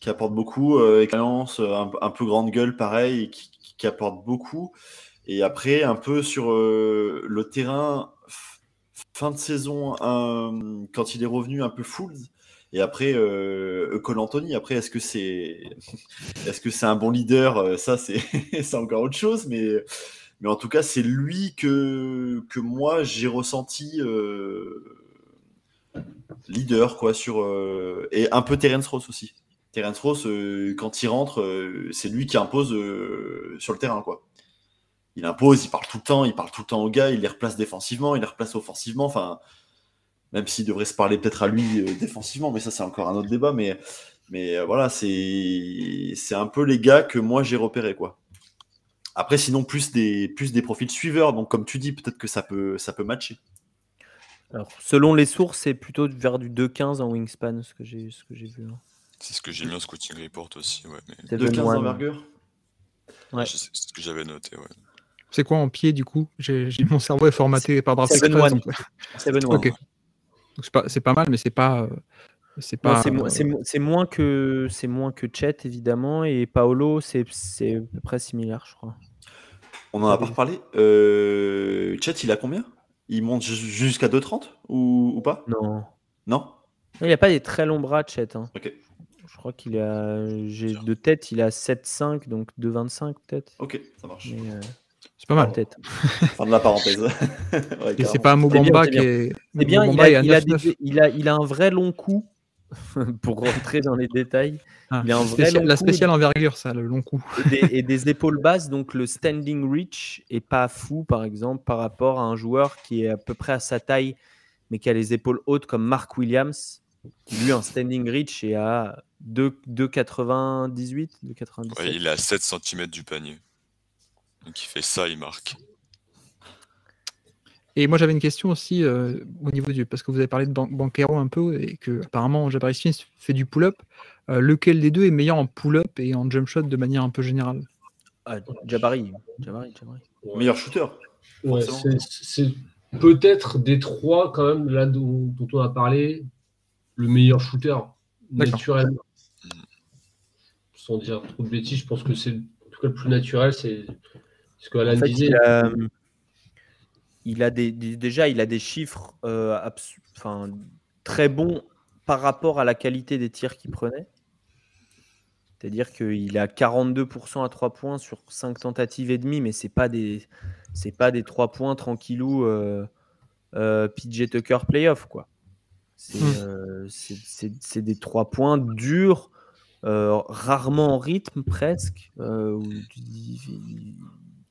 qui apporte beaucoup, euh, expérience, euh, un, peu grande gueule, pareil, qui, apporte beaucoup. Et après, un peu sur euh, le terrain, fin de saison, quand il est revenu un peu full. Et après, euh, Cole Anthony, après, est-ce que c'est est-ce que un bon leader? Ça, c'est c'est encore autre chose, mais mais en tout cas, c'est lui que que moi j'ai ressenti leader quoi sur et un peu Terence Ross aussi. Terence Ross, euh, quand il rentre, euh, c'est lui qui impose euh, sur le terrain, quoi. Il impose, il parle tout le temps, il parle tout le temps aux gars, il les replace défensivement, il les replace offensivement. Enfin, même s'il devrait se parler peut-être à lui défensivement, mais ça c'est encore un autre débat. Mais Mais voilà, c'est c'est un peu les gars que moi j'ai repérés quoi. Après, sinon plus des plus des profils suiveurs. Donc comme tu dis, peut-être que ça peut ça peut matcher. Alors, selon les sources, c'est plutôt vers du 2-15 en wingspan, ce que j'ai ce que j'ai vu. hein. C'est ce que j'ai mis en scouting report aussi. Ouais, mais C'est De 15 One. d'envergure. Ouais. c'est ce que j'avais noté. Ouais. C'est quoi en pied du coup? J'ai Mon cerveau est formaté par Draft one. donc c'est pas, c'est pas mal, mais c'est pas. euh, C'est pas. c'est euh, c'est mo- c'est moins que c'est moins que Chet évidemment et Paolo c'est c'est à peu près similaire je crois. On en a pas reparlé? Euh... Chet, il a combien? Il monte ju- jusqu'à 2,30 ou, ou pas? Non. Non? Il n'y a pas des très longs bras Chet. hein. Ok. Je crois qu'il a j'ai de tête il a 7,5 donc 2,25 peut-être. Ok, ça marche. Euh, C'est pas mal. peut-être. Fin de la parenthèse. Ouais, Et c'est pas un Mobamba qui est. C'est bien, il a, est à il, a 9-9. des- il, a, il a un vrai long coup pour rentrer dans les détails. Ah, il a un vrai spécial- long la coup. spéciale envergure, ça, le long coup. et des, et des épaules basses, donc le standing reach est pas fou, par exemple, par rapport à un joueur qui est à peu près à sa taille, mais qui a les épaules hautes comme Mark Williams, qui lui, un standing reach est à 2 2,98, 2,97. Ouais, il est à 7 cm du panier. Donc il fait ça, il marque. Et moi, j'avais une question aussi euh, au niveau du. Parce que vous avez parlé de Ban- Banquero un peu et que apparemment Jabari Smith fait du pull-up. Euh, lequel des deux est meilleur en pull-up et en jump shot de manière un peu générale? Ah, Jabari, Jabari, Jabari. Meilleur shooter. Ouais, c'est- peut-être des trois, quand même, là dont, dont on a parlé, le meilleur shooter D'accord. Sans dire trop de bêtises, je pense que c'est en tout cas le plus naturel, c'est ce que Alan En fait, disait. il a, il a des, des- déjà il a des chiffres euh, abs- très bons par rapport à la qualité des tirs qu'il prenait. C'est-à-dire qu'il a 42% à 3 points sur 5 tentatives et demie, mais c'est pas des pas des 3 points tranquillou euh, euh, PJ Tucker playoff quoi. C'est Hmm. c'est des 3 points durs, euh, rarement en rythme presque, euh,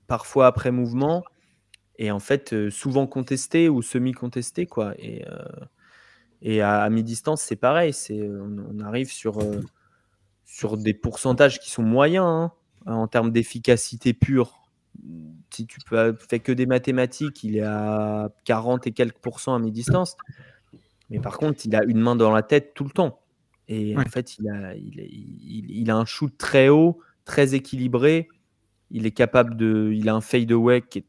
parfois après mouvement, et en fait euh, souvent contesté ou semi-contesté quoi. Et, à, mi-distance c'est pareil, c'est on, arrive sur sur des pourcentages qui sont moyens hein, en termes d'efficacité pure. Si tu peux, fais que des mathématiques, il est à 40 et quelques pourcents à mi-distance. Mais par contre, il a une main dans la tête tout le temps. Et en fait, il a, il, il- il a un shoot très haut, très équilibré. Il est capable de. Il a un fade away qui est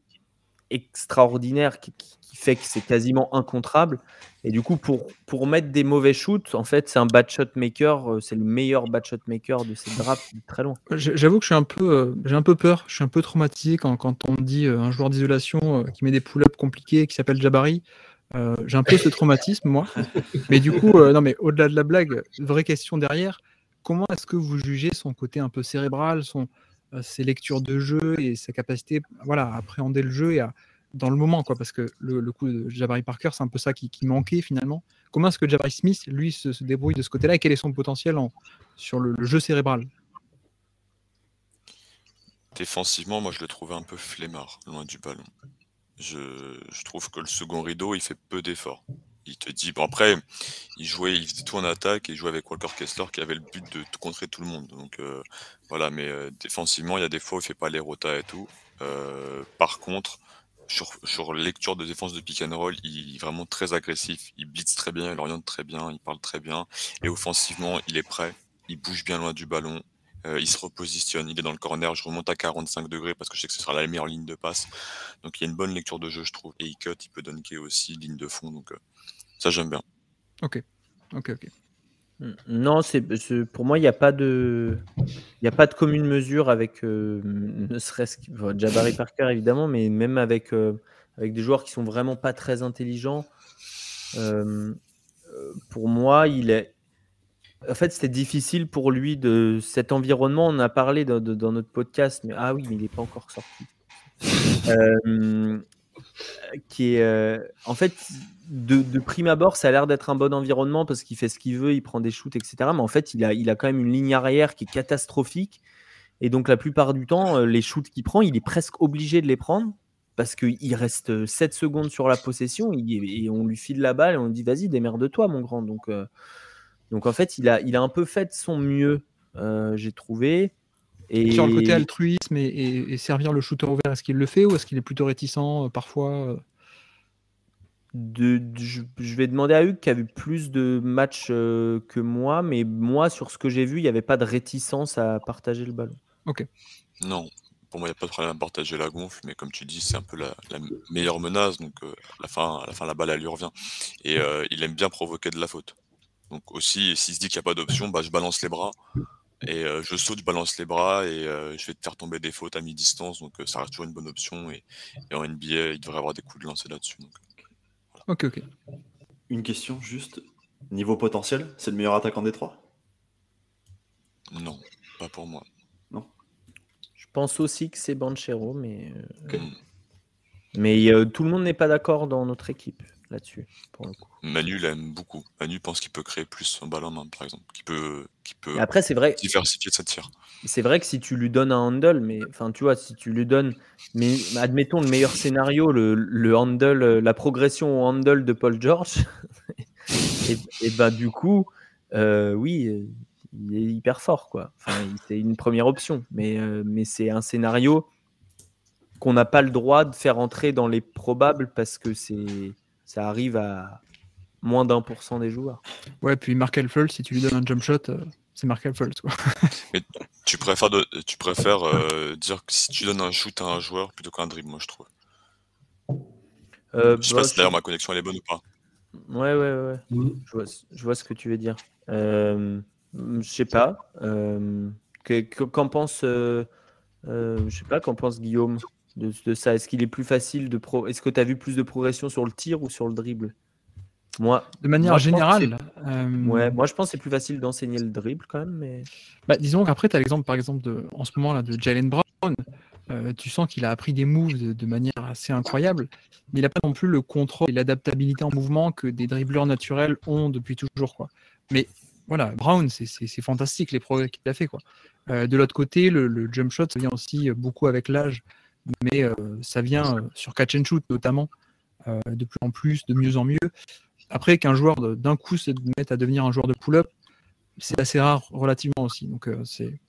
extraordinaire, qui, fait que c'est quasiment incontrable. Et du coup, pour, pour mettre des mauvais shoots, en fait, c'est un bad shot maker. euh, C'est le meilleur bad shot maker de ces drafts de très loin. J'avoue que je suis un peu, euh, j'ai un peu peur, je suis un peu traumatisé quand, quand on me dit euh, un joueur d'isolation euh, qui met des pull-ups compliqués, qui s'appelle Jabari. Euh, j'ai un peu ce traumatisme, moi. Mais du coup, euh, non, mais au-delà de la blague, vraie question derrière, comment est-ce que vous jugez son côté un peu cérébral, son, euh, ses lectures de jeu et sa capacité voilà, à appréhender le jeu et à, dans le moment, quoi, parce que le, coup de Jabari Parker, c'est un peu ça qui, qui manquait finalement. Comment est-ce que Jabari Smith, lui, se, se débrouille de ce côté-là et quel est son potentiel en, sur le, le jeu cérébral? Défensivement, moi je le trouvais un peu flemmard, loin du ballon. Je, trouve que le second rideau, il fait peu d'efforts. Il te dit, bon après, il jouait, il faisait tout en attaque et il jouait avec Walker Kessler qui avait le but de contrer tout le monde. Donc euh, voilà, mais euh, défensivement, il y a des fois où il fait pas les rotas et tout. Euh, par contre, sur, sur lecture de défense de pick and roll, il est vraiment très agressif. Il blitz très bien, il oriente très bien, il parle très bien. Et offensivement, il est prêt. Il bouge bien loin du ballon. Euh, il se repositionne, il est dans le corner, je remonte à 45 degrés parce que je sais que ce sera la meilleure ligne de passe. Donc il y a une bonne lecture de jeu, je trouve. Et il cut, il peut dunker aussi, ligne de fond. Donc euh, ça, j'aime bien. Ok, ok, ok. Non, c'est pour moi, il n'y a pas de, il y a pas de commune mesure avec, euh, ne serait-ce que enfin, Jabari Parker évidemment, mais même avec euh, avec des joueurs qui sont vraiment pas très intelligents. Pour moi, il est, en fait, c'était difficile pour lui de cet environnement. On a parlé dans, de- dans notre podcast, mais ah oui, mais il n'est pas encore sorti. Euh, qui est, euh, en fait, de, de prime abord, ça a l'air d'être un bon environnement parce qu'il fait ce qu'il veut, il prend des shoots, etc. Mais en fait, il a, il a quand même une ligne arrière qui est catastrophique. Et donc, la plupart du temps, euh, les shoots qu'il prend, il est presque obligé de les prendre parce qu'il reste 7 secondes sur la possession et on lui file la balle et on lui dit vas-y, démerde-toi, mon grand. Donc, euh, Donc en fait, il a, il a un peu fait de son mieux, euh, j'ai trouvé. Et... Sur le côté altruisme et, et- et servir le shooter ouvert, est-ce qu'il le fait ou est-ce qu'il est plutôt réticent euh, parfois euh de, de- je, je vais demander à Hugues qui a vu plus de matchs euh, que moi, mais moi, sur ce que j'ai vu, il n'y avait pas de réticence à partager le ballon. Non, pour moi, il n'y a pas de problème à partager la gonfle, mais comme tu dis, c'est un peu la, la meilleure menace. Donc, euh, à, la fin, à la fin, la balle, elle lui revient. Et euh, il aime bien provoquer de la faute. Donc, aussi, s'il se dit qu'il n'y a pas d'option, bah, je balance les bras. Et euh, je saute, je balance les bras et euh, je vais te faire tomber des fautes à mi-distance. Donc, euh, ça reste toujours une bonne option. Et, et en NBA, il devrait avoir des coups de lancer là-dessus. Donc, Ok, ok. Une question juste. Niveau potentiel, c'est le meilleur attaquant des trois? Non, pas pour moi. Je pense aussi que c'est Banchero, mais, mais euh, tout le monde n'est pas d'accord dans notre équipe là-dessus, pour le coup. Manu l'aime beaucoup. Manu pense qu'il peut créer plus un ballon en main, par exemple. Qu'il peut, peut Après, c'est vrai, diversifier sa tir. c'est vrai que si tu lui donnes un handle, mais enfin, tu vois, si tu lui donnes, mais admettons le meilleur scénario, le, le handle, la progression au handle de Paul George, et, et ben du coup, euh, oui, il est hyper fort, quoi. Enfin, c'est une première option, mais, euh, mais c'est un scénario qu'on n'a pas le droit de faire entrer dans les probables parce que c'est, ça arrive à moins d'un pour cent des joueurs. Ouais, puis Markel Fultz, si tu lui donnes un jump shot, euh, c'est Markel Fultz. Quoi. Tu préfères, de- tu préfères euh, dire que si tu donnes un shoot à un joueur plutôt qu'un dribble, moi je trouve. Euh, Je sais bah, pas si d'ailleurs ma connexion elle est bonne ou pas. Ouais, ouais, ouais. Mhm. Je vois, je vois ce que tu veux dire. Euh, je sais pas. Euh, que- que- qu'en pense, euh, euh, je sais pas, qu'en pense Guillaume? De, de ça Est-ce qu'il est plus facile de pro Est-ce que tu as vu plus de progression sur le tir ou sur le dribble? Moi, De manière Moi, générale, euh, ouais, moi je pense que c'est plus facile d'enseigner le dribble quand même, mais bah, disons qu'après, tu as l'exemple, par exemple, de, en ce moment là, de Jalen Brown. Euh, tu sens qu'il a appris des moves de, de manière assez incroyable, mais il n'a pas non plus le contrôle et l'adaptabilité en mouvement que des dribbleurs naturels ont depuis toujours. Quoi. Mais voilà, Brown, c'est- fantastique les progrès qu'il a fait. Quoi. Euh, de l'autre côté, le, le jump shot, ça vient aussi beaucoup avec l'âge, mais euh, ça vient euh, sur catch and shoot notamment, euh, de plus en plus, de mieux en mieux. Après, qu'un joueur d'un coup se mette à devenir un joueur de pull-up, c'est assez rare relativement aussi. Donc, c'est,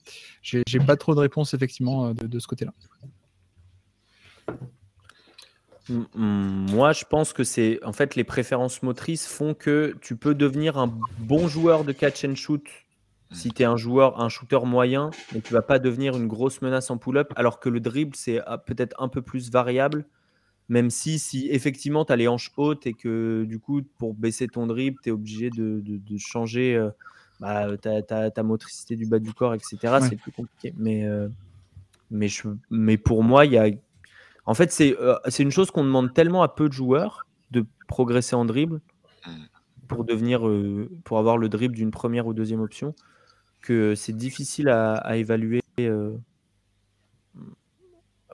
j'ai pas trop de réponses effectivement de, de ce côté-là. Moi, je pense que c'est en fait les préférences motrices font que tu peux devenir un bon joueur de catch and shoot si tu es un joueur, un shooter moyen, mais tu vas pas devenir une grosse menace en pull-up, alors que le dribble, c'est ah, peut-être un peu plus variable, même si, si effectivement tu as les hanches hautes et que du coup, pour baisser ton dribble, tu es obligé de, de- de changer euh, bah, ta, ta- ta motricité du bas du corps, etc. C'est plus compliqué. Mais, euh, mais, je, mais pour moi, il y a en fait, c'est euh, c'est une chose qu'on demande tellement à peu de joueurs de progresser en dribble Mm. pour devenir, euh, pour avoir le dribble d'une première ou deuxième option que c'est difficile à, à évaluer euh,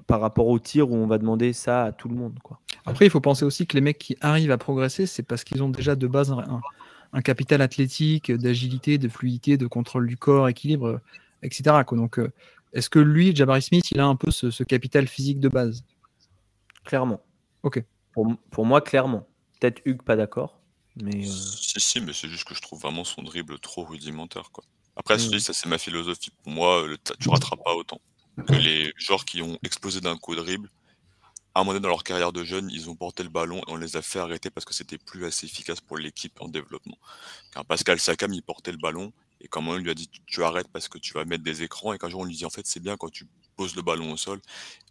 par rapport au tir où on va demander ça à tout le monde. Quoi. Après, il faut penser aussi que les mecs qui arrivent à progresser, c'est parce qu'ils ont déjà de base un, un- un capital athlétique, d'agilité, de fluidité, de contrôle du corps, équilibre, etc. quoi. Donc, euh, est-ce que lui, Jabari Smith, il a un peu ce, ce capital physique de base? Clairement. Ok. Pour, pour moi, clairement. Peut-être Hugues pas d'accord. Mais euh, Si, si, mais c'est juste que je trouve vraiment son dribble trop rudimentaire. Quoi. Après, je te Mm. dis, ça c'est ma philosophie. Pour moi, le ta- tu rateras pas autant que les joueurs qui ont explosé d'un coup au dribble. À un moment donné dans leur carrière de jeune, ils ont porté le ballon et on les a fait arrêter parce que c'était plus assez efficace pour l'équipe en développement. Car Pascal Sakam, il portait le ballon et comment on lui a dit tu, tu arrêtes parce que tu vas mettre des écrans et qu'un jour on lui dit en fait c'est bien quand tu poses le ballon au sol,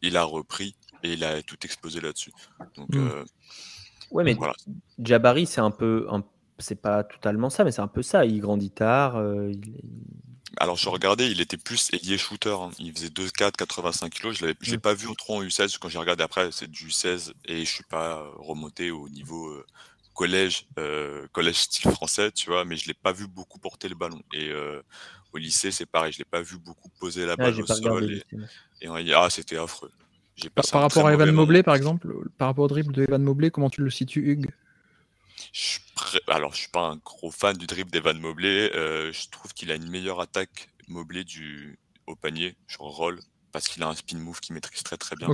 il a repris et il a tout explosé là-dessus. Donc Mm. euh, ouais, mais voilà. Jabari, c'est un peu. un- c'est pas totalement ça, mais c'est un peu ça. Il grandit tard. euh, il- Alors, je regardais, il était plus ailier shooter. hein. Il faisait 2,4, 85 kg. Je ne l'ai Mm. pas vu trop en U16. Quand j'ai regardé après, c'est du 16 et je suis pas euh, remonté au niveau euh, collège, euh, collège style français, tu vois, mais je l'ai pas vu beaucoup porter le ballon. Et euh, au lycée, c'est pareil, je l'ai pas vu beaucoup poser la Ah, balle au sol. Et, et on a dit, ah, c'était affreux. J'ai Par, rapport à Evan moment. Mobley, par exemple, par rapport au dribble de Evan Mobley, comment tu le situes, Hugues? Je Alors, je suis pas un gros fan du dribble d'Evan Mobley. euh, je trouve qu'il a une meilleure attaque Mobley du... au panier, genre roll, parce qu'il a un spin move qui maîtrise très très bien.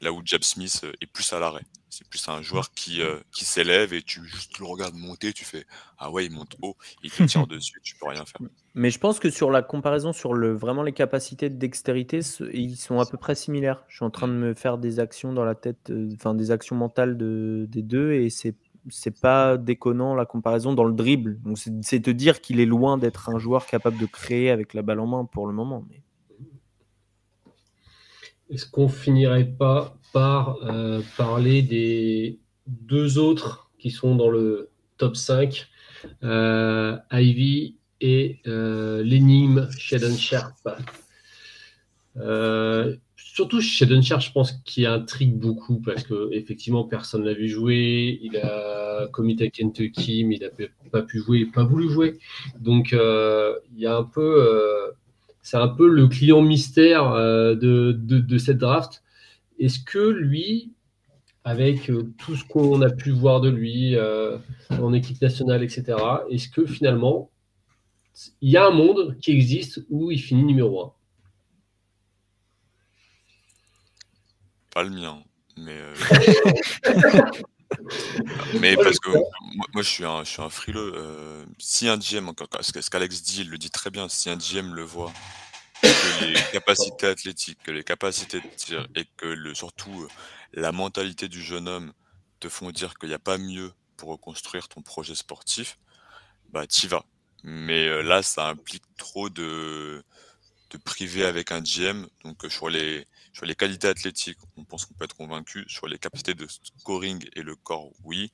Là où Jab Smith euh, est plus à l'arrêt. C'est plus un joueur qui, euh, qui s'élève et tu juste le regardes monter, tu fais Ah ouais, il monte haut, il te tire dessus, tu peux rien faire. Mais je pense que sur la comparaison sur le, vraiment les capacités de dextérité, ils sont à peu près similaires. Je suis en train de me faire des actions dans la tête, euh, enfin des actions mentales de, des deux, et c'est c'est pas déconnant la comparaison dans le dribble. C'est te dire qu'il est loin d'être un joueur capable de créer avec la balle en main pour le moment. Est-ce qu'on finirait pas par euh, parler des deux autres qui sont dans le top 5, euh, Ivy et euh, l'énigme Sharp Surtout Shadow Sharp, je pense qu'il intrigue beaucoup parce que effectivement personne l'a vu jouer. Il a commis à Kentucky, mais il n'a pas pu jouer, pas voulu jouer. Donc euh, il y a un peu euh, c'est un peu le client mystère euh, de, de, de, cette draft. Est-ce que lui, avec tout ce qu'on a pu voir de lui en équipe nationale, etc., est-ce que finalement, il y a un monde qui existe où il finit numéro 1 Pas le mien, mais. Euh... mais parce que moi, moi, je suis un, je suis un frileux. Euh, si un GM, ce qu'Alex dit, il le dit très bien, si un GM le voit, que les capacités athlétiques, que les capacités de tir et que le, surtout la mentalité du jeune homme te font dire qu'il n'y a pas mieux pour reconstruire ton projet sportif, bah t'y vas. Mais euh, là, ça implique trop de, de privé avec un GM. Donc sur les, sur les qualités athlétiques, on pense qu'on peut être convaincu. Sur les capacités de scoring et le corps, oui.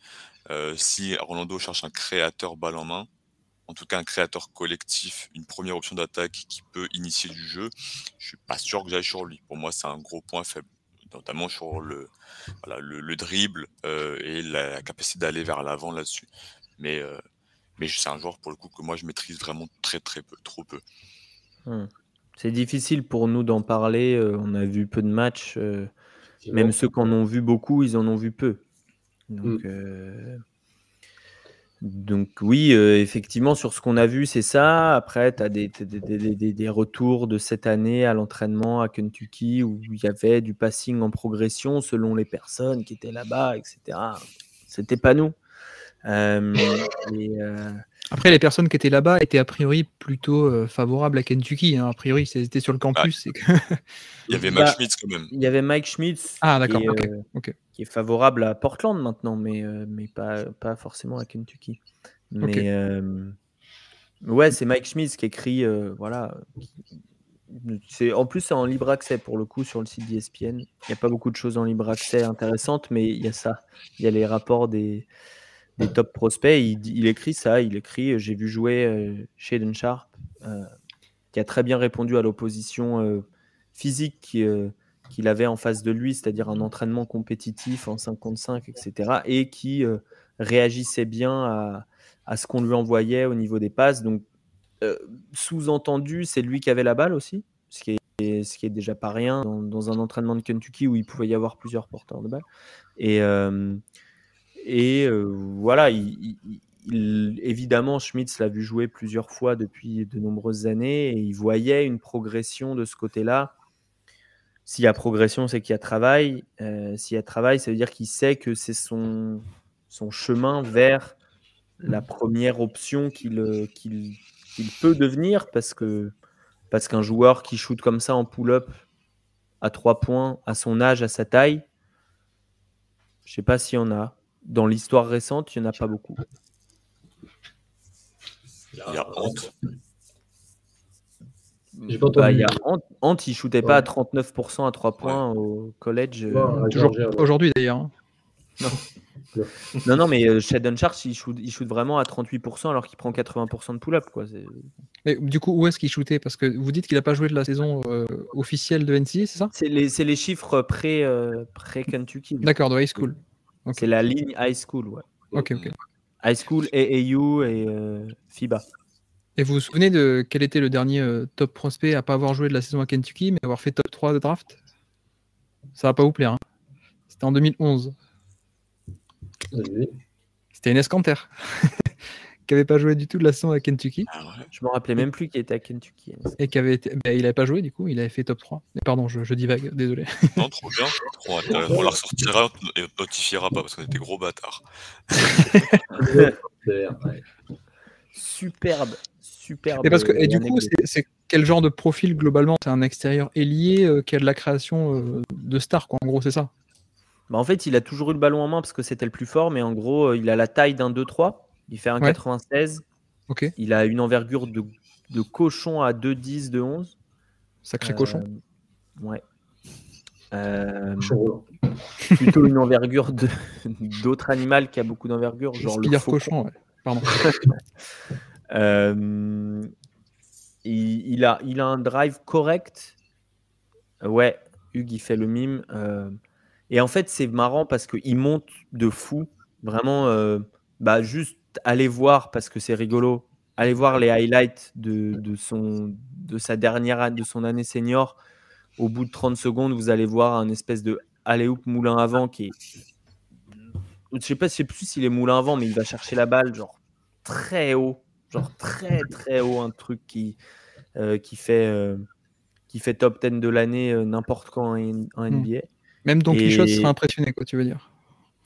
Euh, si Rolando cherche un créateur balle en main, en tout cas un créateur collectif, une première option d'attaque qui peut initier du jeu, je suis pas sûr que j'aille sur lui. Pour moi, c'est un gros point faible, notamment sur le, voilà, le, le dribble euh, et la, la capacité d'aller vers l'avant là-dessus. Mais, euh, mais c'est un joueur pour le coup que moi je maîtrise vraiment très très peu, trop peu. Hmm. C'est difficile pour nous d'en parler. Euh, on a vu peu de matchs. Euh, même ceux qui en ont vu beaucoup, ils en ont vu peu. Donc, mmh. Donc oui, euh, effectivement, sur ce qu'on a vu, c'est ça. Après, tu as des, des, des, des, retours de cette année à l'entraînement à Kentucky où il y avait du passing en progression selon les personnes qui étaient là-bas, etc. C'était pas nous. Euh, et, euh... Après, les personnes qui étaient là-bas étaient a priori plutôt euh, favorables à Kentucky. Hein. A priori, c'était sur le campus. Ah. Que... il y avait Mike bah, Schmitz quand même. Il y avait Mike Schmitz. Ah, d'accord. Qui, okay. okay. qui, est favorable à Portland maintenant, mais, euh, mais pas, pas forcément à Kentucky. Mais okay. euh, ouais, c'est Mike Schmitz qui écrit. euh, voilà. C'est en plus c'est en libre accès pour le coup sur le site d'ESPN. Il n'y a pas beaucoup de choses en libre accès intéressantes, mais il y a ça. Il y a les rapports des des top prospects. Il, écrit ça, il écrit J'ai vu jouer euh, Shaden Sharp, euh, qui a très bien répondu à l'opposition euh, physique qu'il qu avait en face de lui, c'est-à-dire un entraînement compétitif en 55, etc. Et qui euh, réagissait bien à, à ce qu'on lui envoyait au niveau des passes. Donc, euh, sous-entendu, c'est lui qui avait la balle aussi, ce qui est, ce qui est déjà pas rien dans, un entraînement de Kentucky où il pouvait y avoir plusieurs porteurs de balle. Et. euh, et euh, voilà, il, il, il, évidemment, Schmitz l'a vu jouer plusieurs fois depuis de nombreuses années et il voyait une progression de ce côté-là. S'il y a progression, c'est qu'il y a travail. Euh, S'il y a travail, ça veut dire qu'il sait que c'est son, son chemin vers la première option qu'il qu qu peut devenir parce que parce qu'un joueur qui shoot comme ça en pull-up à trois points, à son âge, à sa taille, je ne sais pas s'il y en a dans l'histoire récente, il n'y en a pas beaucoup. Il y a honte. Bah, il y a honte. honte il ne shootait ouais. pas à 39% à 3 points ouais. au collège. Ouais, toujours aujourd'hui d'ailleurs. Non. non, non, mais euh, Shadon Sharp, il shoot, il shoot vraiment à 38% alors qu'il prend 80% de pull-up. Mais du coup, où est-ce qu'il shootait? Parce que vous dites qu'il n'a pas joué de la saison euh, officielle de NCA, c'est ça? C'est les, les, chiffres pré-Kentucky. Euh, pré D'accord, de high school. Okay. C'est la ligne high school, ouais. Ok, ok. High school, AAU et euh, FIBA. Et vous vous souvenez de quel était le dernier euh, top prospect à pas avoir joué de la saison à Kentucky, mais avoir fait top 3 de draft? Ça va pas vous plaire. Hein C'était en 2011. Oui. C'était Enes Kanter. qui avait pas joué du tout de la saison à Kentucky Ah ouais. Je me rappelais même plus qu'il était à Kentucky. et qui avait été, bah, il avait pas joué du coup, il avait fait top 3. Mais pardon, je, je divague, désolé. Non, trop bien. Trop intéressant. On la ressortira et on ne notifiera pas parce qu'on était gros bâtards. Superbe, superbe. Et parce que et du coup, c'est quel genre de profil globalement? C'est un extérieur ailier euh, qui a de la création euh, de star, quoi. En gros, c'est ça? Bah, en fait, il a toujours eu le ballon en main parce que c'était le plus fort, mais en gros, euh, il a la taille d'un 2-3. Il fait un Ouais. 96. Ok, Il a une envergure de, de cochon à 2-10, 2-11. sacré Euh, cochon. Ouais. Euh, plutôt une envergure de- d'autre animal qui a beaucoup d'envergure, genre le faucon. cochon, ouais. Pardon. Euh, il, il a, il a un drive correct. Euh, Ouais, Hugues, il fait le mime. euh, et en fait, c'est marrant parce qu'il monte de fou. Vraiment, euh, bah, juste allez voir parce que c'est rigolo. Allez voir les highlights de, de, son, de sa dernière année, de son année senior. Au bout de 30 secondes, vous allez voir un espèce de alley-oop moulin avant qui est. Je sais pas, je sais plus s'il est moulin avant, mais il va chercher la balle genre très haut, genre très très haut, un truc qui, euh, qui, fait, euh, qui fait top 10 de l'année euh, n'importe quand en, en Hmm. NBA. Même Don Quichotte Et- serait impressionné, quoi, tu veux dire.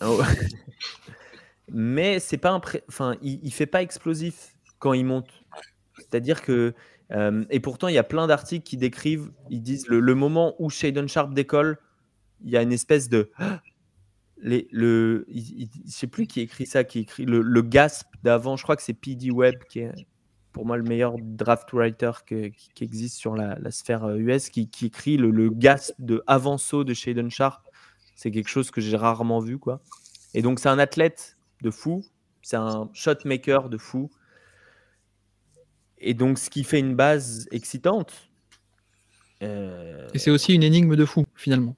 Oh. Mais c'est pas impré- enfin, il, il fait pas explosif quand il monte. C'est-à-dire que euh, et pourtant il y a plein d'articles qui décrivent, ils disent le, le moment où Shaden Sharp décolle, il y a une espèce de les, le, je sais plus qui écrit ça, qui écrit le, le gasp d'avant. Je crois que c'est PD Webb qui est pour moi le meilleur draft writer qui, existe sur la, la sphère euh, US, qui, qui écrit le, le gasp de avant saut de Shaden Sharp. C'est quelque chose que j'ai rarement vu, quoi. Et donc c'est un athlète de fou, c'est un shot maker de fou. Et donc ce qui fait une base excitante. Euh, Et c'est aussi une énigme de fou, finalement.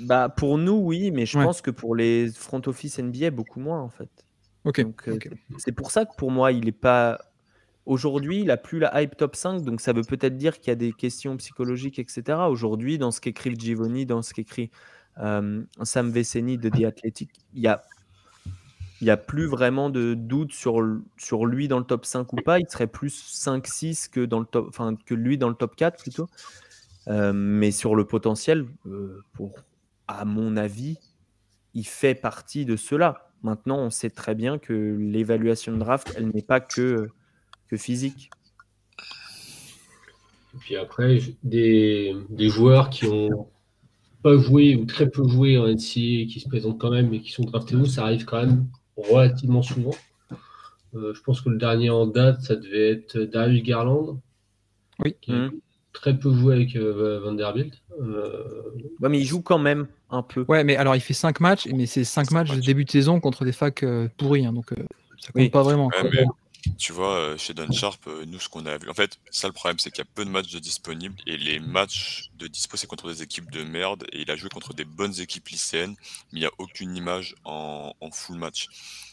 bah, pour nous, oui, mais je Ouais. pense que pour les front office NBA, beaucoup moins en fait. Ok. Euh. C'est pour ça que pour moi, il est pas. Aujourd'hui, il a plus la hype top 5, donc ça veut peut-être dire qu'il y a des questions psychologiques, etc. Aujourd'hui, dans ce qu'écrivent Givoni, dans ce qu'écrit euh, Sam Veceni de The Athletic, il y a, il y a plus vraiment de doute sur, sur lui dans le top 5 ou pas. Il serait plus 5-6 que, dans le top, enfin, que lui dans le top 4 plutôt. Euh, mais sur le potentiel, euh, pour, à mon avis, il fait partie de cela. Maintenant, on sait très bien que l'évaluation de draft, elle n'est pas que, que physique. Et puis après, des, des joueurs qui ont pas joué ou très peu joué en NCAA, qui se présentent quand même et qui sont draftés haut, ça arrive quand même relativement souvent. Euh, je pense que le dernier en date, ça devait être Darius Garland, Oui. qui a Mhm. très peu joué avec euh, Vanderbilt. Euh, Ouais, mais il joue quand même un peu. Ouais, mais alors il fait 5 matchs, mais c'est 5 matchs de début de saison contre des facs pourris, hein, donc euh, ça compte Oui. pas vraiment. Ouais, quoi. mais tu vois, euh, chez Don Sharp, euh, nous, ce qu'on a vu. En fait, ça, le problème, c'est qu'il y a peu de matchs de disponibles. Et les matchs de dispo, c'est contre des équipes de merde. Et il a joué contre des bonnes équipes lycéennes. Mais il n'y a aucune image en, en full match.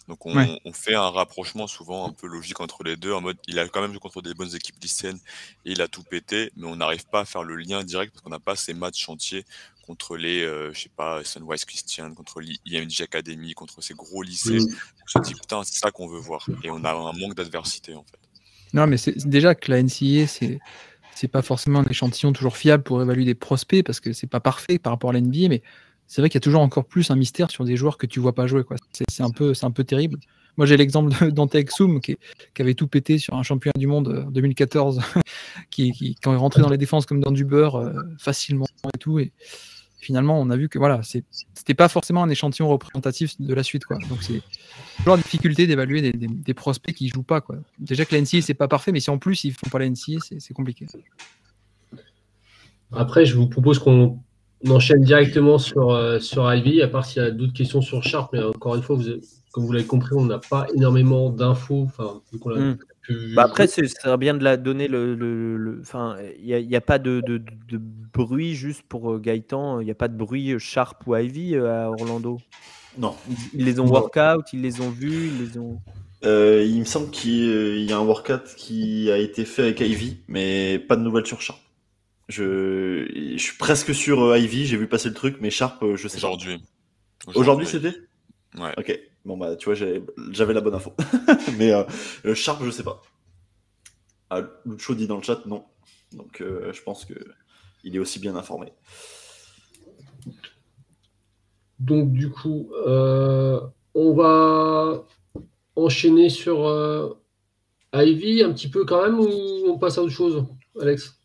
Donc, on, Ouais. on fait un rapprochement souvent un peu logique entre les deux. En mode, il a quand même joué contre des bonnes équipes lycéennes. Et il a tout pété. Mais on n'arrive pas à faire le lien direct parce qu'on n'a pas ces matchs chantiers contre les, euh, je sais pas, Sunwise Christian, contre l'IMG Academy, contre ces gros lycées. Mhm. On se dit, putain, c'est ça qu'on veut voir. Et on a un manque d'adversité, en fait. Non, mais c'est déjà que la NCAA, c'est c'est pas forcément un échantillon toujours fiable pour évaluer des prospects parce que c'est pas parfait par rapport à la NBA, mais c'est vrai qu'il y a toujours encore plus un mystère sur des joueurs que tu vois pas jouer. C'est un peu, un peu terrible. Moi, j'ai l'exemple de Dante Exum qui, avait tout pété sur un championnat du monde euh, 2014, qui, qui- quand il rentrait dans les défenses comme dans du beurre euh, facilement et tout. Et finalement, on a vu que voilà, c'était pas forcément un échantillon représentatif de la suite. Quoi. Donc, c'est toujours la difficulté d'évaluer des, des- des prospects qui jouent pas. Quoi. Déjà que la NCA, c'est pas parfait, mais si en plus ils font pas la NCA, c'est compliqué. Après, je vous propose qu'on enchaîne directement sur, euh, sur Ivy, à part s'il y a d'autres questions sur Sharp. Mais encore une fois, vous comme vous l'avez compris, on n'a pas énormément d'infos. Enfin, vu qu'on l'a Mm. Bah après, ce serait bien de la donner le. le- le- Enfin, il n'y a, il y a pas de, de- de- de bruit juste pour euh, Gaëtan. Il n'y a pas de bruit euh, Sharp ou Ivy euh, à Orlando? Non. Ils, ils les ont workout, ils les ont vus, ils les ont. Euh, il me semble qu'il y a un workout qui a été fait avec Ivy, mais pas de nouvelles sur Sharp. Je, je suis presque sûr euh, Ivy, j'ai vu passer le truc, mais Sharp, euh, je sais pas. Aujourd'hui. Aujourd'hui, c'était? Ouais. Ok. Bon, bah, tu vois, j'avais j'avais la bonne info. Mais euh, euh, Sharp, je sais pas. Ah, Lucho dit dans le chat non. Donc, euh, je pense que il est aussi bien informé. Donc, du coup, euh, on va enchaîner sur euh, Ivy un petit peu quand même ou on passe à autre chose, Alex?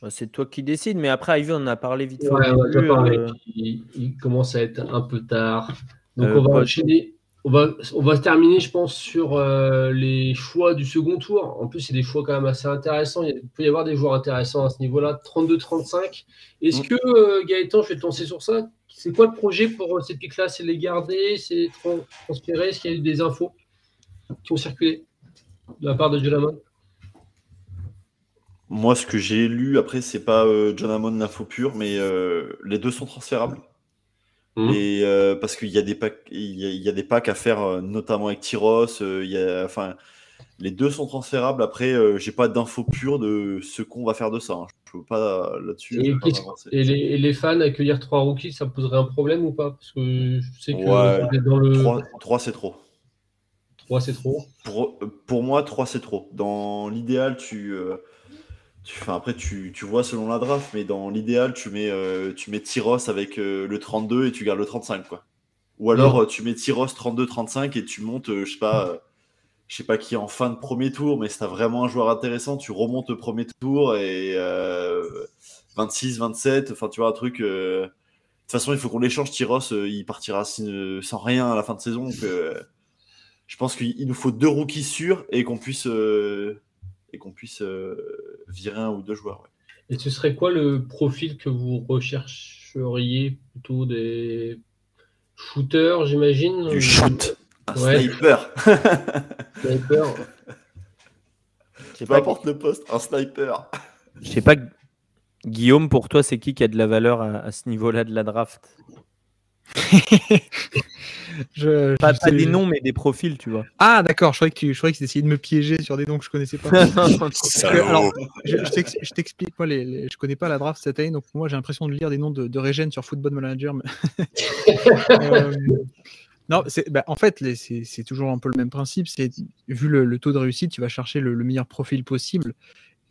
Bah, C'est toi qui décides, mais après Ivy, on en a parlé vite fait. Ouais, on a déjà début, parlé, euh, il, il commence à être un peu tard. Donc, Euh, on va bah, enchaîner. On va, on va terminer, je pense, sur euh, les choix du second tour. En plus, c'est des choix quand même assez intéressants. Il, peut y avoir des joueurs intéressants à ce niveau-là. 32-35. Est-ce Mm. que, euh, Gaëtan, je vais te lancer sur ça. C'est quoi le projet pour euh, ces pics-là C'est les garder? C'est tran- transférer? Est-ce qu'il y a eu des infos qui ont circulé de la part de Jolamon Moi, ce que j'ai lu, après, c'est pas John Hammond l'info pure, mais les deux sont transférables. Mhm. Et euh, parce qu'il y a des packs, il y a, il y a des packs à faire, euh, notamment avec Tyros. euh, il y a, enfin, les deux sont transférables. Après, euh, j'ai pas d'infos pures de ce qu'on va faire de ça. hein. Je peux pas là-dessus. Et, les, et les fans, accueillir trois rookies, ça poserait un problème ou pas? Parce que je sais que Ouais. vous êtes dans le Trois, trois, c'est trop. 3, c'est trop. Pour, pour moi, 3 c'est trop. Dans l'idéal, tu, euh, tu enfin, après tu, tu vois selon la draft, mais dans l'idéal, tu mets euh, tu mets Tyros avec euh, le 32 et tu gardes le 35 quoi. Ou alors euh, tu mets Tyros 32 35 et tu montes euh, je sais pas je sais pas qui est en fin de premier tour, mais si t'as vraiment un joueur intéressant, tu remontes le premier tour et euh, 26 27, enfin tu vois un truc de toute façon, il faut qu'on l'échange. Tyros, il partira sin- sans rien à la fin de saison. Donc, je pense qu'il il nous faut deux rookies sûrs et qu'on puisse, et qu'on puisse virer un ou deux joueurs. ouais. Et ce serait quoi le profil que vous rechercheriez Plutôt des shooters, j'imagine? Du shoot, un Ouais. sniper. Sniper. Je sais Peu pas, importe le poste, un sniper. je sais pas, Guillaume, pour toi, c'est qui qui a de la valeur à, à ce niveau-là de la draft? Je- Pas, je pas sais- des noms, mais des profils, tu vois. Ah, d'accord, je croyais que tu je croyais que tu essayais de me piéger sur des noms que je connaissais pas. Alors, je je t'ex- je t'explique, moi, les, les- je connais pas la draft cette année, donc moi j'ai l'impression de lire des noms de, de Regen sur Football Manager. mais- Euh, non, bah, en fait, c'est toujours un peu le même principe. C'est vu le, le taux de réussite, tu vas chercher le, le meilleur profil possible.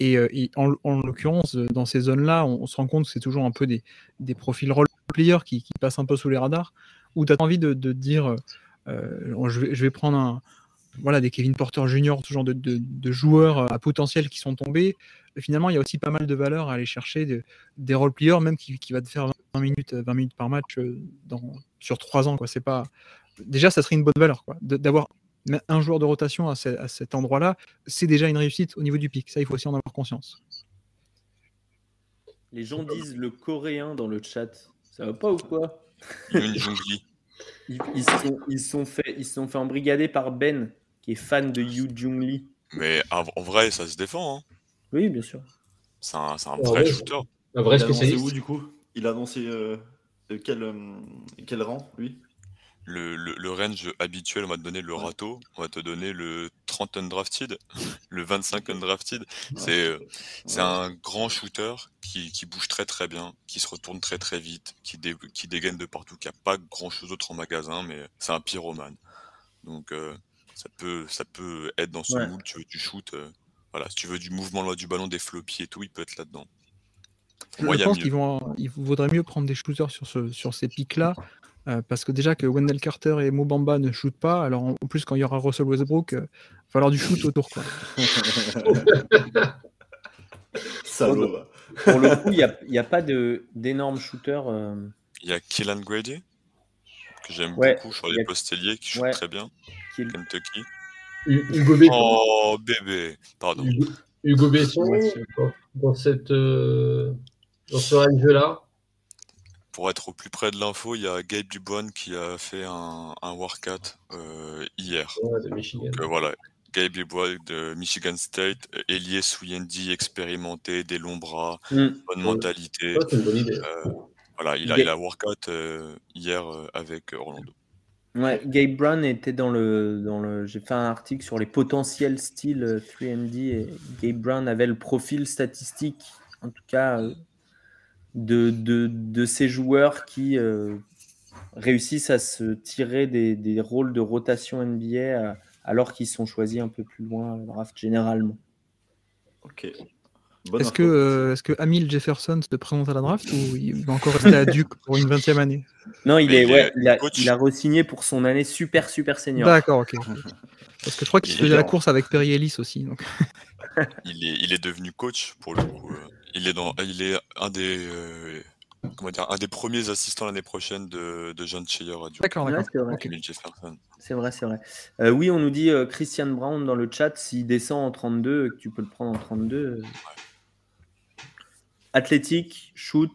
Et, euh, et en, en l'occurrence, euh, dans ces zones-là, on, on se rend compte que c'est toujours un peu des, des profils role-players qui, qui passent un peu sous les radars, où tu as envie de, dire euh, euh, je, vais, prendre un, voilà, des Kevin Porter Jr., ce genre de, de- joueurs à potentiel qui sont tombés. Finalement, il y a aussi pas mal de valeur à aller chercher de- des role-players, même qui, qui va te faire 20 minutes, 20 minutes par match euh, dans, sur 3 ans. Quoi. Pas... Déjà, ça serait une bonne valeur. D'avoir un joueur de rotation à, à cet endroit-là, c'est déjà une réussite au niveau du pic. Ça, il faut aussi en avoir conscience. Les gens disent le coréen dans le chat. Ça va pas ou quoi? Yoon Jung-lee. ils, ils se sont, ils sont fait, ils sont fait embrigader par Ben, qui est fan de Yu Jung Lee. Mais en vrai, ça se défend. hein. Oui, bien sûr. C'est un, c'est un Ouais, vrai ouais. shooter. Un vrai Il a annoncé spécialiste. où du coup? Il a annoncé euh, euh, quel, euh, quel rang lui? Le, le, le range habituel, on va te donner le Ouais. râteau, on va te donner le 30 undrafted, le 25 undrafted. C'est euh, c'est Ouais. un grand shooter qui, qui bouge très très bien, qui se retourne très très vite, qui, dé, qui dégaine de partout, qui a pas grand chose d'autre en magasin, mais c'est un pyromane. Donc euh, ça, peut, ça peut être dans ce Ouais. mood, tu veux du shoot. euh, voilà, si tu veux du mouvement loin du ballon, des floppies et tout, il peut être là-dedans. Moi, je pense qu'il vaudrait mieux prendre des shooters sur, ce, sur ces pics-là. Euh, parce que déjà que Wendell Carter et Mobamba ne shootent pas, alors en plus quand il y aura Russell Westbrook, il va falloir du shoot autour. Quoi. Salaud. va. Pour le coup, il n'y a, il y a pas d'énormes shooters. euh, Il y a Killan Grady, que j'aime Ouais, beaucoup sur les a- posteliers, qui joue Ouais. très bien. qui- Kentucky. Hu- Hugo Besson. Oh, bébé. Pardon. Hugo, Hugo Besson, dans cette, euh, dans ce range-là. Pour être au plus près de l'info, il y a Gabe Dubois qui a fait un, un workout euh, hier. Ouais, de Michigan. Donc, euh, voilà, Gabe Dubois de Michigan State, Elias Souyendi, expérimenté, des longs bras, Hmm. bonne mentalité. Ouais, c'est une bonne idée. Euh, voilà, il a, il a workout hier avec Orlando. Ouais, Gabe Brown était dans le, dans le. J'ai fait un article sur les potentiels styles euh, 3D et Gabe Brown avait le profil statistique, en tout cas, de, de, de ces joueurs qui, euh, réussissent à se tirer des, des rôles de rotation NBA à- alors qu'ils sont choisis un peu plus loin à la draft généralement. Ok. Bonne Est-ce que, euh, est-ce que Amil Jefferson se présente à la draft ou il va encore rester à Duke pour une 20e année? Non, il, est, il ouais, est il, a, il a re-signé pour son année super super senior. D'accord, ok. Parce que je crois qu'il Il faisait est la course avec Perry Ellis aussi. Donc. Il est, il est devenu coach pour le coup. euh, Il est, dans, il est un des, euh, comment dire, un des premiers assistants l'année prochaine de, de John Cheyer. D'accord, Ouais, d'accord. c'est vrai. C'est vrai, c'est vrai. Euh, oui, on nous dit euh, Christian Brown dans le chat, s'il descend en 32, et que tu peux le prendre en 32. euh, Athlétique, shoot,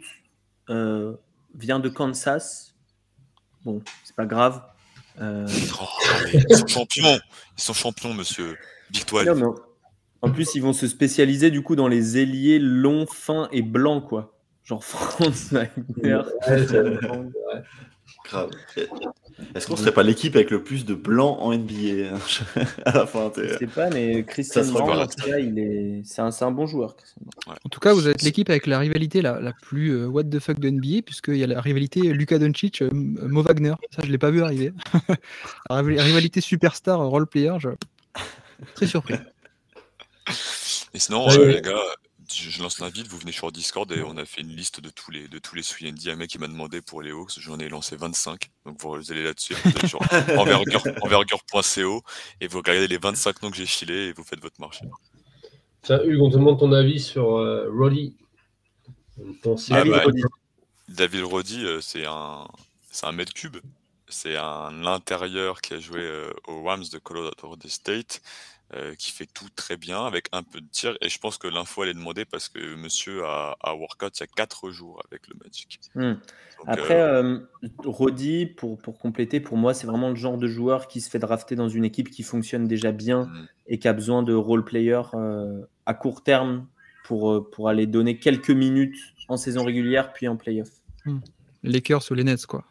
euh, vient de Kansas. Bon, c'est pas grave. Euh, Oh, ils sont champions. Ils sont champions, monsieur. Big 12. non, mais en- plus, ils vont se spécialiser du coup dans les ailiers longs, fins et blancs, quoi. Genre Franz Wagner. Grave. Est-ce qu'on serait pas l'équipe avec le plus de blancs en NBA hein, à la fin Je sais pas, mais Christian se Brown, en regarde. tout cas, il est... c'est un, c'est un bon joueur. En tout cas, vous êtes l'équipe avec la rivalité la, la plus euh, what the fuck de NBA, puisqu'il y a la rivalité Luka Doncic, euh, Mo Wagner. Ça, je l'ai pas vu arriver. la rival- rivalité superstar role player, je... très surpris. Et sinon, Ouais, euh, ouais. les gars, je, lance l'invite, vous venez sur Discord et on a fait une liste de tous les de tous les sous Il y a un mec qui m'a demandé pour les Hawks, j'en ai lancé 25. Donc vous allez là-dessus, sur envergure- envergure.co et vous regardez les 25 noms que j'ai filés et vous faites votre marché. Tiens, Hugues, on te demande ton avis sur euh, Roddy. Ah David bah, Roddy. David Roddy, euh, c'est un c'est un mètre cube. C'est un intérieur qui a joué euh, aux Rams de Colorado State, euh, qui fait tout très bien avec un peu de tir. Et je pense que l'info elle est demandée parce que monsieur a, a workout il y a 4 jours avec le Magic. Hmm. Donc, Après, euh, euh, Roddy, pour, pour compléter, pour moi, c'est vraiment le genre de joueur qui se fait drafter dans une équipe qui fonctionne déjà bien mm, et qui a besoin de role player euh, à court terme pour, pour aller donner quelques minutes en saison régulière puis en playoff. Lakers ou les Nets, quoi.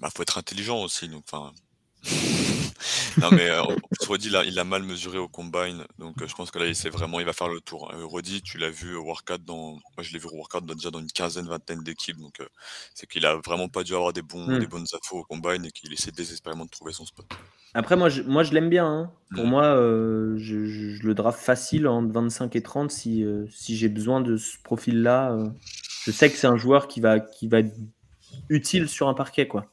bah, faut être intelligent aussi. Donc, enfin. Non mais euh, Roddy il a, il a mal mesuré au combine, donc euh, je pense que là il sait vraiment, il va faire le tour. Euh, Roddy, tu l'as vu au workout dans, moi je l'ai vu au workout dans- déjà dans une quinzaine, vingtaine d'équipes, donc euh, c'est qu'il a vraiment pas dû avoir des bons, Mm. des bonnes infos au combine et qu'il essaie désespérément de trouver son spot. Après, moi, je, moi, je l'aime bien. hein. Pour Mm. moi, euh, je, le draft facile entre 25 et 30 si, euh, si j'ai besoin de ce profil-là. euh. je sais que c'est un joueur qui va, qui va être utile sur un parquet. quoi.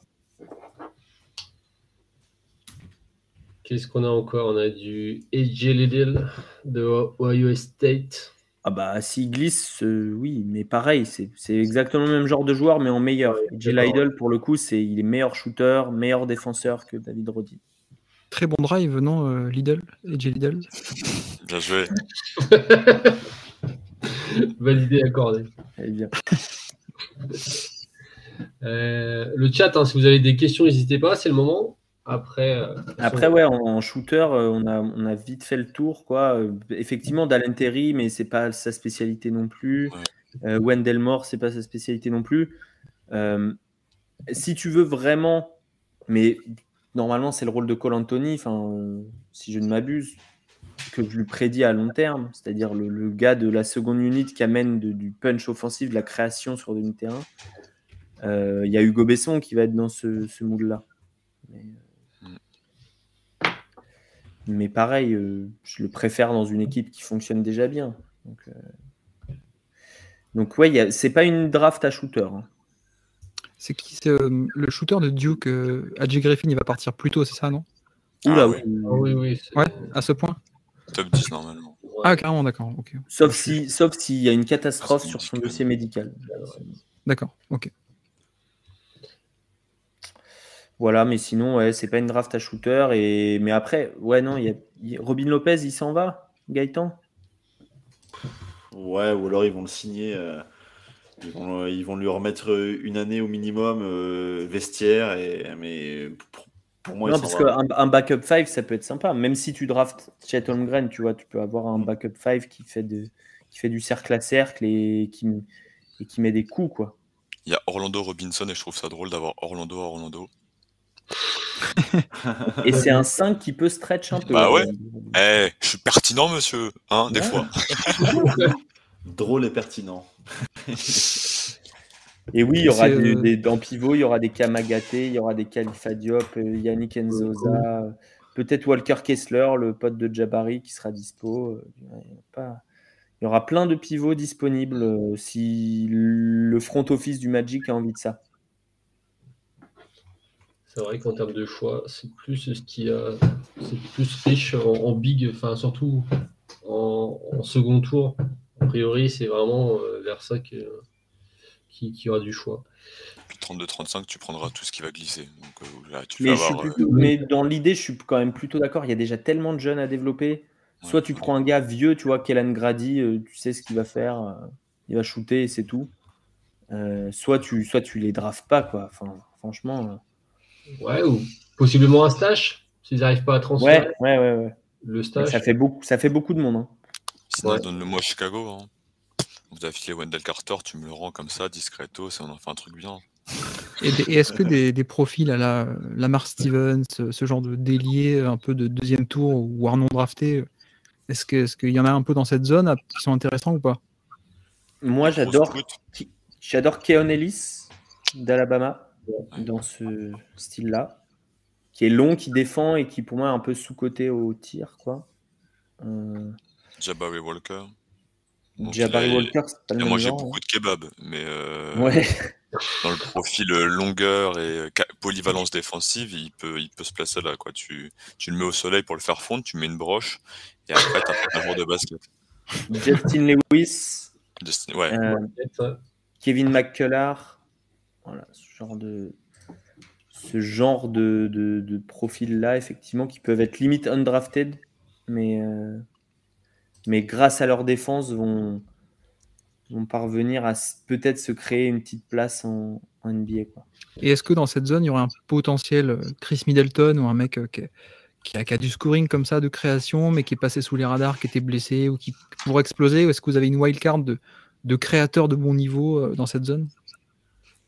Qu'est-ce qu'on a encore? On a du AJ Liddell de Ohio State. Ah bah s'il glisse, euh, oui, mais pareil, c'est c'est exactement le même genre de joueur, mais en meilleur. Ouais, pour le coup, c'est il est meilleur shooter, meilleur défenseur que David Roddy. Très bon drive, non, euh, Lidl, AJ Lidl. Bien joué. Validé, accordé. Eh bien. Euh, le chat, hein, si vous avez des questions, n'hésitez pas, c'est le moment. Après, euh, Après, ouais, en, en shooter, euh, on a, on a vite fait le tour, quoi. Euh, effectivement, Dalen Terry, mais c'est pas sa spécialité non plus. Ouais. Euh, Wendell Moore, c'est pas sa spécialité non plus. Euh, si tu veux vraiment, mais normalement, c'est le rôle de Cole Anthony, enfin, euh, si je ne m'abuse, que je lui prédis à long terme, c'est-à-dire le, le gars de la seconde unit qui amène de- du punch offensif, de la création sur demi-terrain. Euh, Il y a Hugo Besson qui va être dans ce, ce moule-là. Mais, euh, mais pareil, euh, je le préfère dans une équipe qui fonctionne déjà bien. Donc, euh, donc ouais, a- c'est pas une draft à shooter. hein. C'est qui c'est, euh, le shooter de Duke euh, AJ Griffin, il va partir plus tôt, c'est ça, non? Oula, Ah ouais. oui. ah oui, oui. Ouais, à ce point? Top 10 normalement. ouais. Ah, carrément, d'accord. Sauf si, sauf s'il y a une catastrophe sur son dossier médical. D'accord, ok. Voilà, mais sinon, ouais, c'est pas une draft à shooter. Et... Mais après, ouais, non, il y a... Robin Lopez, il s'en va, Gaëtan? Ouais, ou alors ils vont le signer. euh, ils, vont, ils vont lui remettre une année au minimum euh, vestiaire. Et, mais pour, pour moi, Non, parce qu'un un backup 5, ça peut être sympa. Même si tu draftes Chet Holmgren, tu vois, tu peux avoir un backup 5 qui fait, de... qui fait du cercle à cercle et qui, et qui met des coups, quoi. Il y a Orlando Robinson et je trouve ça drôle d'avoir Orlando à Orlando. Et c'est un 5 qui peut stretch un peu. Bah ouais. Eh, je suis pertinent, monsieur, hein, des Ouais. fois. Drôle et pertinent. Et oui, il y aura des, euh, des- dans pivot, il y aura des Kamagaté, il y aura des Khalifa Diop, euh, Yannick Nzoza, euh, peut-être Walker Kessler, le pote de Jabari qui sera dispo. il y aura plein de pivots disponibles si le front office du Magic a envie de ça. C'est vrai qu'en termes de choix, c'est plus ce qui a, c'est plus riche en, en big, enfin surtout en, en second tour. A priori, c'est vraiment euh, vers ça que- qui, qui aura du choix. Puis 32-35, tu prendras tout ce qui va glisser. Donc euh, là, tu vas Mais, euh, dans l'idée, je suis quand même plutôt d'accord. Il y a déjà tellement de jeunes à développer. Soit ouais, tu prends un gars vieux, tu vois, Kellan Grady, euh, tu sais ce qu'il va faire, euh, il va shooter et c'est tout. Euh, soit, tu, soit tu les drafts pas, quoi. Enfin, franchement. Ouais, ou possiblement un stash, s'ils n'arrivent pas à transférer. Ouais, ouais, ouais. ouais. Le stash. ça, fait beaucoup, ça fait beaucoup de monde. hein. Sinon, Ouais. donne-le-moi à Chicago. Hein. Vous avez filé Wendell Carter, tu me le rends comme ça, discreto, et on en fait un truc bien. Et, est-ce que des, des profils à la Lamar Stevens, ce, ce genre de délié un peu de deuxième tour ou non drafté, est-ce que- est-ce qu'il y en a un peu dans cette zone qui sont intéressants ou pas? Moi, j'adore j'adore Keon Ellis d'Alabama dans ce style-là, qui est long, qui défend et qui, pour moi, est un peu sous-côté au tir, quoi. Euh, Jabari Walker. Donc, Jabari Walker, c'est pas Il le a même mangé genre, beaucoup de kebab, mais euh, hein. Ouais. dans le profil euh, longueur et polyvalence défensive, il peut, il peut se placer là. Quoi. Tu, tu le mets au soleil pour le faire fondre, tu mets une broche, et après, tu as un joueur de basket. Justin Lewis, Justin- ouais, euh. Kevin McCullar, ce genre de, ce genre de, de, de profil-là, effectivement, qui peuvent être limite undrafted, mais, euh, mais grâce à leur défense, vont, vont parvenir à peut-être se créer une petite place en, NBA. Quoi. Et est-ce que dans cette zone, il y aurait un potentiel euh, Chris Middleton ou un mec euh, qui, a, qui a du scoring comme ça de création, mais qui est passé sous les radars, qui était blessé ou qui pourrait exploser Ou est-ce que vous avez une wildcard de, de créateurs de bon niveau dans cette zone?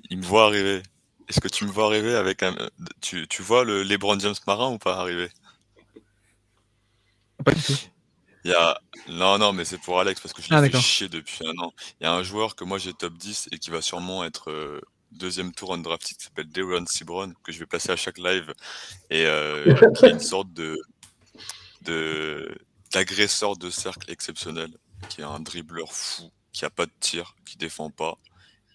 Il me voit arriver. Est-ce que tu me vois arriver avec un. Tu, tu vois le LeBron James marin ou pas arriver? Pas du tout. Il y a... Non, non, mais c'est pour Alex parce que je Ah, l'ai fait d'accord. chier depuis un an. Il y a un joueur que moi j'ai top 10 et qui va sûrement être euh, deuxième tour undrafted qui s'appelle Deron Cibron que je vais placer à chaque live et euh, qui est une sorte de de d'agresseur de cercle exceptionnel, qui est un dribbleur fou, qui a pas de tir, qui défend pas,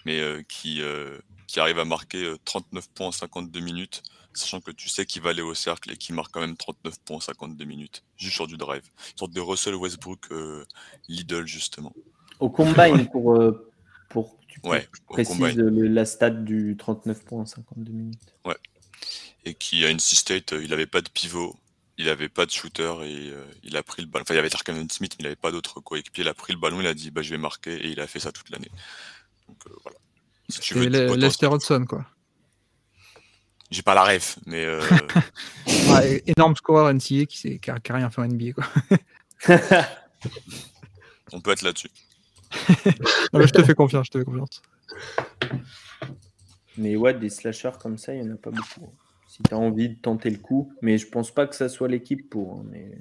mais euh, qui euh, qui arrive à marquer euh, 39 points en 52 minutes, sachant que tu sais qu'il va aller au cercle et qu'il marque quand même 39 points en 52 minutes, juste sur du drive. Une sorte de Russell Westbrook euh, Lidl, justement. Au combine, pour, euh, pour que tu Ouais, précises le- la stat du 39 points en 52 minutes. Et qui a une C-State, euh, il avait pas de pivot, il avait pas de shooter et euh, il a pris le ballon. Enfin, il y avait Tarkan Smith, mais il avait pas d'autre coéquipier. Il a pris le ballon, il a dit bah, je vais marquer et il a fait ça toute l'année. Donc euh, voilà. Si tu veux C'est du Le- potentiel- Lester Hudson, quoi. J'ai pas la ref, mais euh, é- énorme scoreur NCA qui, s'est- qui a, qui a rien fait en NBA, quoi. on peut être là-dessus. Je te fais confiance, je te fais confiance. Mais ouais, des slashers comme ça, il n'y en a pas beaucoup. Si tu as envie de tenter le coup, mais je pense pas que ça soit l'équipe pour. hein, mais...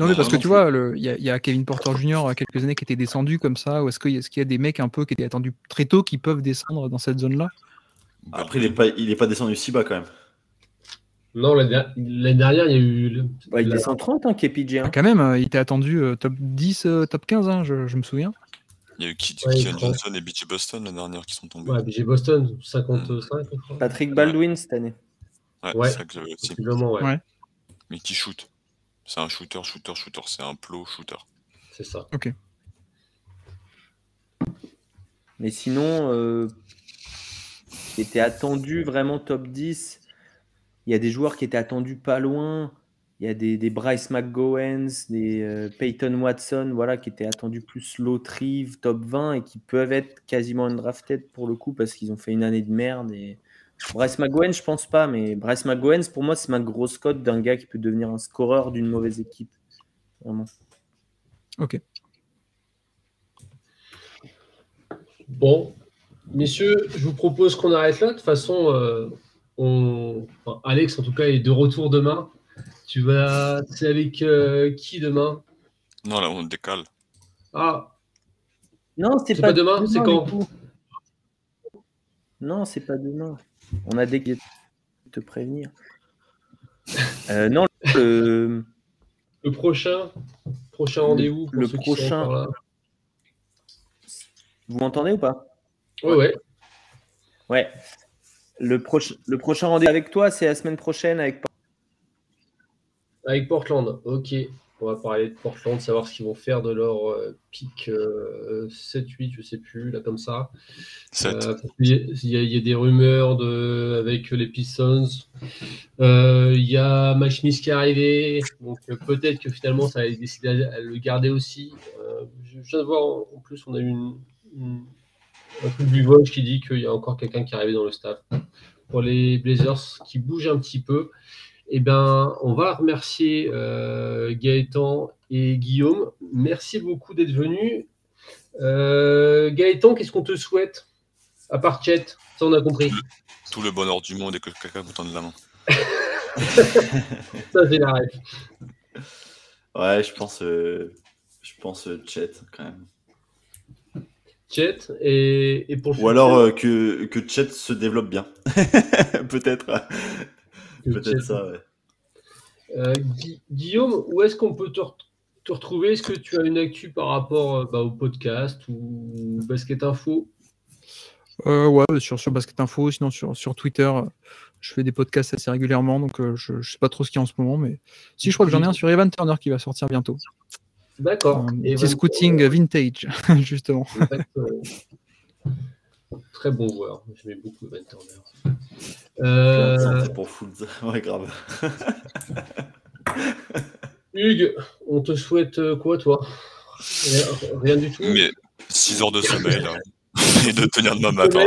Non, mais parce que tu vois, il y, a- il y a Kevin Porter Jr. il y a quelques années qui était descendu comme ça, ou est-ce qu'il y, a- est-ce qu'il y a des mecs un peu qui étaient attendus très tôt qui peuvent descendre dans cette zone-là? Après, il est pas, il est pas descendu si bas quand même. Non, l'année der- l'année dernière, il y a eu. le- Ouais, il la- descend 30, hein, KPJ. hein. Ah, Quand même, il était attendu euh, top 10, euh, top 15, hein, je, je me souviens. Il y a eu Keith Ouais. Johnson et BJ Boston l'année dernière qui sont tombés. Ouais, j'ai Boston, 55, je crois. Patrick Baldwin cette année. Ouais, Ouais. c'est ça que j'avais aussi. Possiblement, ouais. Ouais. Mais qui shoot. C'est un shooter, shooter, shooter. C'est un plot shooter. C'est ça. Mais sinon, euh, qui était attendu vraiment top 10, il y a des joueurs qui étaient attendus pas loin. Il y a des, des Bryce McGowens, des euh, Peyton Watson, voilà, qui étaient attendus plus loterie, top 20 et qui peuvent être quasiment undrafted pour le coup parce qu'ils ont fait une année de merde. Et... Bryce McGowens, je pense pas, mais Bryce McGowens, pour moi, c'est ma grosse cote d'un gars qui peut devenir un scoreur d'une mauvaise équipe. Vraiment. Bon, messieurs, je vous propose qu'on arrête là. De toute façon, euh, on... enfin, Alex, en tout cas, est de retour demain. Tu vas. C'est avec euh, qui demain? Non, là, on décale. Ah, Non, c'est C'est pas, pas demain, c'est quand? Non, c'est pas demain. On a des de te prévenir. Euh, non, le, Le prochain, prochain rendez-vous. le prochain- vous m'entendez ou pas? Ouais, ouais. Ouais. Le, proche- le prochain rendez-vous avec toi, c'est la semaine prochaine avec Avec Portland, ok. On va parler de Portland, savoir ce qu'ils vont faire de leur euh, pic 7-8, je sais plus, là comme ça. Euh, il y a- il y a des rumeurs de, avec les Pistons. Euh, Il y a Mike Smith qui est arrivé, donc euh, peut-être que finalement ça va décider à, à le garder aussi. Euh, je, viens de voir en, en plus, on a eu une, une- un truc du Vogue qui dit qu'il y a encore quelqu'un qui est arrivé dans le staff. Pour les Blazers qui bougent un petit peu, eh ben, on va remercier euh, Gaëtan et Guillaume. Merci beaucoup d'être venus. Euh, Gaëtan, qu'est-ce qu'on te souhaite? À part Chet, ça on a compris. Tout le bonheur du monde et que quelqu'un vous tende la main. Ça c'est la règle. Ouais, je pense, euh, je pense euh, Chet quand même. Chet et, et pour Ou alors euh, que, que Chet se développe bien. Peut-être. Peut-être ça, ouais. Euh, Gui- Guillaume, où est-ce qu'on peut te, re- te retrouver? Est-ce que tu as une actu par rapport euh, bah, au podcast ou Basket Info? Euh, ouais, sur, sur Basket Info, sinon sur, sur Twitter, je fais des podcasts assez régulièrement, donc euh, je, je sais pas trop ce qu'il y a en ce moment, mais si je crois que j'en ai un sur Evan Turner qui va sortir bientôt. D'accord. Van- scouting vintage, justement. Très bon joueur. J'aimais beaucoup Evan Turner. Euh, C'est pour full. Ouais, grave. Hugues, on te souhaite euh, quoi, toi? Rien, rien du tout? Mais 6 heures de sommeil hein. et de tenir demain matin.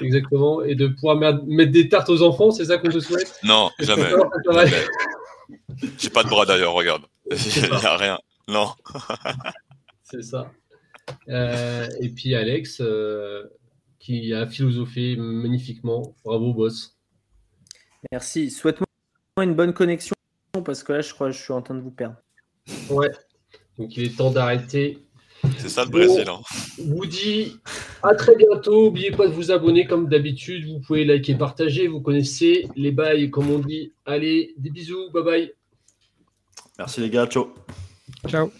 Exactement. Et de pouvoir mettre des tartes aux enfants, c'est ça qu'on te souhaite? Non. Jamais. J'ai pas de bras d'ailleurs, regarde. Il n'y a rien. Non. C'est ça. Euh, et puis Alex, euh, qui a philosophé magnifiquement. Bravo, boss. Merci. Souhaite-moi une bonne connexion parce que là, je crois que je suis en train de vous perdre. Ouais. Donc il est temps d'arrêter. C'est ça le Brésil. Hein. vous dis à très bientôt. N'oubliez pas de vous abonner comme d'habitude. Vous pouvez liker, partager. Vous connaissez les bails, comme on dit. Allez, des bisous. Bye bye. Merci les gars, ciao. Ciao.